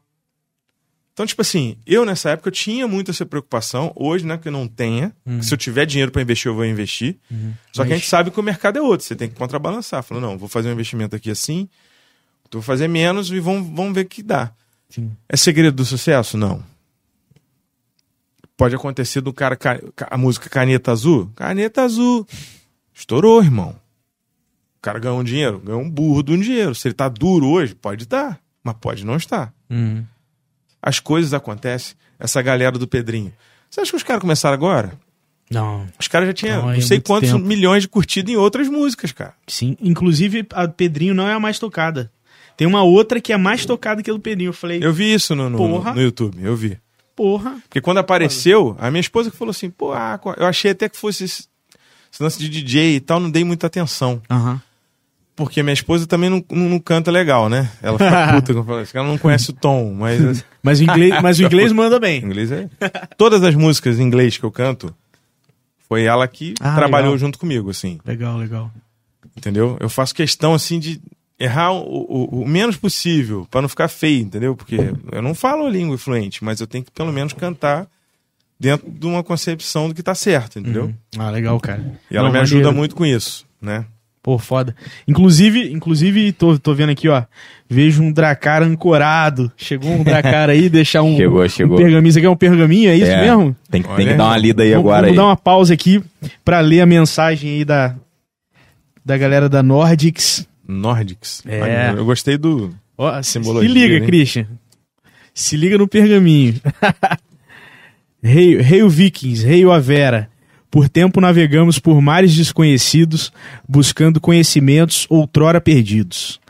Então, tipo assim, eu nessa época eu tinha muito essa preocupação. Hoje, né, que eu não tenha. Uhum. Se eu tiver dinheiro pra investir, eu vou investir. Uhum. Só que a Mas- gente sabe que o mercado é outro. Você tem que contrabalançar. Falou, não, vou fazer um investimento aqui assim, vou fazer menos e vamos, vamos ver o que dá. Sim. É segredo do sucesso? Não. Pode acontecer do cara, ca- ca- a música Caneta Azul? Caneta Azul. Estourou, irmão. O cara ganhou um dinheiro? Ganhou um burro de um dinheiro. Se ele tá duro hoje, pode estar, mas pode não estar. Uhum. As coisas acontecem. Essa galera do Pedrinho. Você acha que os caras começaram agora? Não, Os caras já tinham Não, não é sei muito quantos tempo. milhões de curtidas em outras músicas, cara. sim. Inclusive, a Pedrinho não é a mais tocada. Tem uma outra que é mais tocada que a do Pedrinho. Eu falei, Eu vi isso no, no, Porra. no YouTube, eu vi. porra. Porque quando apareceu, a minha esposa que falou assim, pô, ah, eu achei até que fosse esse esse lance de DJ e tal, não dei muita atenção. Aham. Porque minha esposa também não, não, não canta legal, né? Ela fica puta quando ela não conhece o tom, mas Mas o inglês, mas o inglês manda bem. inglês é. Todas as músicas em inglês que eu canto, foi ela que Ah, trabalhou legal. junto comigo, assim. Legal, legal. Entendeu? Eu faço questão, assim, de errar o, o- o menos possível, pra não ficar feio, entendeu? Porque eu não falo a língua fluente, mas eu tenho que pelo menos cantar dentro de uma concepção do que tá certo, entendeu? Uhum. Ah, legal, cara. E ela Não, me ajuda maneiro. muito com isso, né? Pô, foda. Inclusive, inclusive tô, tô vendo aqui, ó. Vejo um Dracar ancorado. Chegou um Dracar aí, deixar um, Chegou, chegou. um pergaminho. Isso aqui é um pergaminho, é isso É. mesmo? Tem, que- tem que dar uma lida aí vamos, agora vamos aí. dar uma pausa aqui pra ler a mensagem aí da, da galera da Nordics. Nordics. É. Eu gostei do. Ó, se Simbologia, liga, né? Christian. Se liga no pergaminho. Rei, rei o Vikings, rei o Avera. Por tempo navegamos por mares desconhecidos, buscando conhecimentos outrora perdidos.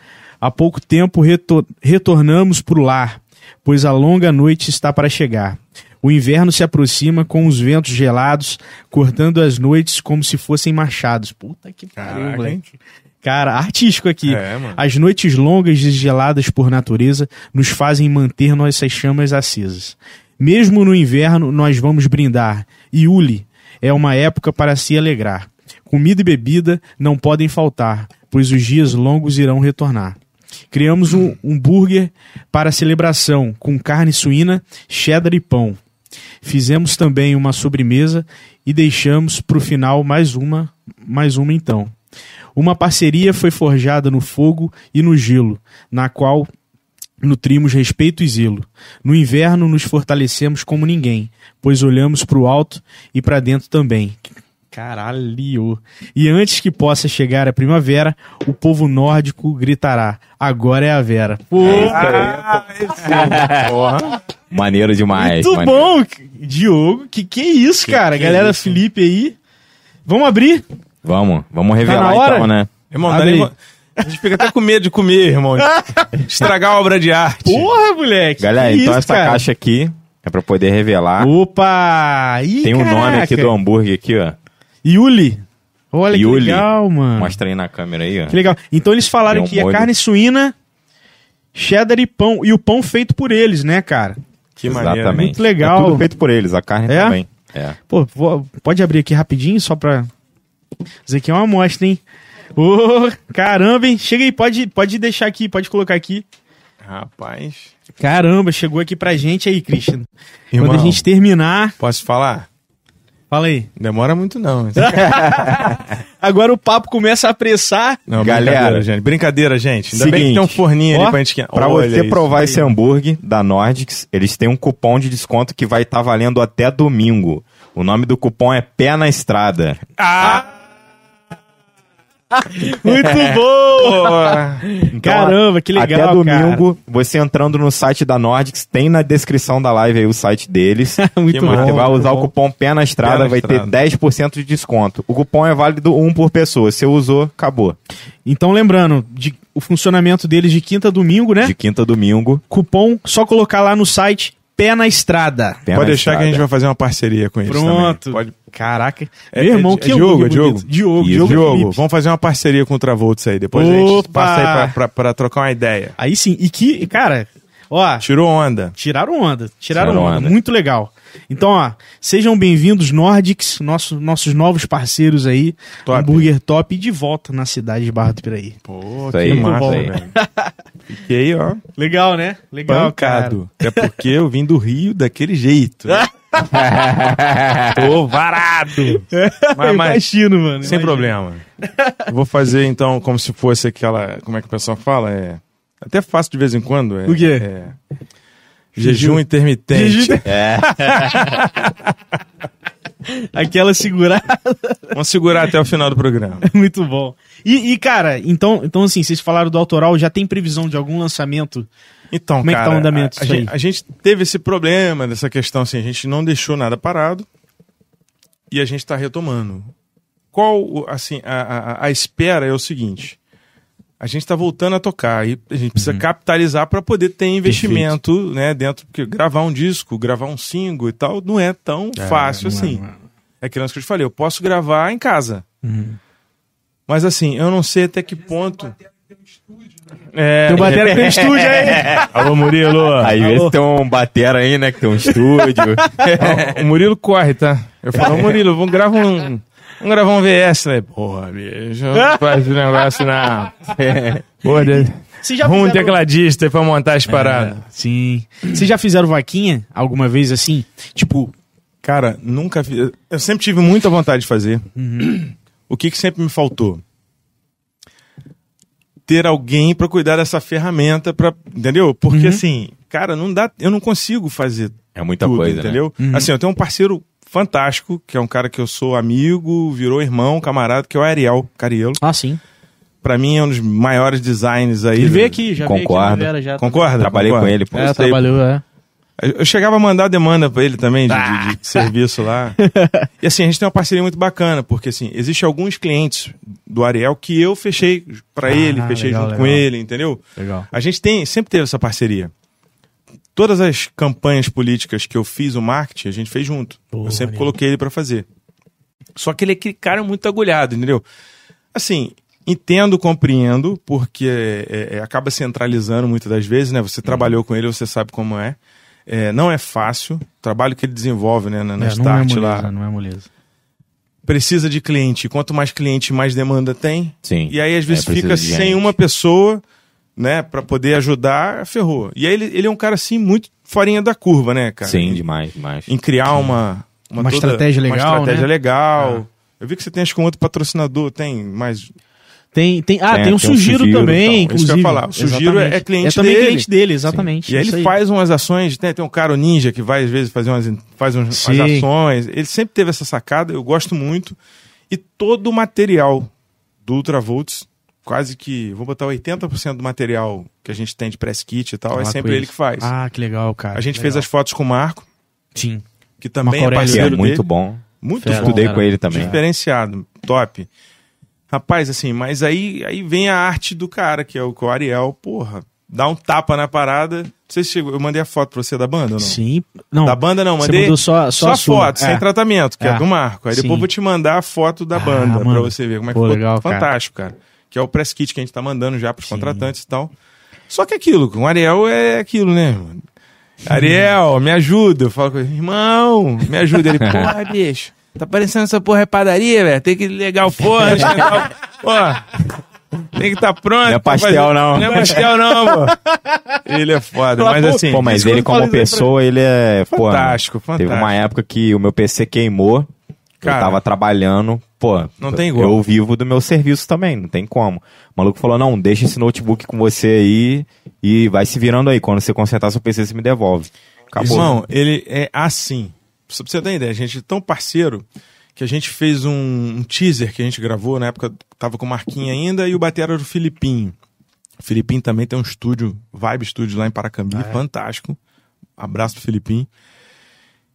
Há pouco tempo retor retornamos pro lar, pois a longa noite está para chegar. O inverno se aproxima com os ventos gelados, cortando as noites como se fossem machados. Puta que pariu, moleque. Cara, artístico aqui. É. As noites longas e geladas por natureza nos fazem manter nossas chamas acesas. Mesmo no inverno, nós vamos brindar. Iuli é uma época para se alegrar. Comida e bebida não podem faltar, pois os dias longos irão retornar. Criamos um, um burger para celebração, com carne suína, cheddar e pão. Fizemos também uma sobremesa e deixamos para o final mais uma, mais uma então. Uma parceria foi forjada no fogo e no gelo, na qual nutrimos respeito e zelo. No inverno nos fortalecemos como ninguém, pois olhamos para o alto e para dentro também. Caralho. E antes que possa chegar a primavera, o povo nórdico gritará: agora é a Vera. Pô, Ah, Porra. Maneiro demais. muito maneiro. bom, Diogo. Que que é isso, cara? que é Galera isso? Felipe aí. Vamos abrir? Vamos, vamos revelar Tá na hora? então, né? Irmão, dá nem a gente fica até com medo de comer, irmão. Estragar a obra de arte. Porra, moleque. Galera, que então isso, essa cara? caixa aqui é pra poder revelar. Opa! Ih, Tem o nome caraca. aqui do hambúrguer aqui, ó. Yuli. Olha Yuli. que legal, mano. Mostra aí na câmera aí, ó. Que legal. Então eles falaram um que é molho. carne suína, cheddar e pão. E o pão feito por eles, né, cara? Que maneiro. Exatamente. Muito legal. É tudo feito por eles, a carne É? também. É. Pô, vou- pode abrir aqui rapidinho só pra. Isso aqui é uma amostra, hein? Ô, caramba, hein? Chega aí, pode, pode deixar aqui, pode colocar aqui. Rapaz. Caramba, chegou aqui pra gente aí, Christian. Irmão, Quando a gente terminar. posso falar? Fala aí. Demora muito, não. Agora o papo começa a apressar. Não, Galera, brincadeira, gente. Brincadeira, gente. Ainda bem que seguinte, tem um forninho ó, ali pra gente esquentar. Pra Olha você isso. provar esse hambúrguer da Nordics, eles têm um cupom de desconto que vai estar valendo até domingo. O nome do cupom é Pé na Estrada. Ah! Muito bom! Então, Caramba, que legal, Até domingo, você entrando no site da Nordics, tem na descrição da live aí o site deles. Muito bom. Você vai usar o cupom Pé na Estrada, Pé na vai Estrada. ter 10% de desconto. O cupom é válido um por pessoa. Se usou, acabou. Então, lembrando, de- o funcionamento deles de quinta a domingo, né? De quinta a domingo, Cupom, só colocar lá no site Pé na Estrada. Pé Pode na deixar que a gente Estrada. vai fazer uma parceria com eles Pronto. também. Pode... Caraca. É- Meu irmão, é- que é Diogo, é Diogo? Diogo, Diogo. Diogo, Felipe. vamos fazer uma parceria com o Travolts aí. Depois a gente Opa! passa aí pra, pra, pra trocar uma ideia. Aí sim. E que, cara, ó, Tirou onda. tiraram onda. Tiraram, Tiraram onda. onda. Muito legal. Então, ó, sejam bem-vindos, Nordics, nosso, nossos novos parceiros aí. Top. Hambúrguer top de volta na cidade de Barra do Piraí. Pô, Isso que aí, massa, isso aí. velho. Fiquei, ó, Legal, né? Legal, pancado. Até porque eu vim do Rio daquele jeito. Tô varado. cara. Mas, mas Imagino, mano. sem imagino. problema. Vou fazer, então, como se fosse aquela... Como é que o pessoal fala? É... Até faço de vez em quando. É, O quê? É... Jejum intermitente. Jejum- É, Aquela segurada. Vamos segurar até o final do programa. Muito bom. E, e, cara, então, então, assim, vocês falaram do autoral, já tem previsão de algum lançamento? Então, Como é que tá o andamento a, a gente, a gente teve esse problema dessa questão, assim, a gente não deixou nada parado e a gente está retomando. Qual, assim, a, a, a espera é o seguinte, a gente está voltando a tocar e a gente precisa Uhum. capitalizar para poder ter investimento, né, dentro, porque gravar um disco, gravar um single e tal, não é tão fácil não é, assim. não é. É aquilo que eu te falei, eu posso gravar em casa. Uhum. Mas assim, eu não sei até que ponto... É, Tem o Batera tem um estúdio aí. Alô, Murilo. às vezes tem um batera aí, né, que tem um estúdio. Ó, o Murilo corre, tá? Eu falo, ô Murilo, vamos gravar um. Vamos gravar um VS, né? Porra, bicho, não faz esse negócio não. Porra, Vocês já um fizeram- tecladista pra montar as paradas. Sim. Vocês já fizeram vaquinha alguma vez assim? Tipo, Cara, nunca fiz. Eu sempre tive muita vontade de fazer. O que, que sempre me faltou? Ter alguém pra cuidar dessa ferramenta, pra, entendeu? Porque assim, cara, não dá. Eu não consigo fazer É muita tudo, coisa, né? entendeu? Assim, eu tenho um parceiro fantástico, que é um cara que eu sou amigo, virou irmão, camarada, que é o Ariel Carielo. ah, sim. Pra mim é um dos maiores designs aí. Ele veio aqui, já Concordo. veio aqui já. Concorda? Trabalhei Concorda? com ele, pô. É, Gostei. trabalhou, é. Eu chegava a mandar demanda pra ele também de, de- Ah. de serviço lá. e assim, a gente tem uma parceria muito bacana, porque assim, existe alguns clientes do Ariel que eu fechei pra Ah, ele, fechei legal, junto com legal. ele, entendeu? Legal. A gente tem, sempre teve essa parceria. Todas as campanhas políticas que eu fiz o marketing, a gente fez junto. Pô, eu sempre maneiro. coloquei ele pra fazer. Só que ele é aquele cara muito agulhado, entendeu? Assim, entendo, compreendo, porque é, é, acaba centralizando muitas das vezes, né? Você trabalhou com ele, você sabe como é. É, não é fácil. O trabalho que ele desenvolve né, na, na É, não é Start moleza, lá. não é moleza. Precisa de cliente. Quanto mais cliente, mais demanda tem. Sim. E aí, às vezes, É, fica sem gente. uma pessoa, né, pra poder ajudar, ferrou. E aí, ele, ele é um cara, assim, muito forinha da curva, né, cara? Sim, Em- demais, demais. Em criar uma... Uma estratégia legal, Uma estratégia né? legal. Eu vi que você tem, acho que um outro patrocinador, tem mais... Tem, tem, ah, Tem- tem, um tem Sugiro Sugiro, também, então, isso que eu inclusive. ia falar. O Sugiro é- é cliente É também dele. cliente dele, exatamente. E aí ele faz umas ações, né? Tem um cara, o Ninja, que vai às vezes fazer umas, faz umas Sim. ações. Ele sempre teve essa sacada, eu gosto muito. E todo o material do Ultravolts, quase que, vou botar 80% do material que a gente tem de press kit e tal, é sempre ele que faz. Ah, que legal, cara. a gente Legal. fez as fotos com o Marco, Sim. que também Marco é Aurélio. Que é parceiro muito dele. bom. Muito Fera. bom. Estudei cara. com ele também. Diferenciado, top. Rapaz, assim, mas aí, aí vem a arte do cara, que é o, que é o Ariel, porra, dá um tapa na parada. Se chegou, eu mandei a foto pra você da banda ou não? Sim. Não, Da banda não, você mandei só, só, só, a sua. foto, É. sem tratamento, que é. É. do Marco. Aí Sim. depois vou te mandar a foto da Ah, banda pra manda. você ver como é que Pô, ficou. legal, cara. Fantástico, cara. Que é o press kit que a gente tá mandando já pros contratantes e tal. Só que aquilo, com o Ariel é aquilo, né? Ariel, me ajuda. Eu falo com ele, irmão, me ajuda. Ele, porra, bicho, tá parecendo essa porra é padaria, velho. Tem que ligar o forno, o... Pô, tem que estar tá pronto. Não é pastel, não. Não é pastel, não, pô. Ele é foda, mas assim... Pô, mas ele como pessoa, ele é... pô, Fantástico, Teve fantástico. uma época que o meu PC queimou, Cara. eu tava trabalhando, pô... Não tem igual. Eu vivo do meu serviço também, não tem como. O maluco falou, não, deixa esse notebook com você aí e vai se virando aí. Quando você consertar seu PC, você me devolve. Acabou. Irmão, ele é assim. Só pra você ter ideia, a gente é tão parceiro que a gente fez um, um teaser que a gente gravou, na época tava com o Marquinhos ainda e o batera era o Filipinho. O Filipinho também tem um estúdio, Vibe Studio lá em Paracambi, fantástico. Abraço pro Filipinho.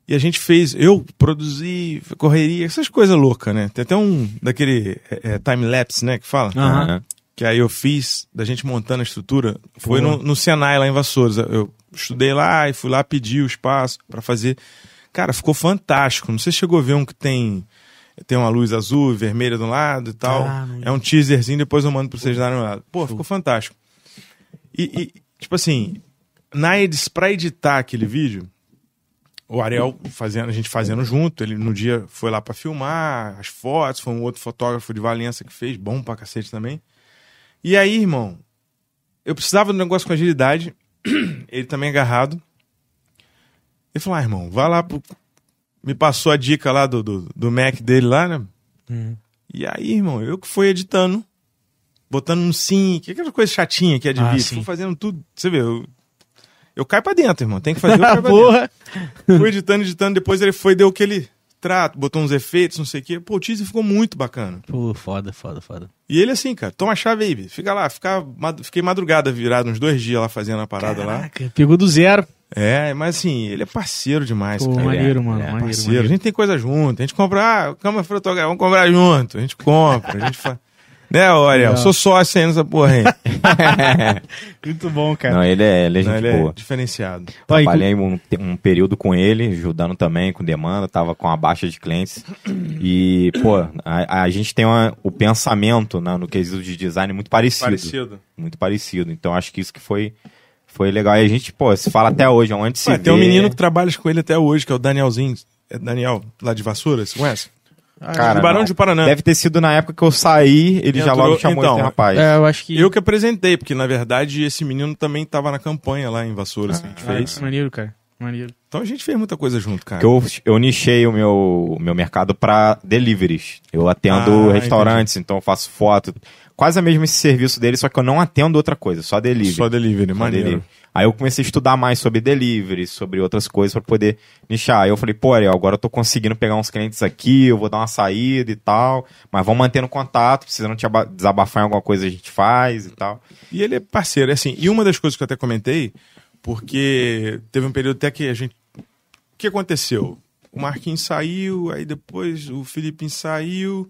E a gente fez, eu produzi, correria, essas coisas loucas, né? Tem até um daquele é, é, time-lapse, né, que fala. Aham. Que aí eu fiz, da gente montando a estrutura, foi no, no Senai, lá em Vassouras. Eu estudei lá e fui lá pedir o espaço pra fazer. Cara, ficou fantástico. Não sei se chegou a ver um que tem, tem uma luz azul, vermelha de um lado e tal. Ah, é um teaserzinho, depois eu mando pra vocês darem uma olhada. Pô, ficou fantástico. E, e, tipo assim, na edis, pra editar aquele vídeo, o Ariel fazendo, a gente fazendo junto, ele no dia foi lá pra filmar as fotos, foi um outro fotógrafo de Valença que fez, bom pra cacete também. E aí, irmão, eu precisava do negócio com agilidade, ele também agarrado. Ele falou, ah, irmão, vai lá pro... Me passou a dica lá do, do, do Mac dele lá, né? Uhum. E aí, irmão, eu que fui editando, botando no sync, aquela coisa chatinha que é de Ah, vídeo, sim. fui fazendo tudo. Você vê, eu, eu caio pra dentro, irmão, tem que fazer, eu caio pra dentro. Porra. Fui editando, editando, depois ele foi, deu aquele trato, botou uns efeitos, não sei o quê. Pô, o teaser ficou muito bacana. Pô, foda, foda, foda. E ele assim, cara, toma a chave aí, bicho. fica lá, fica, fiquei madrugada virado, uns dois dias lá fazendo a parada lá. Caraca, pegou do zero. É, mas assim, ele é parceiro demais, Pô, cara. maneiro, é, mano. é maneiro, Parceiro. A maneiro. gente tem coisa junto, a gente compra, ah, câmera fotográfica, vamos comprar junto. A gente compra, a gente faz. Né, olha, eu Legal. sou sócio aí nessa porra aí. Muito bom, cara. Não, ele é, ele é Não, gente ele é boa. diferenciado. Ó, e com- Trabalhei um, um período com ele, ajudando também com demanda, tava com a baixa de clientes. E, pô, a, a gente tem uma- o pensamento né, no quesito de design muito parecido. Parecido. Muito parecido. Então acho que isso que foi, foi legal. E a gente, pô, se fala até hoje, onde se Ué, vê... tem um menino que trabalha com ele até hoje, que é o Danielzinho. É Daniel, lá de Vassoura, você conhece? Cara, de Barão não. de Paraná. Deve ter sido na época que eu saí, ele já Entrou- logo chamou então, esse rapaz. É, eu acho que. Eu que apresentei, porque na verdade esse menino também tava na campanha lá em Vassoura, assim, a gente Ah, fez. Maneiro, cara. Maneiro. Então a gente fez muita coisa junto, cara. Eu, eu nichei o meu, meu mercado para deliveries. Eu atendo Ah, restaurantes, então eu faço foto. Quase o mesmo esse serviço dele, só que eu não atendo outra coisa, só delivery. Só delivery, Só maneiro. delivery. Aí eu comecei a estudar mais sobre delivery, sobre outras coisas para poder nichar. Aí eu falei, pô, Ariel, agora eu tô conseguindo pegar uns clientes aqui, eu vou dar uma saída e tal, mas vamos mantendo contato, precisando te aba- desabafar em alguma coisa a gente faz e tal. E ele é parceiro, é assim. E uma das coisas que eu até comentei, porque teve um período até que a gente. O que aconteceu? O Marquinhos saiu, aí depois o Filipinho saiu.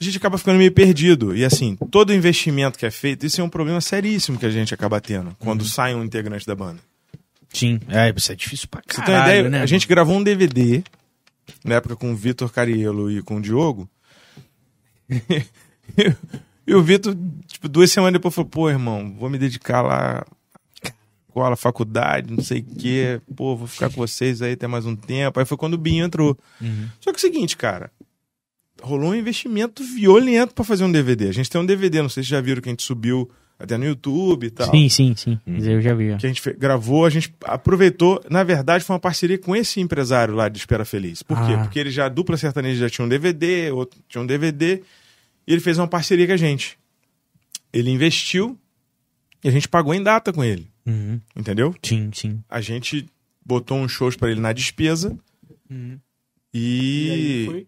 A gente acaba ficando meio perdido. E assim, todo investimento que é feito, isso é um problema seríssimo que a gente acaba tendo quando sai um integrante da banda. Sim. É, isso é difícil pra Você caralho, tem uma ideia? né? a gente gravou um DVD, na época com o Vitor Cariello e com o Diogo. e o Vitor, tipo, duas semanas depois falou, pô, irmão, vou me dedicar lá escola, faculdade, não sei o quê. Pô, vou ficar com vocês aí até mais um tempo. Aí foi quando o Binho entrou. Uhum. Só que é o seguinte, cara. Rolou um investimento violento pra fazer um DVD. A gente tem um DVD, não sei se já viram que a gente subiu até no YouTube e tal Sim, sim, sim. Mas Eu já vi. que a gente gravou, a gente aproveitou. Na verdade, foi uma parceria com esse empresário lá de Espera Feliz. Por quê? Ah. Porque ele já, a dupla sertaneja já tinha um DVD, outro tinha um DVD, e ele fez uma parceria com a gente. ele investiu e a gente pagou em data com ele, Uhum. entendeu? Sim, sim. A gente botou uns shows pra ele na despesa e e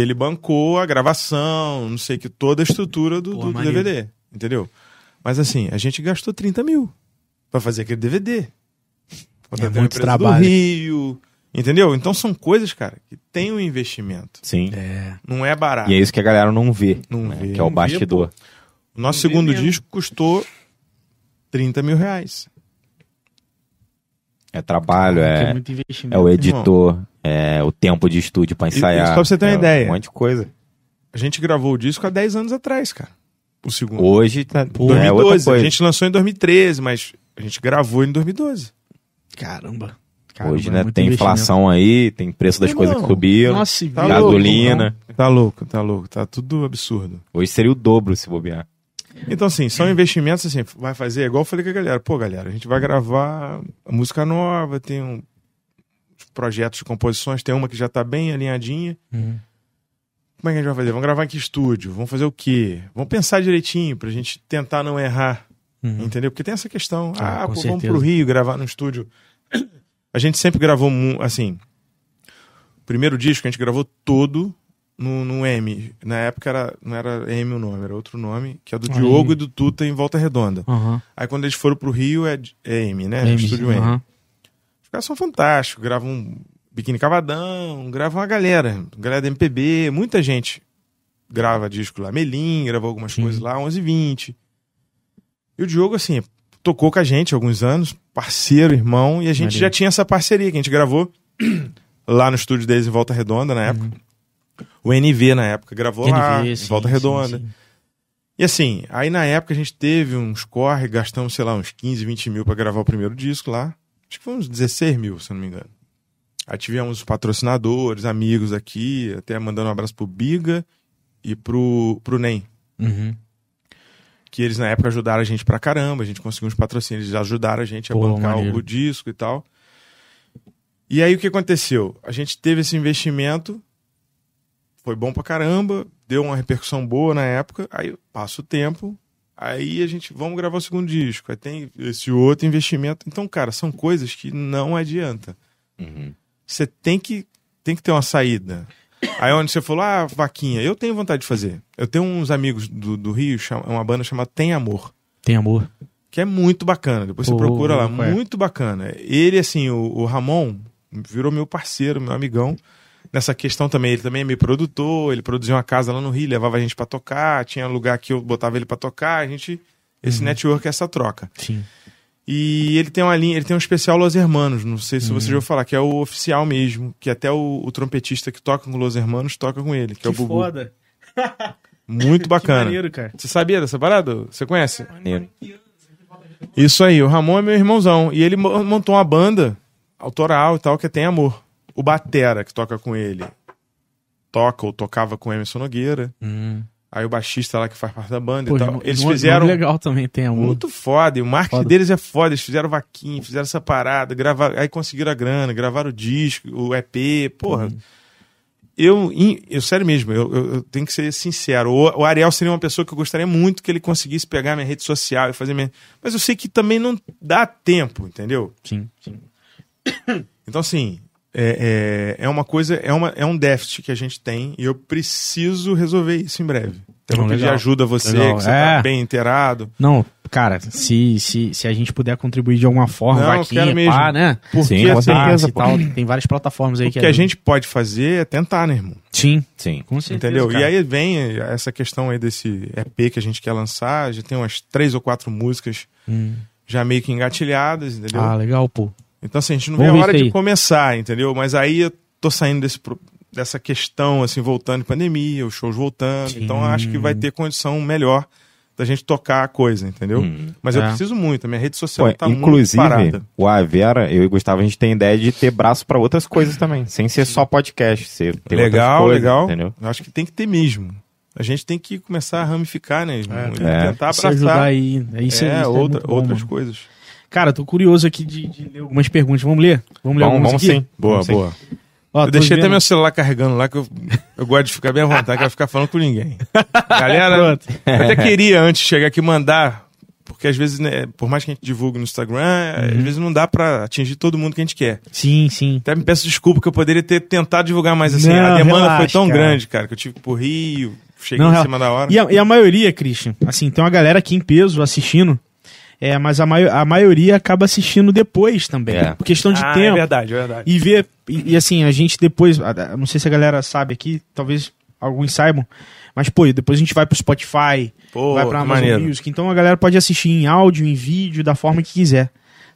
ele bancou a gravação, não sei que, toda a estrutura do, Pô, do-. DVD, entendeu? Mas assim, a gente gastou 30 mil pra fazer aquele DVD. Uma É muito trabalho. do Rio, entendeu? Então são coisas, cara, que tem um investimento. Sim. É. Não é barato. E é isso que a galera não vê. Não né? vê. Que é o vê, bastidor. O nosso Não segundo disco custou 30 mil reais. É trabalho, é, muito investimento. é o editor, é o tempo de estúdio pra ensaiar. pra você ter uma é ideia. Um monte de coisa. A gente gravou o disco há 10 anos atrás, cara. O segundo. Hoje tá, Em é outra 2012. coisa. a gente lançou em 2013, mas a gente gravou em 2012. Caramba. Caramba, Hoje, é né, tem inflação aí, tem preço das Não, coisas que subiram, Nossa, e Tá gasolina. Tá louco, tá louco. Tá tudo absurdo. Hoje seria o dobro se bobear. Então, assim, são investimentos, assim, vai fazer, igual eu falei com a galera. Pô, galera, a gente vai gravar música nova, tem um projetos de composições, tem uma que já tá bem alinhadinha. Uhum. Como é que a gente vai fazer? Vamos gravar em que estúdio? Vamos fazer o quê? Vamos pensar direitinho pra gente tentar não errar. Uhum. Entendeu? Porque tem essa questão. Ah, Ah, pô, vamos pro Rio gravar no estúdio. A gente sempre gravou, assim. O primeiro disco a gente gravou todo no, no M. Na época era, não era M o nome, era outro nome, que é do Aí. Diogo e do Tuta em Volta Redonda. Aham. Aí quando eles foram pro Rio é, é M, né? M, Estúdio M. caras são fantásticos, gravam um Biquíni Cavadão, gravam uma galera, galera da MPB, muita gente grava disco lá. Melim gravou algumas Sim. coisas lá, 11 20. E o Diogo, assim, tocou com a gente há alguns anos, parceiro, irmão, e a gente Maneiro. já tinha essa parceria que a gente gravou lá no estúdio deles em Volta Redonda na época. O NV na época gravou lá, NV, em sim, Volta sim, Redonda. sim. E assim, aí na época a gente teve uns corre, gastamos, sei lá, uns 15, 20 mil pra gravar o primeiro disco lá. Acho que foi uns 16 mil, se não me engano. Aí tivemos os patrocinadores, amigos aqui, até mandando um abraço pro Biga e pro, pro NEM. Uhum. Que eles na época ajudaram a gente pra caramba, a gente conseguiu uns patrocínios, eles ajudaram a gente a Pô, bancar maneiro. o disco e tal. E aí o que aconteceu? A gente teve esse investimento, foi bom pra caramba, deu uma repercussão boa na época, aí passa o tempo, aí a gente, vamos gravar o segundo disco, aí tem esse outro investimento. Então, cara, são coisas que não adianta. Uhum. Você tem que, tem que ter uma saída. Aí onde você falou, ah, vaquinha, eu tenho vontade de fazer. Eu tenho uns amigos do, do Rio, chama- uma banda chamada Tem Amor Tem amor. que é muito bacana. Depois você procura lá, é? muito bacana. Ele, assim, o, o Ramon virou meu parceiro, meu amigão. Nessa questão também, ele também é meio produtor, ele produziu uma casa lá no Rio, levava a gente pra tocar, tinha lugar que eu botava ele pra tocar, a gente. Esse Uhum. network, essa troca. Sim. E ele tem uma linha, ele tem um especial Los Hermanos, não sei se Uhum. você já ouviu falar, que é o oficial mesmo, que até o, o trompetista que toca com Los Hermanos toca com ele, que, é o Bubu. foda. Muito Que bacana. maneiro, cara. Você sabia dessa parada? Você conhece? Maneiro. Isso aí, o Ramon é meu irmãozão. E ele mo- montou uma banda autoral e tal, que tem amor. O Batera, que toca com ele, toca ou tocava com o Emerson Nogueira. Hum. Aí o baixista lá que faz parte da banda Pô, e tal. Eles fizeram legal também, tem amor. muito foda. E o marketing Foda. deles é foda. Eles fizeram vaquinha, fizeram essa parada, gravaram, aí conseguiram a grana, gravaram o disco, o EP. Porra. Eu, in- eu, sério mesmo, eu, eu- eu tenho que ser sincero. O, o Ariel seria uma pessoa que eu gostaria muito que ele conseguisse pegar minha rede social e fazer minha. Mas eu sei que também não dá tempo, entendeu? Sim, sim. Então, assim, é, é, é uma coisa, é, uma, é um déficit que a gente tem e eu preciso resolver isso em breve. Eu Não, vou pedir ajuda a você, Legal, que você é. tá bem inteirado. Não, cara, se, se, se a gente puder contribuir de alguma forma, Não, eu vaquinha, mesmo. pá, né? Porque, Sim, com assim, certeza, e tal, tem várias plataformas aí o que que a gente pode fazer é tentar, né, irmão? Sim, Sim. com certeza. Entendeu? cara. E aí vem essa questão aí desse EP que a gente quer lançar. Já tem umas três ou quatro músicas Hum. já meio que engatilhadas, entendeu? Ah, legal, pô. Então, assim, a gente não Vamos vê a hora de começar, entendeu? Mas aí eu tô saindo desse, dessa questão, assim, voltando de pandemia, os shows voltando. Sim. Então, eu acho que vai ter condição melhor da gente tocar a coisa, entendeu? Hum. Mas eu É. preciso muito, a minha rede social Pô, tá muito inclusive, parada. o Avera, eu e o Gustavo, a gente tem ideia de ter braço pra outras coisas também, sem ser só podcast, ser ter Legal, coisas, legal. entendeu? Eu acho que tem que ter mesmo. A gente tem que começar a ramificar, né? E É. tentar Se ajudar abraçar aí. É, isso aí, é, isso é outra- muito bom, outras mano. coisas. Cara, tô curioso aqui de, de ler algumas perguntas. Vamos ler? Vamos ler Vamos, algumas vamos aqui? sim. Boa, Vamos sim. boa. Ó, eu deixei até vendo- meu celular carregando lá que eu Eu gosto de ficar bem à vontade, quero ficar falando com ninguém. Galera, eu até queria antes de chegar aqui mandar, porque às vezes, né, por mais que a gente divulgue no Instagram, Uhum. às vezes não dá pra atingir todo mundo que a gente quer. Sim, sim. Até me peço desculpa que eu poderia ter tentado divulgar, mas assim, Não, a demanda relaxa, foi tão cara. grande, cara, que eu tive pro Rio, cheguei Não, em cima da hora. E a, e a maioria, Christian, assim, tem uma galera aqui em peso assistindo, é, mas a, mai- a maioria acaba assistindo depois também. É. Por questão de ah, tempo. é verdade, é verdade. E ver, e, e assim, a gente depois, não sei se a galera sabe aqui, talvez alguns saibam, mas pô, depois a gente vai pro Spotify, Pô, vai pra Amazon maneiro. Music, então a galera pode assistir em áudio, em vídeo, da forma que quiser.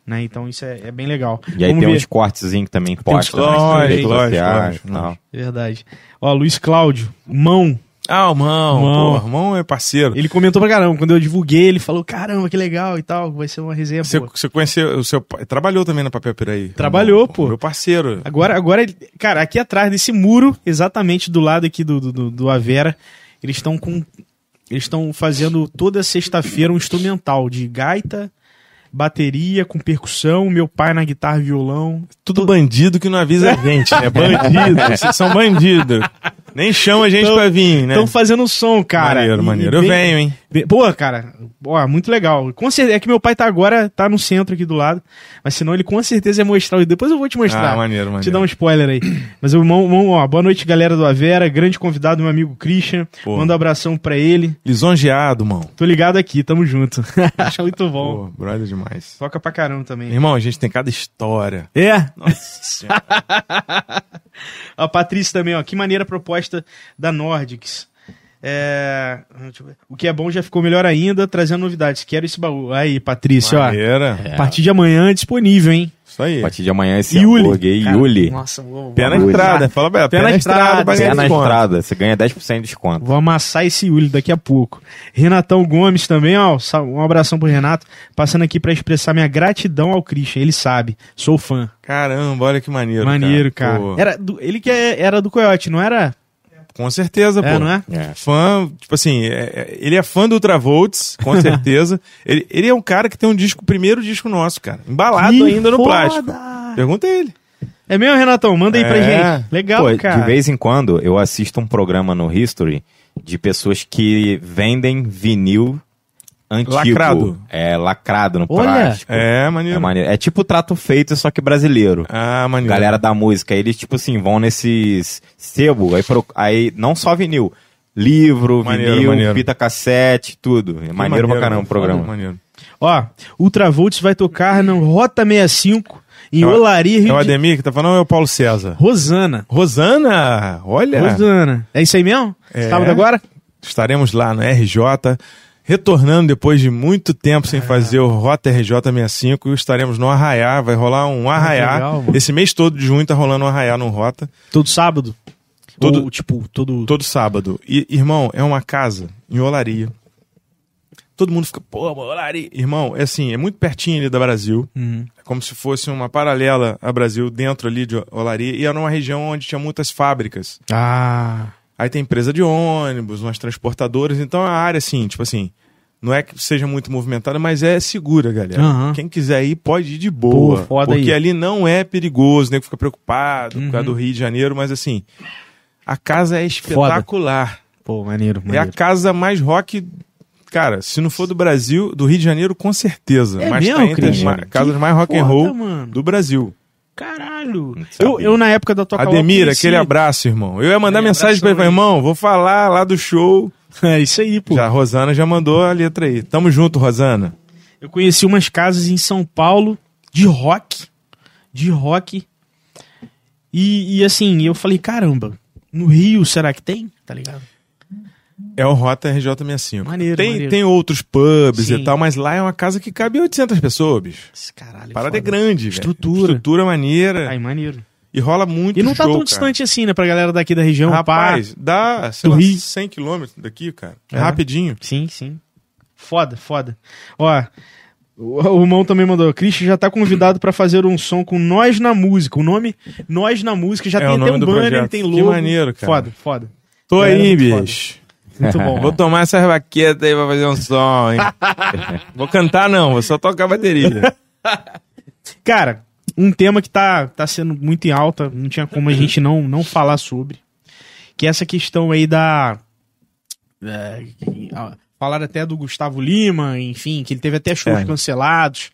Né? Então isso é, é bem legal. E aí Vamos tem ver. uns cortezinhos que também posta uns nas cortes, lógico, lógico, tal. Verdade. Ó, Luiz Cláudio, mão. Ah, o Mão, Mão. pô, o Mão é parceiro. Ele comentou pra caramba. Quando eu divulguei, ele falou: caramba, que legal e tal. Vai ser uma resenha Você, boa. você conheceu o seu pai? Trabalhou também na Papel Piraí. Trabalhou, pô. Meu parceiro. Agora, agora, cara, aqui atrás desse muro, exatamente do lado aqui do, do, do- Avera, eles estão com. Eles estão fazendo toda sexta-feira um instrumental de gaita, bateria com percussão, meu pai na guitarra e violão. Tudo bandido que não avisa a gente, né? Bandido. Vocês são bandidos. Nem chama a gente Tão- pra vir, né? Estão fazendo som, cara. Maneiro, maneiro. e Eu bem- venho, hein? Pô, cara, ó, muito legal. Com certeza, é que meu pai tá agora, tá no centro aqui do lado, mas senão ele com certeza ia mostrar. Depois eu vou te mostrar. Ah, maneiro, maneiro. Te dar um spoiler aí. Mas o irmão, irmão, ó, boa noite, galera do Avera. Grande convidado, meu amigo Christian. Pô. Manda um abração pra ele. Lisonjeado, mão. Tô ligado aqui, tamo junto. Muito bom. Pô, brother demais. Toca pra caramba também. Irmão, a gente tem cada história. É, Nossa senhora. a Patrícia também, ó. Que maneira proposta da Nordics. É. O que é bom já ficou melhor ainda, trazendo novidades. Quero esse baú. Aí, Patrícia, ó. A partir de amanhã é disponível, hein? Isso aí. A partir de amanhã esse Yuli. hambúrguer Cara, Yuli. Nossa, vou, Pé na estrada. Fala, Beto. Pé Pé na na estrada. estrada, pra Você ganhar é na estrada, você ganha 10% de desconto. Vou amassar esse Yuli daqui a pouco. Renatão Gomes também, ó. Um abração pro Renato. Passando aqui pra expressar minha gratidão ao Christian. Ele sabe. Sou fã. Caramba, olha que maneiro. Maneiro, cara. Pô, Era do- ele que é- era do Coyote, não era? Com certeza, É, pô. não é? É. Fã, tipo assim, é- é- ele é fã do Ultravolts, com certeza. ele, ele é um cara que tem um disco, o primeiro disco nosso, cara. Embalado Que ainda no foda! plástico. Pergunta a ele. É mesmo, Renatão? Manda aí pra É. gente. Legal, Pô, cara. de vez em quando eu assisto um programa no History de pessoas que vendem vinil antigo. Lacrado. É, lacrado no Olha. plástico. É, maneiro. É, maneiro. é tipo trato feito, só que brasileiro. Ah, maneiro. Galera da música, eles, tipo assim, vão nesses sebo, aí, pro- aí não só vinil, livro, Maneiro, vinil, maneiro. fita cassete, tudo. É Que maneiro, pra caramba o programa. Maneiro. Ó, Ultravolts vai tocar no Rota 65 em É o- Olaria, É Rio o de Ademir que tá falando ou é o Paulo César? Rosana. Rosana, olha. Rosana. É isso aí mesmo? É. Sábado agora? Estaremos lá no RJ, retornando depois de muito tempo sem fazer o Rota RJ 65. Estaremos no Arraiá, vai rolar um Arraiá. legal. Esse mês todo de junho tá rolando um Arraiá no Rota, Todo sábado? Todo- Ou, tipo, todo... todo sábado. E, irmão, é uma casa em Olaria. Todo mundo fica, pô, Olaria. Irmão, é assim, é muito pertinho ali da Brasil. Uhum. É como se fosse uma paralela a Brasil dentro ali de Olaria. E era uma região onde tinha muitas fábricas. Ah... Aí tem empresa de ônibus, umas transportadoras. Então a área, assim, tipo assim, não é que seja muito movimentada, mas é segura, galera. Aham. Quem quiser ir, pode ir de boa. Pô, foda porque aí. ali não é perigoso, nem fica preocupado por causa Uhum. do Rio de Janeiro, mas assim, a casa é espetacular. Pô, maneiro, É a maneiro. casa mais rock. Cara, se não for do Brasil, do Rio de Janeiro, com certeza. É mas mesmo, tá entre as ma- casas mais rock and foda, roll mano. do Brasil. Caralho. Eu, eu, na época da tua Ademir, conheci- aquele abraço, irmão. Eu ia mandar Aí, mensagem pra ele, irmão, vou falar lá do show. É isso aí, pô. Já, a Rosana já mandou a letra aí. Tamo junto, Rosana. Eu conheci umas casas em São Paulo de rock. De rock. E, e assim, eu falei, caramba, no Rio será que tem? Tá ligado? É o Rota RJ65. Maneiro, tem, maneiro. tem outros pubs Sim. e tal, mas lá é uma casa que cabe 800 pessoas, bicho. Esse caralho. A parada é foda. grande, velho. Estrutura. Estrutura maneira. Ai, maneiro. E rola muito E não tá show, tão cara. distante assim, né, pra galera daqui da região. Rapaz, dá, sei lá, Rio. 100 quilômetros daqui, cara. É, É. rapidinho. pá. Sim, sim. Foda, foda. Ó, o, irmão também mandou. Christian já tá convidado pra fazer um som com Nós na Música. O nome Nós na Música já É tem até um banner, projeto. tem Que logo. maneiro, cara. Foda, foda. Tô Galera, aí, bicho. Muito bom. Vou tomar essas baquetas aí pra fazer um som, hein? vou cantar não, vou só tocar bateria. Cara, um tema que tá, tá sendo muito em alta, não tinha como a gente não, não falar sobre, que é essa questão aí da. é, a- falaram até do Gustavo Lima, enfim, que ele teve até shows É. cancelados.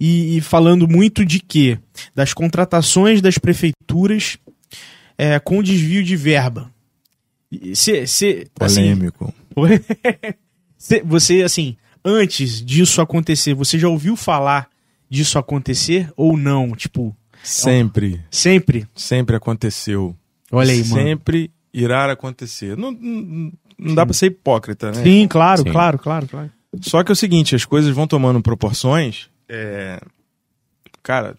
E, e falando muito de quê? Das contratações das prefeituras é, com desvio de verba. E Cê, cê, assim, Polêmico. cê- você, assim, antes disso acontecer, você já ouviu falar disso acontecer ou não? Tipo, sempre, sempre? sempre aconteceu. Olha aí, mano. Sempre irá acontecer. Não, não, não dá pra ser hipócrita, né? Sim, claro, Sim. claro, claro, claro. Só que é o seguinte, as coisas vão tomando proporções. é, Cara,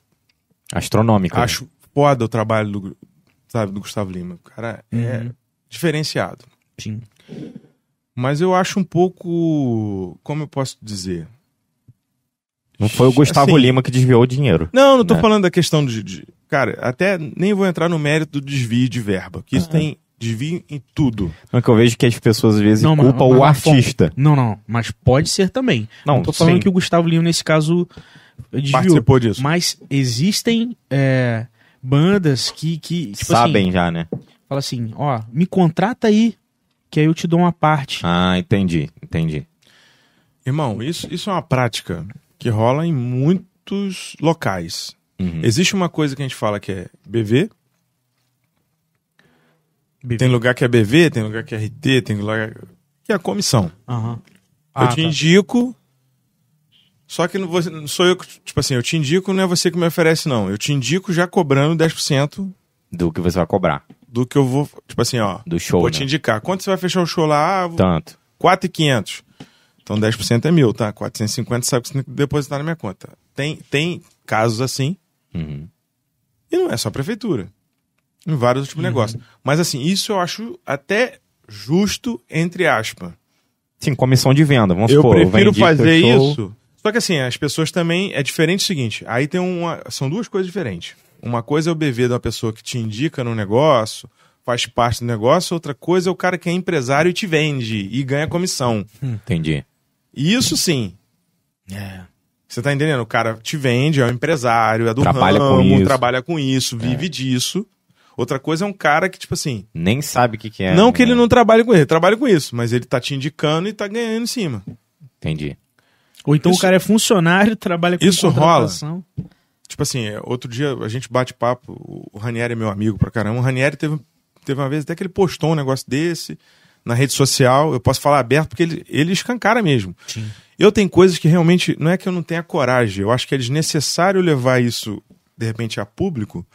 Astronômica. acho foda o trabalho do, sabe, do Gustavo Lima. O cara é Uhum. Diferenciado. Sim. Mas eu acho um pouco. Como eu posso dizer? Não foi o Gustavo Assim, Lima que desviou o dinheiro. Não, não tô Né? falando da questão de, de- Cara, até nem vou entrar no mérito do desvio de verba, que isso tem desvio em tudo. Não é que eu vejo que as pessoas às vezes Não, culpam mas- o mas, Afonso, artista. Não, não, mas pode ser também. Não, Não tô falando sim. que o Gustavo Lima, nesse caso, desviou. Participou disso. Mas existem é, bandas que, que tipo Sabem assim, já, né? Fala assim, ó, me contrata aí, que aí eu te dou uma parte. Ah, entendi, entendi. Irmão, isso, isso é uma prática que rola em muitos locais. Uhum. Existe uma coisa que a gente fala que é BV. Tem lugar que é BV, tem lugar que é RT, tem lugar que é a comissão. Aham. eu Ah, te tá. indico. Só que não você- não sou eu que, tipo assim, eu te indico, não é você que me oferece, não. Eu te indico já cobrando 10% Do que você vai cobrar. Do que eu vou. Tipo assim, ó. Do show, vou né? te indicar. Quanto você vai fechar o show lá? Ah, Tanto. 4,500. Então 10% é mil, tá? 450 sabe que você tem que depositar na minha conta. Tem, tem casos assim, Uhum. e não é só a prefeitura. Em vários outros negócios. Mas assim, isso eu acho até justo, entre aspas. Sim, comissão de venda. Vamos eu supor, prefiro vendi teu fazer isso. Só que assim, as pessoas também. É diferente o seguinte: aí tem uma. São duas coisas diferentes. Uma coisa é o BV de uma pessoa que te indica no negócio, faz parte do negócio, outra coisa é o cara que é empresário e te vende e ganha comissão. Entendi. E isso sim. É. Você tá entendendo? O cara te vende, é um empresário, é do Trabalha com ramo, isso. trabalha com isso, vive disso. Outra coisa é um cara que, tipo assim, Nem sabe o que, que é. não que ele né? não trabalhe com ele, ele trabalha com isso, mas ele tá te indicando e tá ganhando em cima. Entendi. Ou então Isso- o cara é funcionário, trabalha com Isso contratação. Tipo assim, é, outro dia a gente bate papo, o- Ranieri é meu amigo pra caramba. O Ranieri teve, teve uma vez até que ele postou um negócio desse na rede social. Eu posso falar aberto porque ele, ele escancara mesmo. Sim. Eu tenho coisas que realmente não é que eu não tenha coragem, eu acho que é desnecessário levar isso de repente a público.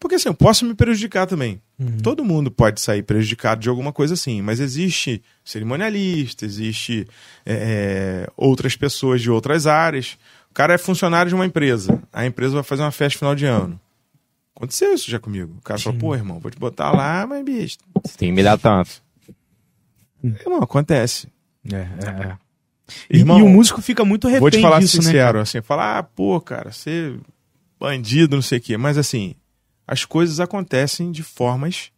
Porque assim, eu posso me prejudicar também. Todo mundo pode sair prejudicado de alguma coisa assim, mas existe cerimonialista, existe é, é, outras pessoas de outras áreas. O cara é funcionário de uma empresa, a empresa vai fazer uma festa final de ano. Aconteceu isso já comigo. O cara falou, pô, irmão, vou te botar lá, mas bicho. Você tem que me dar tanto. Irmão, acontece. É, é, é. E, Irmão, e o músico fica muito refém Vou te falar disso, né? sincero, assim, falar, ah, pô, cara, você bandido, não sei o quê. Mas assim, as coisas acontecem de formas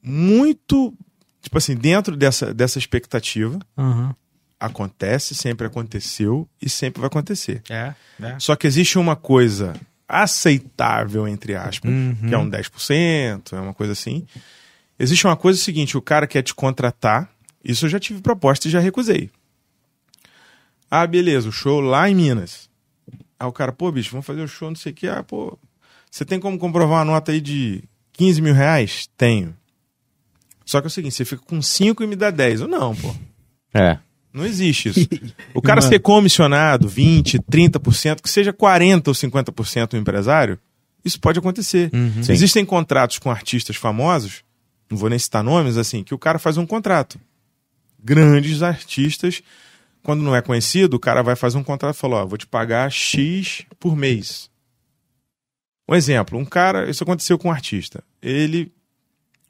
muito, tipo assim, dentro dessa, dessa expectativa, Aham. Acontece, sempre aconteceu e sempre vai acontecer. É, é. Só que existe uma coisa aceitável, entre aspas, Uhum. que é um 10%, é uma coisa assim. Existe uma coisa seguinte, o cara quer te contratar, isso eu já tive proposta e já recusei. Ah, beleza, o show lá em Minas. Aí o cara, pô, bicho, vamos fazer o show, não sei o que. Ah, pô, você tem como comprovar uma nota aí de 15 mil reais? Tenho. Só que é o seguinte, você fica com 5 e me dá 10. Eu não, pô. É. Não existe isso. O cara Mano. ser comissionado 20, 30%, que seja 40% ou 50% o empresário, isso pode acontecer. Sim. Existem contratos com artistas famosos, não vou nem citar nomes, assim, que o cara faz um contrato. Grandes artistas, quando não é conhecido, o cara vai fazer um contrato e fala, ó, vou te pagar X por mês. Um exemplo, um cara, isso aconteceu com um artista. Ele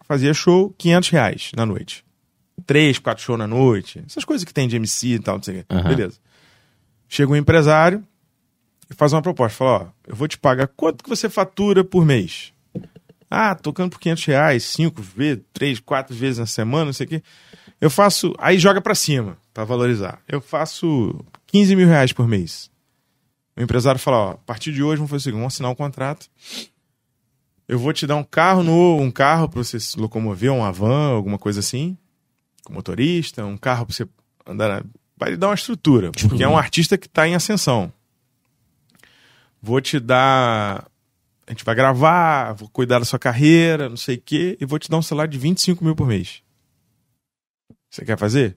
fazia show 500 reais na noite. Três, quatro shows na noite. Essas coisas que tem de MC e tal, não sei o quê. Aham. Beleza. Chega um empresário e faz uma proposta. Fala, ó, eu vou te pagar quanto que você fatura por mês? Ah, tocando por 500 reais, cinco vezes, três, quatro vezes na semana, não sei o quê. Eu faço... Aí joga pra cima, pra valorizar. Eu faço 15 mil reais por mês. O empresário fala, ó, a partir de hoje vamos fazer o seguinte, vamos assinar um contrato. Eu vou te dar um carro novo, um carro pra você se locomover, uma van, alguma coisa assim, com motorista, um carro pra você andar. Na... Vai lhe dar uma estrutura, porque é um artista que tá em ascensão. Vou te dar. A gente vai gravar, vou cuidar da sua carreira, não sei o quê, e vou te dar um salário de 25 mil por mês. Você quer fazer?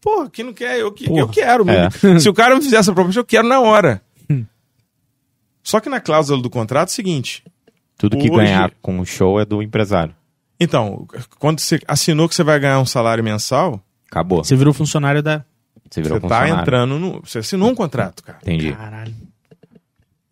Porra, quem não quer? Eu, que- eu Porra. quero. É. Se o cara me fizer essa proposta, eu quero na hora. Só que na cláusula do contrato é o seguinte: Tudo que Hoje- ganhar com o show é do empresário. Então, quando você assinou que você vai ganhar um salário mensal, Acabou. Você virou funcionário da. Você virou você tá funcionário. entrando no. Você assinou um contrato, cara. Entendi. Caralho.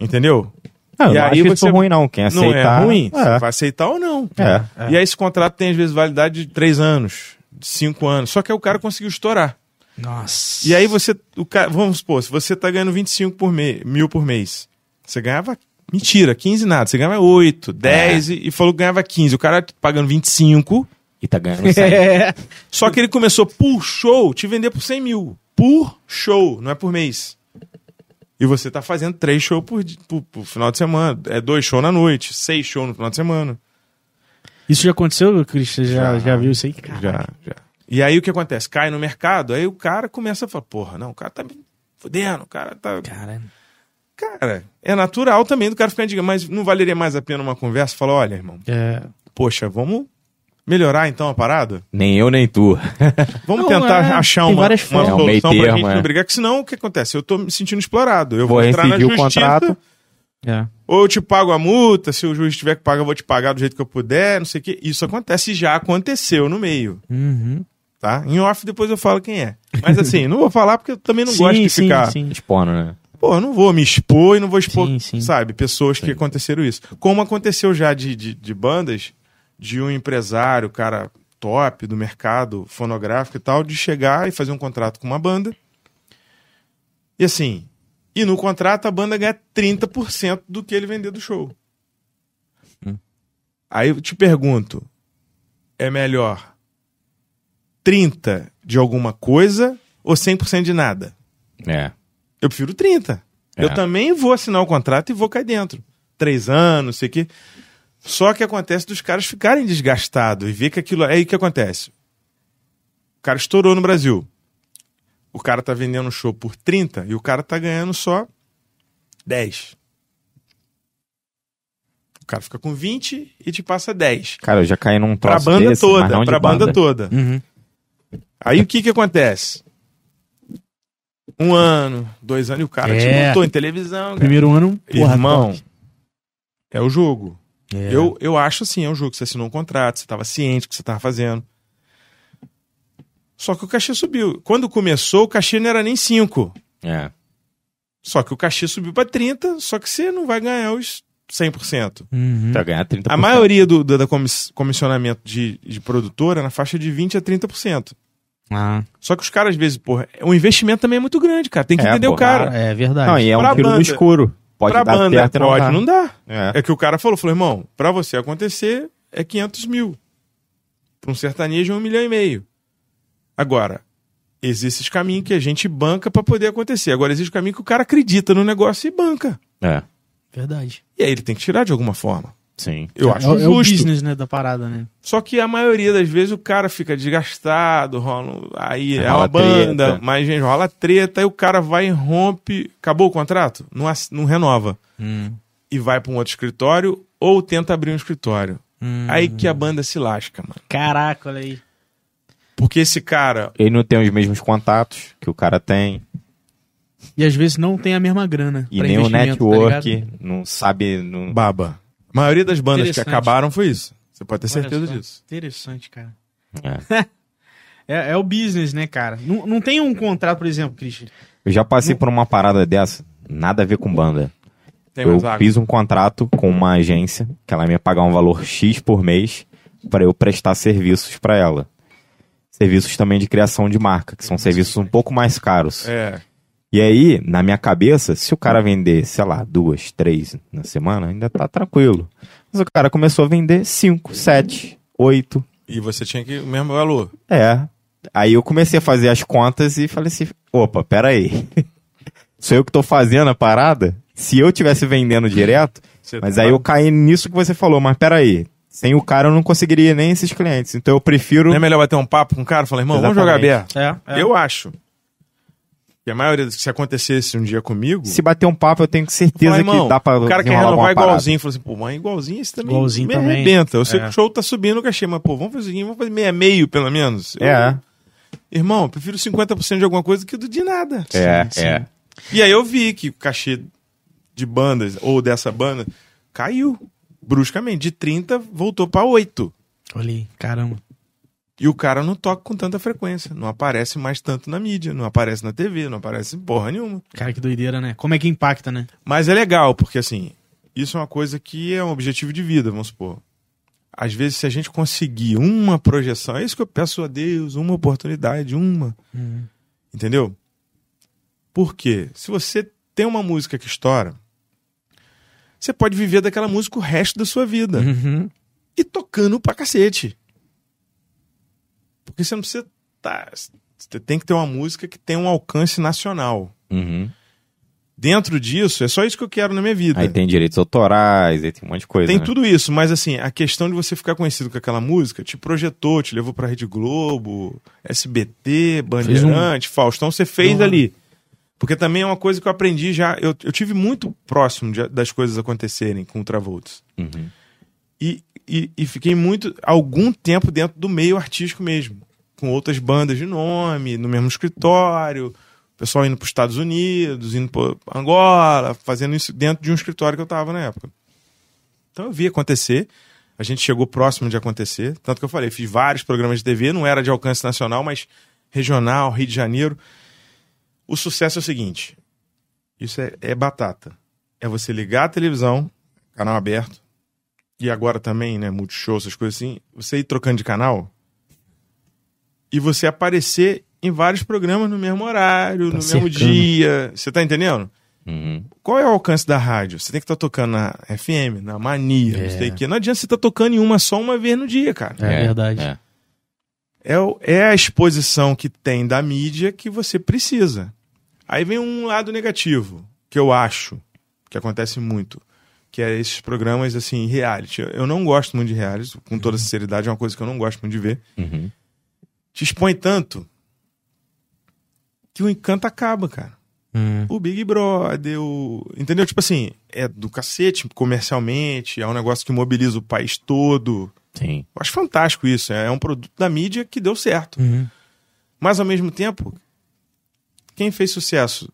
Entendeu? Não, eu E não aí acho isso você- ruim, não. Quem Não aceitar... é ruim? Você É. vai aceitar ou não. É. E aí esse contrato tem, às vezes, validade de três anos, de cinco anos. Só que aí o cara conseguiu estourar. Nossa. E aí você. O cara, vamos supor, se você tá ganhando 25 por me, mil por mês, você ganhava. Mentira, 15 nada. Você ganhava 8, 10 e, e falou que ganhava 15. O cara pagando 25. E tá ganhando 100. É. Só que ele começou por show te vender por 100 mil. Por show, não é por mês. E você tá fazendo três shows por, por, por final de semana. É dois shows na noite, seis shows no final de semana. Isso já aconteceu, Cris? Você já, Já. já viu isso aí? Caralho. Já, já. E aí o que acontece? Cai no mercado, aí o cara começa a falar, porra, não, o cara tá me fudendo, o cara tá. Caralho. Cara, é natural também do cara ficar indignado, mas não valeria mais a pena uma conversa? Falar, olha, irmão, É. poxa, vamos melhorar então a parada? Nem eu, nem tu. Vamos Não, tentar é, achar tem uma, várias uma formas. É, um solução meio pra termo, gente é. não brigar, que senão o que acontece? Eu tô me sentindo explorado. Eu Vou vou, entrar na rescindir o justiça, contrato. É. ou eu te pago a multa, se o juiz tiver que pagar, eu vou te pagar do jeito que eu puder, não sei o quê. Isso acontece e já aconteceu no meio, Uhum. tá? Em off depois eu falo quem é. Mas assim, não vou falar porque eu também não sim, gosto de sim, ficar... sim. Expondo, né? Pô, eu não vou me expor e não vou expor, Sim, sim. sabe, pessoas que aconteceram isso. Como aconteceu já de, de, de bandas, de um empresário, cara top do mercado fonográfico e tal, de chegar e fazer um contrato com uma banda. E assim, e no contrato a banda ganha 30% do que ele vender do show. Aí eu te pergunto, é melhor 30 de alguma coisa ou 100% de nada? É. Eu prefiro 30. É. Eu também vou assinar o contrato e vou cair dentro. Três anos, sei que. Só que acontece dos caras ficarem desgastados e ver que aquilo. Aí o que acontece? O cara estourou no Brasil. O cara tá vendendo um show por 30 e o cara tá ganhando só 10. O cara fica com 20 e te passa 10. Cara, eu já caí num Pra troço banda desse, toda, pra banda toda. Uhum. Aí o que que acontece? Um ano, dois anos e o cara te É. botou em televisão. cara. Primeiro ano, porra, Irmão, é o jogo. É. Eu, eu acho assim, é um jogo. Você assinou um contrato, você estava ciente do que você estava fazendo. Só que o cachê subiu. Quando começou, o cachê não era nem 5. É. Só que o cachê subiu para 30, só que você não vai ganhar os 100%. Uhum. Pra ganhar 30%. A maioria do, do da comiss- comissionamento de, de produtora é na faixa de 20 a 30%. Ah, Só que os caras, às vezes, porra, o investimento também é muito grande, cara. Tem que É, entender o cara. é verdade. Não, e é um Pra tiro no banda- escuro. Pode pra dar banda, certo não pode, dar. não dá. É. É que o cara falou, falou, irmão, pra você acontecer é 500 mil. Pra um sertanejo é um milhão e meio. Agora, existe esse caminho que a gente banca pra poder acontecer. Agora, existe o caminho que o cara acredita no negócio e banca. É. Verdade. E aí ele tem que tirar de alguma forma. Sim. Eu é, acho é o justo. business, né, da parada, né? Só que a maioria das vezes o cara fica desgastado, rola, aí é Rola uma banda, treta. mas gente, rola treta, aí o cara vai e rompe. Acabou o contrato? Não, não renova. Hum. E vai pra um outro escritório ou tenta abrir um escritório. Hum. Aí que a banda se lasca, mano. Caraca, olha aí. Porque esse cara, Ele não tem os mesmos contatos que o cara tem. E às vezes não tem a mesma grana. E pra nem o tá network ligado? não sabe. Não... baba. A maioria das bandas que acabaram foi isso. Você pode ter certeza disso. Interessante, cara. É. É, é o business, né, cara? Não, não tem um contrato, por exemplo, Christian. Eu já passei por uma parada dessa, nada a ver com banda. Tem eu fiz um contrato com uma agência que ela ia pagar um valor X por mês para eu prestar serviços para ela. Serviços também de criação de marca, que são serviços um pouco mais caros. É. E aí, na minha cabeça, se o cara vender, sei lá, duas, três na semana, ainda tá tranquilo. Mas o cara começou a vender cinco, sete, oito. E você tinha que o mesmo valor. É. Aí eu comecei a fazer as contas e falei assim: opa, peraí. Sou eu que tô fazendo a parada? Se eu tivesse vendendo direto, Você Mas tá- aí eu caí nisso que você falou, mas peraí. Sem o cara eu não conseguiria nem esses clientes. Então eu prefiro. Não é melhor bater um papo com o cara e falar, irmão, vamos jogar Exatamente. aberto? É, é. Eu acho. E a maioria, se acontecesse um dia comigo, Se bater um papo, eu tenho certeza falar, irmão, que dá pra. o cara quer renovar igualzinho. Falou assim, pô, mas igualzinho esse também Igualzinho me também. arrebenta. Eu sei É. que o show tá subindo o cachê, mas pô, vamos fazer o seguinte, vamos fazer meio a meio, pelo menos. Eu- É, Irmão, eu prefiro 50% de alguma coisa do que do de nada. é, sim. é. E aí eu vi que o cachê de bandas, ou dessa banda, caiu bruscamente. De 30, voltou pra 8. Olha aí, caramba. E o cara não toca com tanta frequência. Não aparece mais tanto na mídia, não aparece na TV, não aparece em porra nenhuma. Cara, que doideira, né? Como é que impacta, né? Mas é legal, porque assim, isso é uma coisa que é um objetivo de vida, vamos supor. Às vezes, se a gente conseguir uma projeção, é isso que eu peço a Deus, uma oportunidade, uma. Entendeu? Por quê? Se você tem uma música que estoura, você pode viver daquela música o resto da sua vida. Uhum. E tocando pra cacete. Porque você não precisa. Tá, você tem que ter uma música que tem um alcance nacional. Uhum. Dentro disso, é só isso que eu quero na minha vida. Aí tem direitos autorais, aí tem um monte de coisa. Tem né? tudo isso, mas assim, a questão de você ficar conhecido com aquela música te projetou, te levou pra Rede Globo, SBT, Bandeirante, Faustão, você fez Uhum. ali. Porque também é uma coisa que eu aprendi já. Eu, eu tive muito próximo de- das coisas acontecerem com o Travolts. Uhum. E, e, e fiquei muito, algum tempo dentro do meio artístico mesmo. Com outras bandas de nome, no mesmo escritório, o pessoal indo para os Estados Unidos, indo para Angola, fazendo isso dentro de um escritório que eu estava na época. Então eu vi acontecer, a gente chegou próximo de acontecer, tanto que eu falei, fiz vários programas de TV, não era de alcance nacional, mas regional, Rio de Janeiro. O sucesso é o seguinte: isso é, é batata. É você ligar a televisão, canal aberto, e agora também, né, multishow, essas coisas assim, você ir trocando de canal e você aparecer em vários programas no mesmo horário, Tá no cercando. mesmo dia. Você tá entendendo? Uhum. Qual é o alcance da rádio? Você tem que estar tocando na FM, na Mania, É. não sei o quê. Não adianta você estar tocando em uma só uma vez no dia, cara. É, verdade. é. É, é a exposição que tem da mídia que você precisa. Aí vem um lado negativo, que eu acho que acontece muito, que é esses programas assim, reality. Eu- Eu não gosto muito de reality, com toda sinceridade, é uma coisa que eu não gosto muito de ver. Uhum. Te expõe tanto que o encanto acaba, cara. Hum. O Big Brother, o... entendeu? Tipo assim, é do cacete comercialmente, é um negócio que mobiliza o país todo. Sim. Eu acho fantástico isso, é um produto da mídia que deu certo. Uhum. Mas ao mesmo tempo, quem fez sucesso?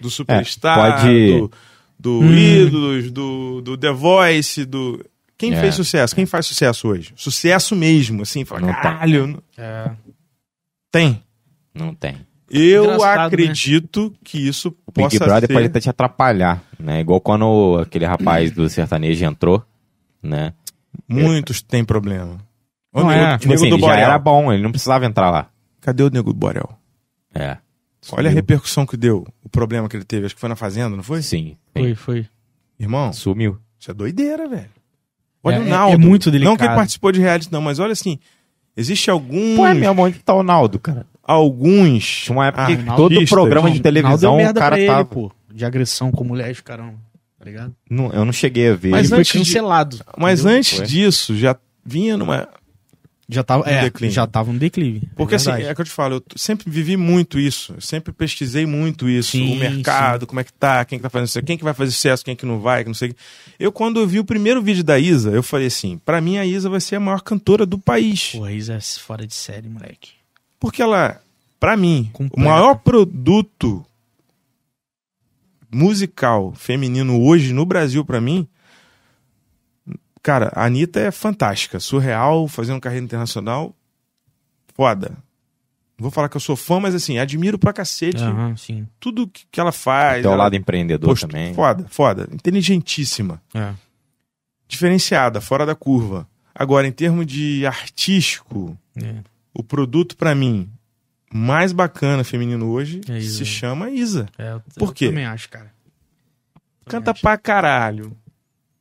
Do Superstar, pode- do, do Hum. Ídolos, do, do The Voice, do. Quem É. fez sucesso? Quem faz sucesso hoje? Sucesso mesmo, assim, fala, Não tem. caralho, não- É. tem. Não tem. Eu Engraçado, né? acredito que isso O Big possa Brother ser... pode até te atrapalhar, né? Igual quando aquele rapaz do sertanejo entrou, né? Muitos têm problema. Ô, Não nego, é. Tipo nego assim, do ele já Borel. era bom, ele não precisava entrar lá. Cadê o Nego do Borel? É. Olha a repercussão que deu, o problema que ele teve. Acho que foi na Fazenda, não foi? Sim. Foi, foi. Irmão, Sumiu. isso é doideira, velho. Olha É- o é- Naldo. é muito Não que delicado. ele participou de reality, não, mas olha assim, existe alguns... Pô, é mesmo, onde tá o Naldo, cara? Alguns... Uma época que todo programa de Naldo televisão, merda o cara ele, tava... pô. De agressão com mulheres, caramba. Tá ligado? Não, eu não cheguei a ver. Mas ele foi antes de- cancelado. Mas entendeu? antes Foi. disso, já vinha numa... Já tava, Um é, declínio. já tava um declínio. Porque assim, verdade. é que eu te falo, eu sempre vivi muito isso. Sempre pesquisei muito isso. Sim, o mercado, como é que tá, quem que tá fazendo isso, quem que vai fazer sucesso, quem que não vai, que não sei. Eu, quando eu vi o primeiro vídeo da Isa, eu falei assim, pra mim a Isa vai ser a maior cantora do país. Pô, a Isa é fora de série, moleque. Porque ela, pra mim, Completa. o maior produto musical feminino hoje no Brasil, pra mim, cara, a Anitta é fantástica. Surreal, fazendo carreira internacional, foda. Não Vou falar que eu sou fã, mas assim, admiro pra cacete Aham, sim. tudo que que ela faz. Tem o ela lado empreendedor postu- também. Foda, foda. Inteligentíssima. É. Diferenciada, fora da curva. Agora, em termos de artístico, É. o produto pra mim mais bacana feminino hoje É se chama Isa. É, eu, Por eu quê? também acho, cara. Canta acho. pra caralho.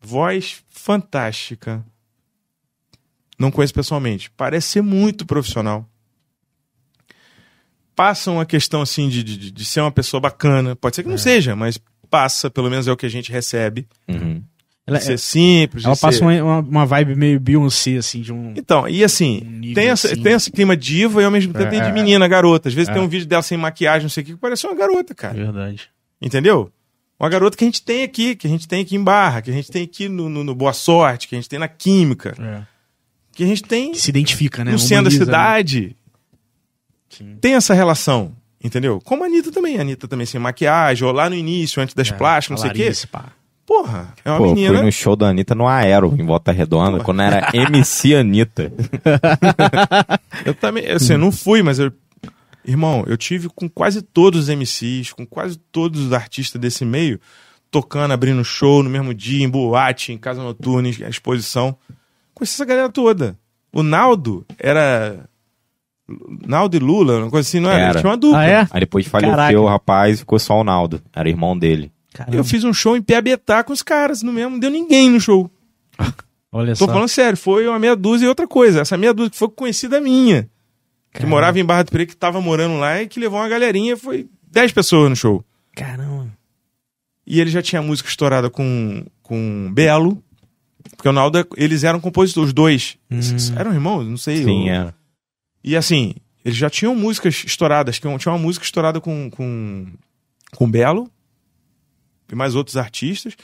Voz fantástica. Não conheço pessoalmente. Parece ser muito profissional. Passa uma questão assim de, de, de ser uma pessoa bacana. Pode ser que não seja, mas passa, pelo menos é o que a gente recebe. Uhum. Ela, de ser simples. ela passa ser... uma, uma, vibe meio Beyoncé, assim, de um. Então, e assim, Um tem, essa, assim. tem esse clima diva e ao mesmo tempo É, tem de é. menina, garota. Às vezes É. tem um vídeo dela sem maquiagem, não sei o que, que parece uma garota, cara. Verdade. Entendeu? Uma garota que a gente tem aqui, que a gente tem aqui em Barra, que a gente tem aqui no, no- no Boa Sorte, que a gente tem na Química, É. que a gente tem Que se identifica, né? no centro da né? cidade. Sim. Tem essa relação, entendeu? Como a Anitta também. A Anitta também sem maquiagem, ou lá no início, antes das É, plásticas, não sei o quê. Pá. Porra, é uma Pô, menina. fui no show da Anitta no Aero, em Volta Redonda, quando era MC Anitta. Eu também, assim, eu não fui, mas eu. Irmão, eu tive com quase todos os MCs, com quase todos os artistas desse meio, tocando, abrindo show no mesmo dia, em boate, em casa noturna, em exposição. Conheci essa galera toda. O Naldo era. Naldo e Lula, uma coisa assim, não era? Era. Ele tinha uma dupla. Ah, é? Aí depois faleceu o rapaz e ficou só o Naldo. Era irmão dele. Caramba. Eu fiz um show em Piabetá com os caras, no mesmo, não deu ninguém no show. Olha Tô só. falando sério, foi uma meia dúzia e outra coisa. Essa meia dúzia que foi conhecida minha. Que Caramba. morava em Barra do Pereira, que tava morando lá e que levou uma galerinha, foi 10 pessoas no show. Caramba. E ele já tinha música estourada com, com Belo. Porque o Naldo, eles eram compositores, os dois. Hum. Eram irmãos? Não sei. Sim, eu- era. E assim, eles já tinham músicas estouradas. que Tinha uma música estourada com, com, com Belo e mais outros artistas.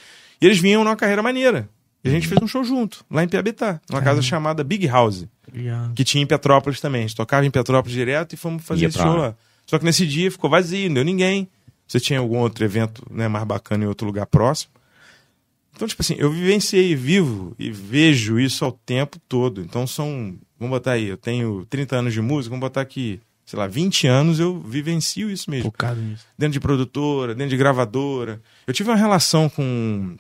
E eles vinham numa carreira maneira. E a gente fez um show junto, lá em Piabetá, numa casa chamada Big House, Já. que tinha em Petrópolis também. A gente tocava em Petrópolis direto e fomos fazer Ia esse show lá. lá. Só que nesse dia ficou vazio, não deu ninguém. Você tinha algum outro evento né, mais bacana em outro lugar próximo. Então, tipo assim, eu vivenciei vivo e vejo isso ao tempo todo. Então são, vamos botar aí, eu tenho 30 anos de música, vamos botar aqui, sei lá, 20 anos eu vivencio isso mesmo. Focado nisso. Dentro de produtora, dentro de gravadora. Eu tive uma relação com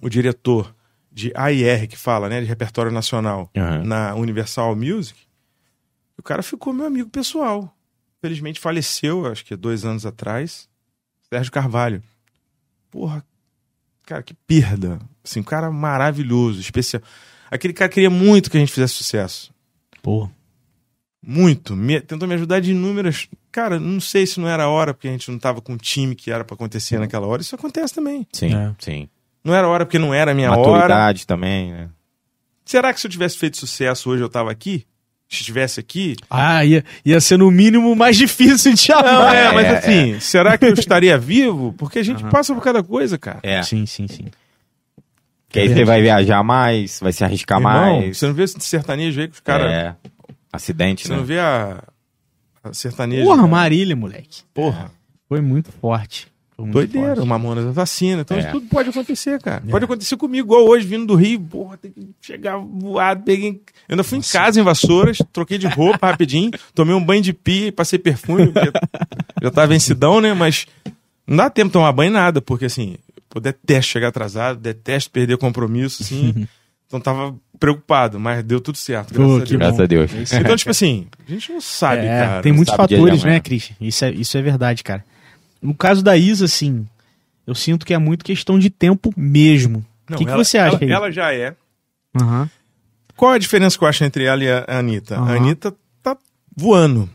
o diretor de AIR, que fala, né, de repertório nacional, Aham. na Universal Music. O cara ficou meu amigo pessoal. Felizmente faleceu, acho que dois anos atrás. Sérgio Carvalho. Porra, cara, que perda. Assim, um cara maravilhoso, especial. Aquele cara queria muito que a gente fizesse sucesso. Pô. Muito. Me- tentou me ajudar de inúmeras. Cara, não sei se não era a hora, porque a gente não tava com o time que era pra acontecer naquela hora. Isso acontece também. Sim, É. sim. Não era a hora porque não era a minha hora. Maturidade também, né? Será que se eu tivesse feito sucesso hoje eu tava aqui? Se estivesse aqui? Ah, ia, ia ser no mínimo mais difícil de Não, chamar. é, mas é, assim, será que eu estaria vivo? Porque a gente Aham. passa por cada coisa, cara. É. Sim, sim, sim. Que aí você vai viajar mais, vai se arriscar Irmão, mais. você não vê esse sertanejo aí que os caras. É. Acidente, Você né? não vê a, a sertaneja. Porra, cara. Marília, moleque. Porra. Foi muito forte. Muito Doideira, forte. o Mamonas Assassina. Então É. isso tudo pode acontecer, cara. Pode acontecer comigo, igual hoje, vindo do Rio. Porra, tem que chegar voado, peguei. Eu ainda fui em casa em Vassouras, troquei de roupa rapidinho, tomei um banho de pia e passei perfume, porque já tava vencidão, né? Mas não dá tempo de tomar banho nada, porque assim, eu detesto chegar atrasado, detesto perder compromisso, assim. então tava preocupado, mas deu tudo certo. Pô, Graças a que Deus. Graças a Deus. Então, tipo assim, a gente não sabe, É, cara. tem muitos fatores, né, Christian? Isso é, isso é verdade, cara. No caso da Isa, assim, eu sinto que é muito questão de tempo mesmo. O que, que você acha ela, aí? ela já é. Aham. Qual a diferença que eu acho entre ela e a Anitta? Aham. A Anitta tá voando.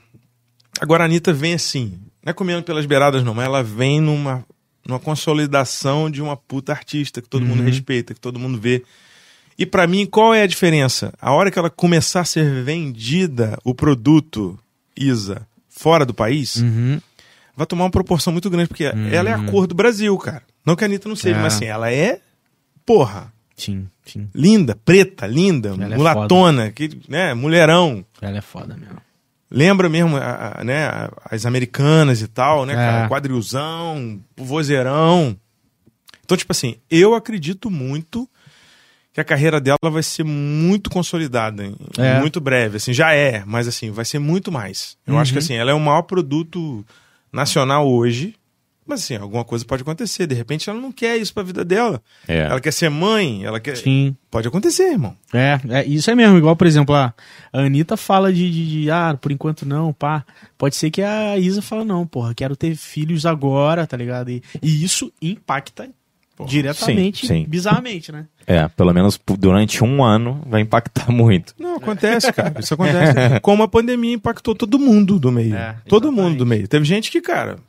Agora a Anitta vem assim, não é comendo pelas beiradas não, mas ela vem numa, numa consolidação de uma puta artista que todo mundo Uhum. respeita, que todo mundo vê. E pra mim, qual é a diferença? A hora que ela começar a ser vendida, o produto Isa, fora do país, Uhum. Vai tomar uma proporção muito grande, porque ela é a cor do Brasil, cara. Não que a Anitta não seja, É. mas assim, ela é, porra, Sim, sim. linda, preta, linda, Ela é mulatona, que, né, mulherão. Ela é foda mesmo. Lembra mesmo a- a- né, as americanas e tal, né, É. cara? Quadrilzão, vozeirão. Então, tipo assim, eu acredito muito que a carreira dela vai ser muito consolidada, É. muito breve. Assim, já é, mas assim, vai ser muito mais. Eu acho que Uhum. assim, ela é o maior produto nacional hoje. Mas assim, alguma coisa pode acontecer. De repente ela não quer isso pra vida dela. É. Ela quer ser mãe, ela quer. Sim. Pode acontecer, irmão. É, é, isso é mesmo. Igual, por exemplo, a a Anitta fala de, de, de, ah, por enquanto não, pá. Pode ser que a Isa fala, não, porra, quero ter filhos agora, tá ligado? E, e isso impacta diretamente, sim, sim. bizarramente, né? É, pelo menos durante um ano vai impactar muito. Não, acontece, cara. Isso acontece. Como a pandemia impactou todo mundo do meio. É, todo exatamente. mundo do meio. Teve gente que, cara,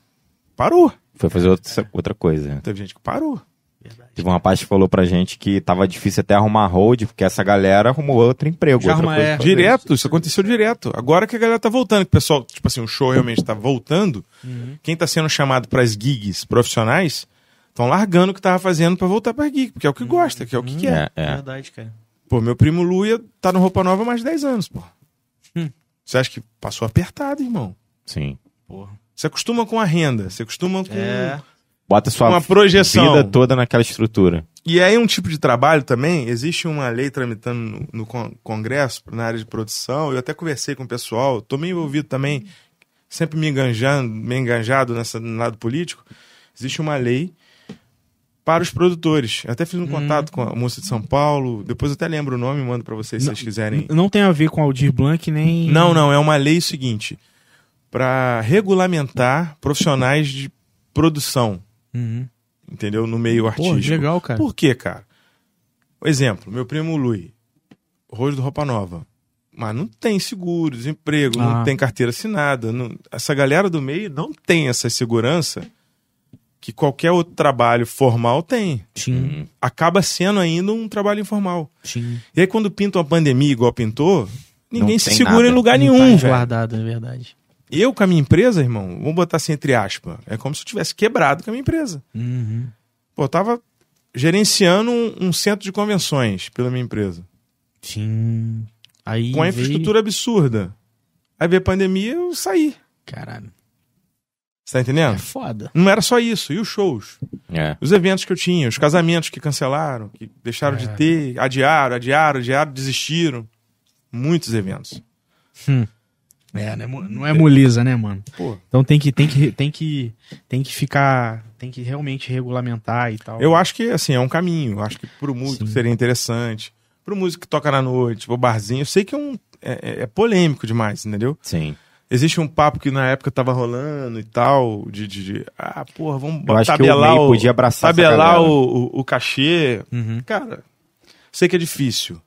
parou. Foi fazer outra, outra coisa. Teve gente que parou. Teve um rapaz que falou pra gente que tava difícil até arrumar hold, porque essa galera arrumou outro emprego. Já outra é. Direto, isso aconteceu direto. Agora que a galera tá voltando, que o pessoal, tipo assim, o show realmente tá voltando, quem tá sendo chamado pras gigs profissionais, estão largando o que tava fazendo pra voltar pra gig, porque é o que gosta, que é o que quer. É, é. Verdade, cara. Pô, meu primo Luia tá no Roupa Nova há mais de 10 anos, pô. Você acha que passou apertado, irmão? Sim. Porra. Você acostuma com a renda, você acostuma com... É. Bota sua Uma projeção. vida toda naquela estrutura. E aí um tipo de trabalho também, existe uma lei tramitando no, no con- Congresso, na área de produção, eu até conversei com o pessoal, tô meio envolvido também, sempre me enganjando, me enganjado nessa, no lado político, existe uma lei para os produtores. Eu até fiz um contato com a moça de São Paulo, depois eu até lembro o nome, mando para vocês se vocês quiserem. Não tem a ver com Aldir Blanc nem. Não, não, é uma lei seguinte, para regulamentar profissionais de produção, Uhum. entendeu? No meio Pô, artístico. que legal, cara. Por quê, cara? Exemplo, meu primo Lui, Rojo do Roupa Nova. Mas não tem seguro, desemprego, Ah. não tem carteira assinada. não- essa galera do meio não tem essa segurança que qualquer outro trabalho formal tem. Sim, Acaba sendo ainda um trabalho informal. sim. E aí, quando pinta uma pandemia igual pintou, ninguém Não se segura nada. em lugar Não nenhum, tá guardado, é verdade. Eu, com a minha empresa, irmão, vamos botar assim entre aspas, é como se eu tivesse quebrado com a minha empresa. Uhum. Pô, eu tava gerenciando um, um centro de convenções pela minha empresa. Sim. Aí com a veio- infraestrutura absurda. Aí veio a pandemia, eu saí. Caralho. Você tá É entendendo? foda. Não era só isso. E os shows? É. Os eventos que eu tinha, os casamentos que cancelaram, que deixaram de ter, adiaram, adiaram, adiaram, desistiram. Muitos eventos. É, né, não é moleza, né, mano? Pô, Então tem que, tem que, tem que, tem que ficar, tem que realmente regulamentar e tal. eu acho que, assim, é um caminho. Eu acho que pro músico Sim. seria interessante. Pro músico que toca na noite, pro barzinho. Eu sei que é, um, é, é- é polêmico demais, entendeu? Sim. Existe um papo que na época tava rolando e tal, de, de, de, ah, porra, vamos Eu acho que o tabelar meio o, podia abraçar tabelar o, o, o cachê. Uhum. Cara, sei que é difícil,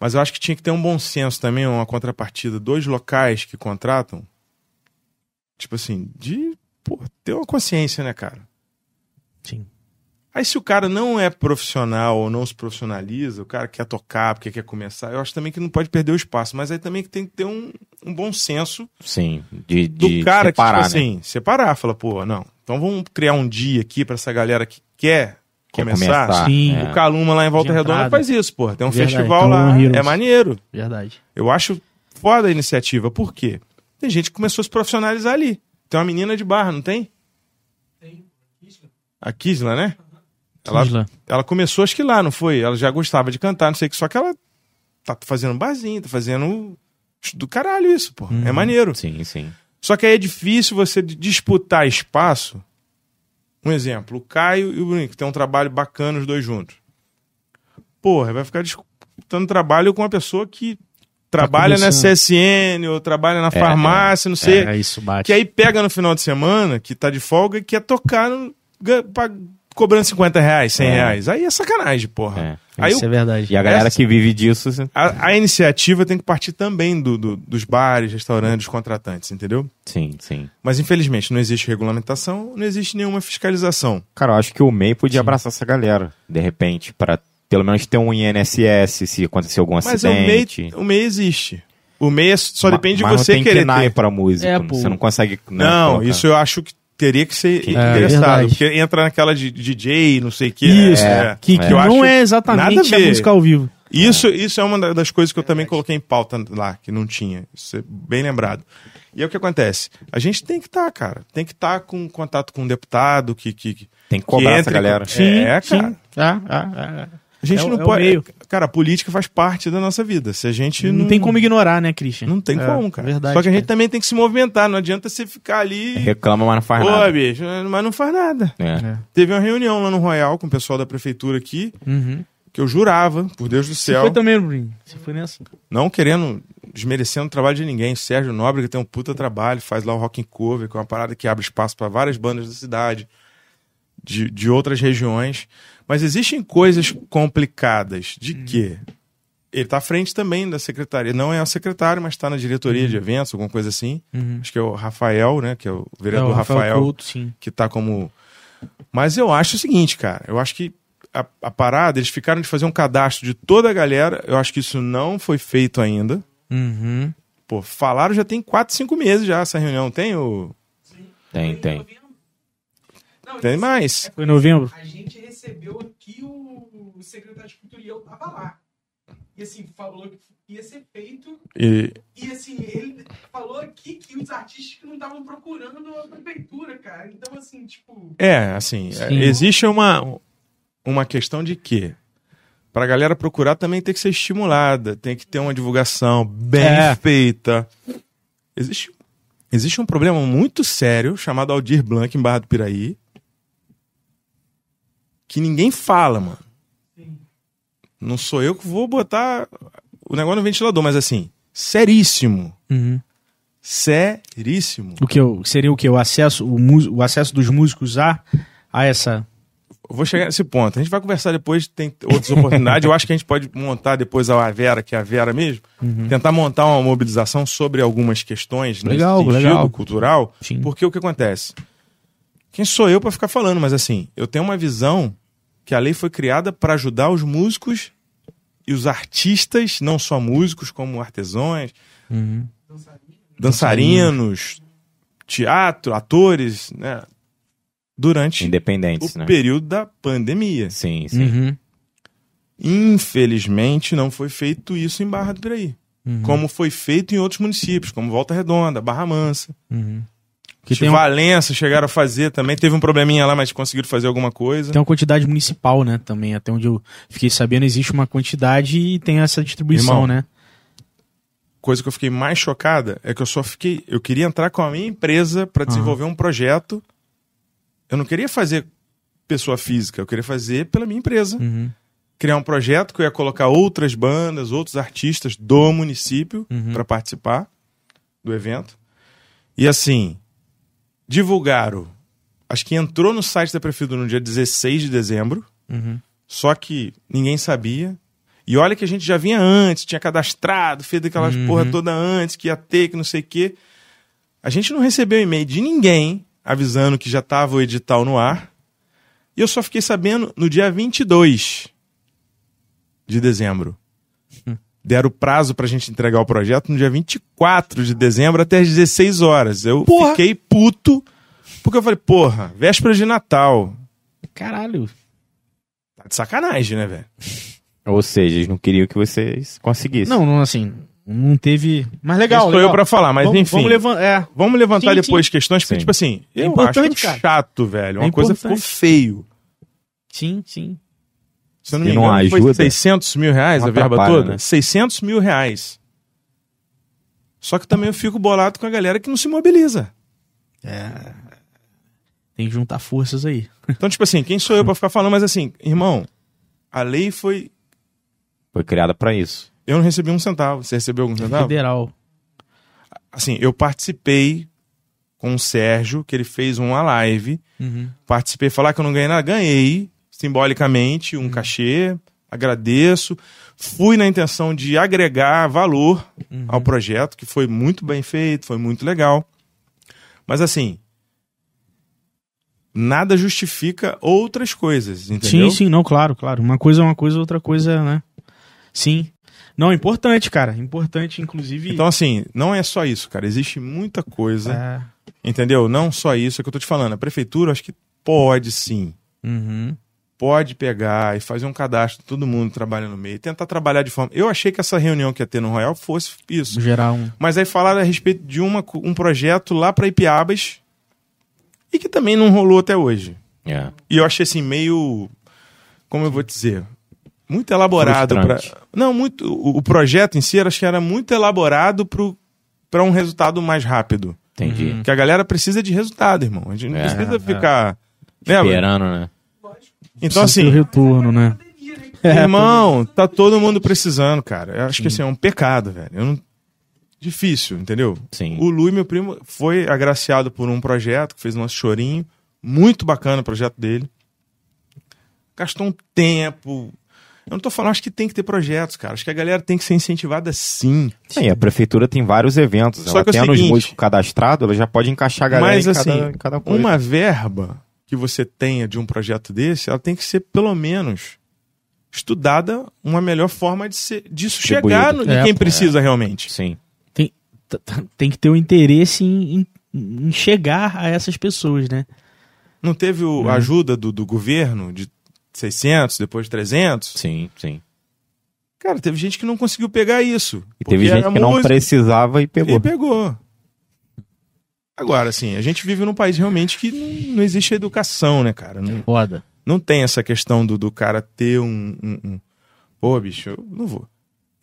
mas eu acho que tinha que ter um bom senso também, uma contrapartida. Dois locais que contratam, tipo assim, de pô, ter uma consciência, né, cara? Sim. Aí se o cara não é profissional ou não se profissionaliza, o cara quer tocar, porque quer começar, eu acho também que não pode perder o espaço, mas aí também que tem que ter um, um bom senso Sim. De, do de cara separar, que, tipo né? assim, separar, fala, pô, não, então vamos criar um dia aqui pra essa galera que quer, Quer começar. começar, Sim. é. O Caluma lá em Volta Redonda faz isso, pô. Tem um Verdade, festival Caluma lá, Heroes. é maneiro. Verdade. Eu acho foda a iniciativa. Por quê? Tem gente que começou a se profissionalizar ali. Tem uma menina de barra, não tem? Tem. A Kisla, né? Ela, ela começou, acho que lá, não foi? Ela já gostava de cantar, não sei o que. Só que ela tá fazendo barzinho, tá fazendo do caralho isso, pô. Uhum. É maneiro. Sim, sim. Só que aí é difícil você disputar espaço. Um exemplo, o Caio e o Bruno, que tem um trabalho bacana os dois juntos. Porra, vai ficar disputando trabalho com uma pessoa que trabalha na começando. CSN ou trabalha na farmácia, não sei. É, isso bate. Que aí pega no final de semana, que tá de folga, e quer tocar no, pa- cobrando 50 reais, 100 É. reais. Aí é sacanagem, porra. É. Aí isso o- é verdade. E a galera Essa- que vive disso. assim, a, a iniciativa tem que partir também do, do- dos bares, restaurantes, dos contratantes, entendeu? Sim, sim. Mas infelizmente não existe regulamentação, não existe nenhuma fiscalização. Cara, eu acho que o MEI podia abraçar essa galera, de repente, pra pelo menos ter um INSS se acontecer algum Mas o MEI, acidente. o MEI existe. O MEI é- só Ma- depende de mas você não tem querer KNAI ter. pra música. É, não- pô. Você não consegue. né, Não, colocar. isso eu acho que teria que ser Que- interessado. verdade. porque entra naquela de DJ, não sei o que. Isso, é, que, é. que eu não acho é exatamente nada a a, música ao vivo. Isso, isso é uma da- das coisas que eu também coloquei em pauta lá, que não tinha. Isso é bem lembrado. E é o que acontece. A gente tem que estar, cara. Tem que estar com contato com um deputado que. que, que Tem que cobrar essa entre- galera. É, sim. cara. Ah, ah, ah, ah. A gente É não é pode. meio. Cara, a política faz parte da nossa vida. Se a gente Não, não, tem como ignorar, né, Christian? Não tem É, como, cara. Verdade. Só que a gente cara. também tem que se movimentar. Não adianta você ficar ali. Reclama, mas não faz Ô, nada. bicho, mas não faz nada. É. É. Teve uma reunião lá no Royal com o pessoal da prefeitura aqui, Uhum. que eu jurava, por Deus do Você céu, foi também, Bruno? Você foi nessa? não querendo, desmerecendo o trabalho de ninguém. O Sérgio Nóbrega tem um puta trabalho, faz lá o Rock and Cover, que é uma parada que abre espaço para várias bandas da cidade, de, de outras regiões. Mas existem coisas complicadas. De quê? Ele tá à frente também da secretaria. Não é o secretário, mas está na diretoria de eventos, alguma coisa assim. Uhum. Acho que é o Rafael, né? Que é o É, vereador o Rafael, Rafael, Couto, sim. que tá como. Mas eu acho o seguinte, cara. Eu acho que a, a parada, eles ficaram de fazer um cadastro de toda a galera. Eu acho que isso não foi feito ainda. Uhum. Pô, falaram já tem 4, 5 meses já essa reunião. Tem o. Tem, tem. Não, Tem esse- mais. Foi em novembro? A gente recebeu aqui o, o secretário de Cultura e eu tava lá. E assim, falou que ia ser feito. E, E assim, ele falou aqui que os artistas que não estavam procurando a prefeitura, cara. Então, assim, tipo. É, assim, é, Sim. existe uma, uma questão de que pra galera procurar também tem que ser estimulada, tem que ter uma divulgação bem É. feita. Existe, existe um problema muito sério chamado Aldir Blanc em Barra do Piraí que ninguém fala, mano. Não sou eu que vou botar o negócio no ventilador, mas assim, seríssimo. Uhum. Seríssimo. O que eu, seria o que? O acesso, o, o acesso dos músicos a, a essa. Vou chegar nesse ponto. A gente vai conversar depois, tem outras oportunidades. Eu acho que a gente pode montar depois a Vera, que é a Vera mesmo, tentar montar uma mobilização sobre algumas questões Legal, nesse sentido legal. cultural. Sim. Porque o que acontece? Quem sou eu para ficar falando? Mas assim, eu tenho uma visão que a lei foi criada para ajudar os músicos e os artistas, não só músicos, como artesãos, Uhum. dançarinos, teatro, atores, né? Durante Independentes, o né? período da pandemia. Sim, sim. Uhum. Infelizmente, não foi feito isso em Barra do Piraí. Uhum. Como foi feito em outros municípios, como Volta Redonda, Barra Mansa. Uhum. Que tem, um- Valença chegaram a fazer também. Teve um probleminha lá, mas conseguiram fazer alguma coisa. tem uma quantidade municipal, né? Também, até onde eu fiquei sabendo, existe uma quantidade e tem essa distribuição, Irmão, né? Coisa que eu fiquei mais chocada é que eu só fiquei. Eu queria entrar com a minha empresa para desenvolver um projeto. Eu não queria fazer pessoa física, eu queria fazer pela minha empresa. Uhum. Criar um projeto que eu ia colocar outras bandas, outros artistas do município Uhum. para participar do evento. E assim, divulgaram. Acho que entrou no site da prefeitura no dia 16 de dezembro, Uhum. só que ninguém sabia. E olha que a gente já vinha antes, tinha cadastrado, fez aquelas Uhum. porra toda antes, que ia ter, que não sei o quê. A gente não recebeu e-mail de ninguém avisando que já estava o edital no ar. E eu só fiquei sabendo no dia 22 de dezembro. Deram prazo pra gente entregar o projeto no dia 24 de dezembro até as 16 horas. Eu Porra! fiquei puto, porque eu falei, porra, véspera de Natal. Caralho. Tá de sacanagem, né, velho? Ou seja, eles não queriam que vocês conseguissem. Não, não, assim, não teve. Mas legal, Estou legal. eu pra falar, mas vamos, enfim. Vamos levantar. É. Vamos levantar Sim, depois questões, porque, Sim. tipo assim, É eu importante, acho cara. chato, velho. Uma É coisa ficou feio. Sim, sim. Se eu não me não engano, foi ajuda, 600 mil reais não a verba toda? né? 600 mil reais. Só que também eu fico bolado com a galera que não se mobiliza. Tem que juntar forças aí. Então, tipo assim, quem sou eu pra ficar falando? Mas assim, irmão, a lei foi... Foi criada pra isso. Eu não recebi um centavo. Você recebeu algum centavo? Federal. Assim, eu participei com o Sérgio, que ele fez uma live. Uhum. Participei, falar que eu não ganhei nada. Ganhei, simbolicamente, um cachê. Agradeço. Fui na intenção de agregar valor ao projeto, que foi muito bem feito, foi muito legal. Mas assim, nada justifica outras coisas, entendeu? Sim, sim, não, claro, claro. Uma coisa é uma coisa, outra coisa, é, né? Sim. Não, importante, cara. Importante, inclusive. Então, assim, não é só isso, cara. Existe muita coisa, é. entendeu? Não só isso é que eu tô te falando. A prefeitura, acho que pode sim. Uhum. Pode pegar e fazer um cadastro, todo mundo trabalha no meio, tentar trabalhar de forma. Eu achei que essa reunião que ia ter no Royal fosse isso. Gerar um. Mas aí falaram a respeito de uma, um projeto lá para Ipiabas e que também não rolou até hoje. É. E eu achei assim meio, como eu vou dizer, muito elaborado para. Não, muito o, o projeto em si, eu acho que era muito elaborado para um resultado mais rápido. Entendi. Uhum. Porque a galera precisa de resultado, irmão. A gente não É, precisa é. ficar né, Esperando, né? Então assim, o retorno, né? É, Irmão, tá todo mundo precisando, cara. Eu acho que assim, é um pecado, velho. Eu não... Difícil, entendeu? Sim. O Lu e meu primo foi agraciado por um projeto que fez nosso chorinho. Muito bacana o projeto dele. Gastou um tempo. Eu não tô falando, acho que tem que ter projetos, cara. Acho que a galera tem que ser incentivada sim. Sim, a prefeitura tem vários eventos. Só ela que é tendo os seguinte- músicos cadastrados, ela já pode encaixar a galera Mas em assim, cada, em cada coisa. uma verba que você tenha de um projeto desse, ela tem que ser pelo menos estudada uma melhor forma de ser, disso chegar no, em É, quem precisa realmente. Sim. Tem, tem que ter o interesse em, em- em chegar a essas pessoas, né? Não teve o- a ajuda do, do governo de 600, depois de 300? Sim, sim. Cara, teve gente que não conseguiu pegar isso. E teve gente que não música precisava e pegou. E pegou. Agora, assim, a gente vive num país realmente que não, não existe educação, né, cara? Não, Foda. não tem essa questão do, do cara ter um, um, um- Pô, bicho, eu não vou.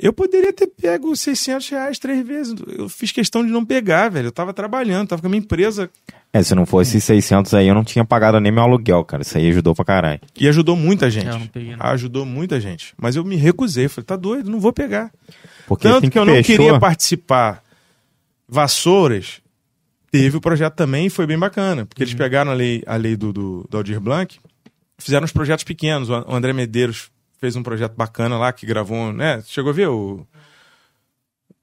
Eu poderia ter pego 600 reais três vezes. Eu fiz questão de não pegar, velho. Eu tava trabalhando, tava com a minha empresa É, se não fosse 600 aí, eu não tinha pagado nem meu aluguel, cara. Isso aí ajudou pra caralho. e ajudou muita gente. eu não peguei, não. Ajudou muita gente. Mas eu me recusei. Falei, tá doido, não vou pegar. Porque Tanto que eu não fechou- queria participar. Vassouras teve o projeto também e foi bem bacana. Porque Uhum. eles pegaram a lei, a lei do, do, do Aldir Blanc, fizeram uns projetos pequenos. O André Medeiros fez um projeto bacana lá, que gravou, né? Chegou a ver o,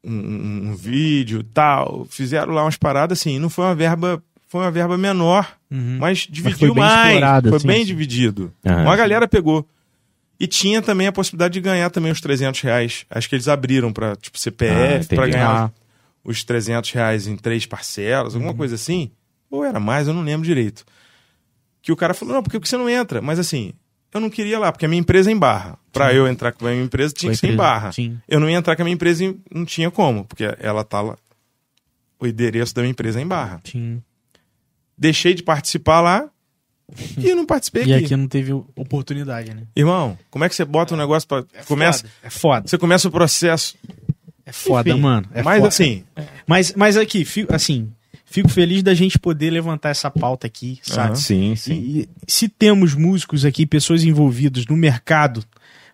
um, um- vídeo tal. Fizeram lá umas paradas assim. Não foi uma verba. Foi uma verba menor, Uhum. mas dividiu mais. foi sim, bem sim. dividido. Aham. Uma galera pegou. E tinha também a possibilidade de ganhar também os 300 reais. Acho que eles abriram pra, tipo, Ah, CPF, entendi. pra ganhar Ah. Os 300 reais em três parcelas, alguma Uhum. coisa assim. Ou era mais, eu não lembro direito. Que o cara falou, não, por que você não entra? Mas assim, eu não queria ir lá, porque a minha empresa é em Barra. Pra eu entrar com a minha empresa, tinha a que ser em empresa, Barra. sim. Eu não ia entrar com a minha empresa, em- não tinha como, porque ela tá lá. O endereço da minha empresa é em Barra. Sim. Deixei de participar lá e não participei E aqui. aqui não teve oportunidade, né? Irmão, como é que você bota um negócio pra. começa, Foda, É foda. Você começa o processo. É foda, Enfim, mano. É mas foda. assim, Mas, mas aqui, fico, assim, fico feliz da gente poder levantar essa pauta aqui, sabe? Aham. Sim, E, sim. e se temos músicos aqui, pessoas envolvidas no mercado,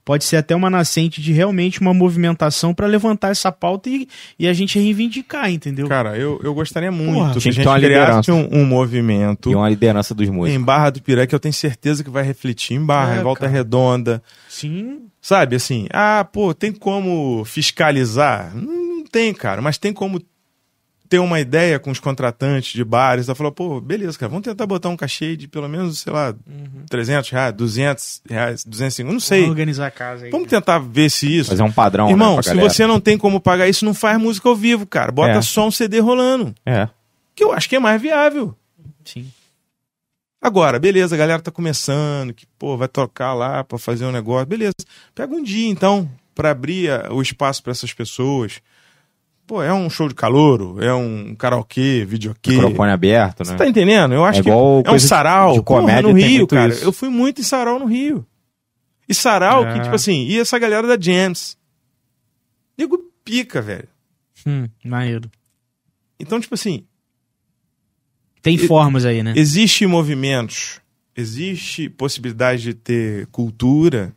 pode ser até uma nascente de realmente uma movimentação pra levantar essa pauta e, e a gente reivindicar, entendeu? cara, eu, eu gostaria muito Porra, que a que gente uma criasse liderança. um, um movimento E uma liderança dos músicos. em Barra do Piré que eu tenho certeza que vai refletir em Barra, É, em Volta cara. Redonda. Sim. Sabe, assim, ah, pô, tem como fiscalizar? Não não tem, cara, mas tem como ter uma ideia com os contratantes de bares. Ela falou, pô, beleza, cara, vamos tentar botar um cachê de pelo menos, sei lá, Uhum. 300 reais, 200 reais, 250, não sei. Vamos organizar a casa aí. Vamos tentar ver se isso. Fazer um padrão, Irmão, né, se galera. você não tem como pagar isso, não faz música ao vivo, cara. Bota É. só um CD rolando. É. Que eu acho que é mais viável. Sim. Agora, beleza, a galera tá começando, que, pô, vai tocar lá pra fazer um negócio. Beleza. Pega um dia, então, pra abrir o espaço pra essas pessoas. Pô, é um show de calouro, é um karaokê, videokê. Microfone aberto, Você né? tá entendendo? Eu acho É que é um de- sarau. de Porra, comédia no tem Rio, cara. isso. Eu fui muito em sarau no Rio. E sarau que, Ah. tipo assim, ia essa galera da Jams. Nego pica, velho. Hum, maneiro. Então, tipo assim, Tem formas aí, né? existe movimentos, existe possibilidade de ter cultura,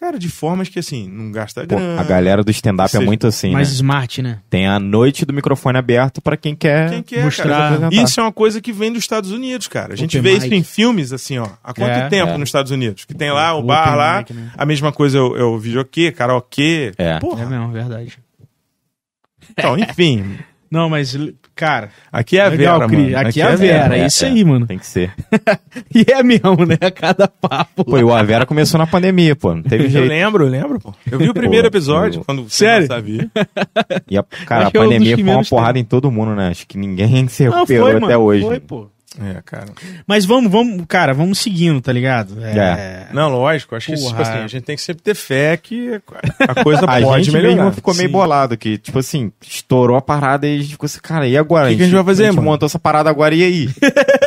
cara, de formas que, assim, não gasta Pô, grana. a galera do stand-up é muito assim, Mais né? smart, né? Tem a noite do microfone aberto pra quem quer, Quem quer, mostrar-. Isso é uma coisa que vem dos Estados Unidos, cara. A gente Open vê mic. isso em filmes, assim, ó. Há quanto É, tempo é. nos Estados Unidos? Que tem lá o Open bar lá, mic, né? a mesma coisa é o, é o videokê, karaokê. É. É Porra. mesmo, verdade. Então, enfim. Não, mas, cara, Aqui é a legal, Vera, Cri. mano. Aqui é a Vera, é, É, isso é. aí, mano. Tem que ser. E é mesmo, né? A cada papo. Pô, e o Avera começou na pandemia, pô. Não teve Eu jeito. lembro, eu lembro, pô. Eu vi o primeiro Pô, episódio, eu- quando você Sério? não sabia. E a, cara, Acho a é pandemia foi uma porrada teve. em todo mundo, né? Acho que ninguém se Não, recuperou foi, até mano. hoje. Foi, pô. É, cara. Mas vamos, vamos, cara, vamos seguindo, tá ligado? É. Não, lógico. Acho que Porra. tipo assim, a gente tem que sempre ter fé que a coisa A pode gente melhorar. mesmo ficou meio Sim. bolado, que, tipo assim, estourou a parada e a gente ficou assim, cara, e agora? Que que a gente vai fazer, A gente mano? montou essa parada agora, e aí?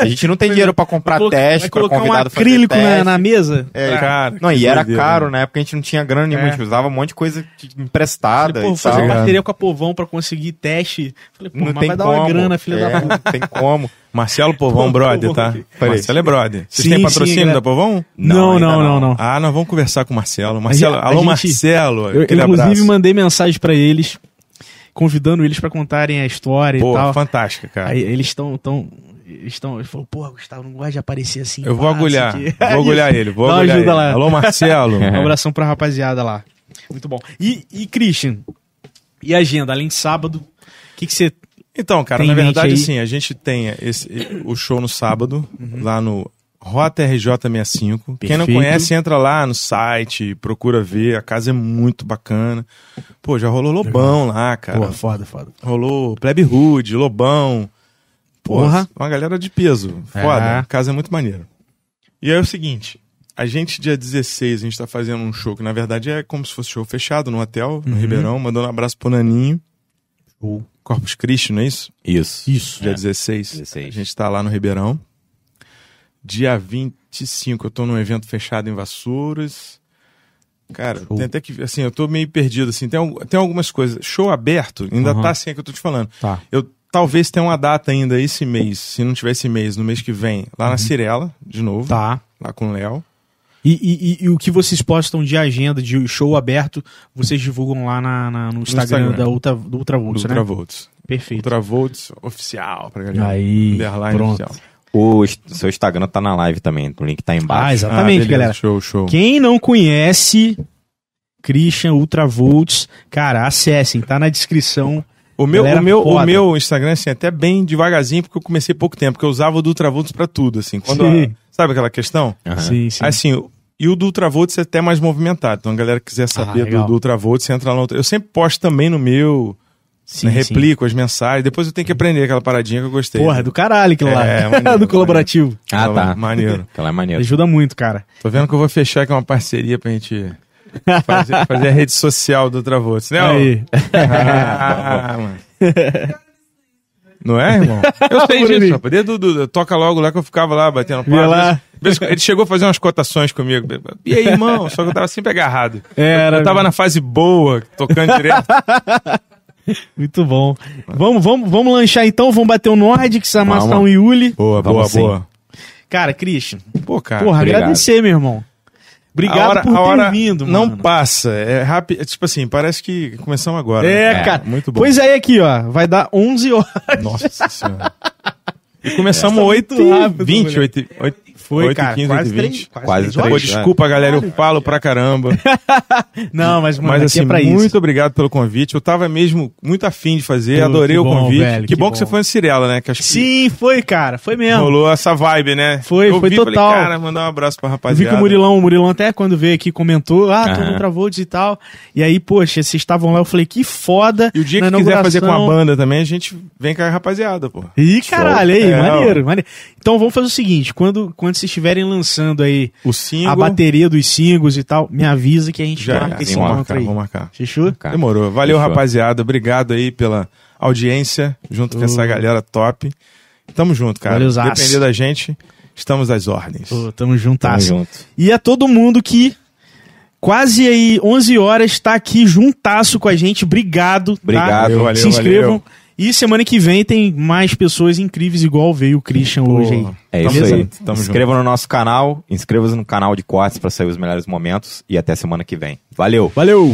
A gente não tem dinheiro pra comprar Vai teste, vai pra colocar um convidado fazer acrílico na, na mesa? É, Cara, não, que e era caro, né? na época a gente não tinha grana nenhuma, a gente usava um monte de coisa emprestada Falei, pô, e fazer tal. parceria com a Povão pra conseguir teste. Falei, pô, Não mas tem vai dar como. uma grana, filha é, da puta. Não tem como. Marcelo Povão, brother, tá? Marcelo é brother. Vocês têm patrocínio da Povão? Não, não, não, não. Ah, nós vamos conversar com o Marcelo. Marcelo, alô, Marcelo. Eu, aquele inclusive, abraço. mandei mensagem pra eles, convidando eles pra contarem a história Pô, e tal. fantástica, cara. Aí eles estão. Tão, eles estão. Ele falou, porra, Gustavo, não gosta de aparecer assim. Eu vou agulhar. Vou agulhar ele. Vou Dá agulhar ajuda ele. lá. Alô, Marcelo. Um abração pra rapaziada lá. Muito bom. E, e Christian, e a agenda? Além de sábado, o que que você. Então, cara, Tem na verdade, assim, a gente tem esse, o show no sábado, lá no Rota RJ65. Quem não Perfeito. conhece, entra lá no site, procura ver. A casa é muito bacana. Pô, já rolou Lobão lá, cara. Pô, foda, foda. Rolou Plebe Hood, Lobão. Porra. Uma galera de peso. Foda. É. A casa é muito maneira. E aí é o seguinte. A gente, dia 16, a gente tá fazendo um show que, na verdade, é como se fosse show fechado no hotel, Uhum. no Ribeirão. Mandando um abraço pro Naninho. Corpus Christi, não é isso? Isso. Isso. Dia 16. 16. A gente tá lá no Ribeirão. Dia 25, eu tô num evento fechado em Vassouras. Cara, Show. tem até que. Assim, eu tô meio perdido, assim. Tem, tem algumas coisas. Show aberto, ainda Aham. tá assim, é que eu tô te falando. Tá. Eu talvez tenha uma data ainda esse mês, se não tiver esse mês, no mês que vem, lá na Cirela, de novo. Uhum. Tá. Lá com o Léo. E, e- e- e o que vocês postam de agenda, de show aberto, vocês divulgam lá na, na- no, Instagram, Instagram. da Ultra, do Ultravolts, Do né? Ultravolts. Perfeito. Ultravolts oficial, pra galera. Aí, Underline pronto. oficial. O seu Instagram tá na live também. O link tá Ah, embaixo. exatamente, beleza, galera. Show, show. Quem não conhece Christian Ultravolts, cara, acessem, tá na descrição. O meu, Galera o, meu, o meu Instagram, assim, é até bem devagarzinho, porque eu comecei pouco tempo, porque eu usava o do Ultravolts pra tudo, assim. Quando, Sim. Sabe aquela questão? Aham. Sim, sim. Assim, e o do Ultravolts é até mais movimentado. Então, a galera que quiser saber do, Ah, legal. do Ultravolts, você entra lá no... Eu sempre posto também no meu, sim, né, sim. replico as mensagens. Depois eu tenho que aprender aquela paradinha que eu gostei. Porra, é do caralho aquilo lá. É, maneiro, do colaborativo. Ah, tá. Maneiro. Aquela é maneiro. Ajuda muito, cara. Tô vendo que eu vou fechar aqui uma parceria pra gente fazer, fazer a rede social do Ultravolts, né? Aí. Ah, mano. Não é, irmão? Eu sei disso, rapaz. Desde o do- toca logo lá que eu ficava lá batendo lá. Vez- Ele chegou a fazer umas cotações comigo. E aí, irmão? Só que eu tava sempre agarrado. Era- Eu tava na fase boa, tocando direto. Muito bom. Vamos, vamos, vamos lanchar então, vamos bater o Nordic, amassar Vamos. um Yuli. Boa, Vamos boa, sim. boa. Cara, Christian, Pô, cara. porra, obrigado. agradecer, meu irmão. Obrigado a hora, por ter hora vindo, não mano. passa. É rápido. é Tipo assim, parece que começamos agora. É, né? cara. Muito bom. Pois é, aqui, ó. Vai dar 11 horas. Nossa senhora. E começamos Essa 8 muito e rápido, 20, moleque. 8, 8, Foi, 8 cara. 15, quase 8 e 20. três, quase, Quase três três. Pô, horas. desculpa, galera, eu falo pra caramba. Não, mas, mano, Mas aqui assim, é pra muito isso. obrigado pelo convite. Eu tava mesmo muito afim de fazer, Pô, adorei o bom, convite. velho, que, que bom, bom. que você foi no Cirela, né? Que acho que Sim, foi, cara. Foi mesmo. rolou essa vibe, né? Foi, eu foi vi, total. Falei, cara, mandar um abraço pra Eu vi rapaziada. que o Murilão, o Murilão até quando veio aqui comentou, ah, Aham. no Ultravolts e tal. E aí, poxa, vocês estavam lá, eu falei, que foda. E o dia que quiser fazer com a banda também, a gente vem com a rapaziada, pô. Ih, caralho, aí, É, maneiro, maneiro. Então vamos fazer o seguinte, quando, quando vocês estiverem lançando aí O a single bateria dos singles e tal, me avisa que a gente já marca esse marcar, aí. vamos marcar. Fechou? Demorou. Valeu, Fechou. rapaziada. Obrigado aí pela audiência, junto com essa galera top. Tamo junto, cara. Valeuzaço. Depender da gente, estamos às ordens. Pô, tamo Tamo juntasso. junto. E a todo mundo que quase aí 11 horas tá aqui juntaço com a gente. Obrigado. tá? Obrigado, valeu, Se inscrevam. valeu. E semana que vem tem mais pessoas incríveis igual veio o Christian hoje aí. É Tamo isso aí. junto, tamo Inscreva no nosso canal, inscreva-se no canal de cortes para sair os melhores momentos e até semana que vem. Valeu! Valeu!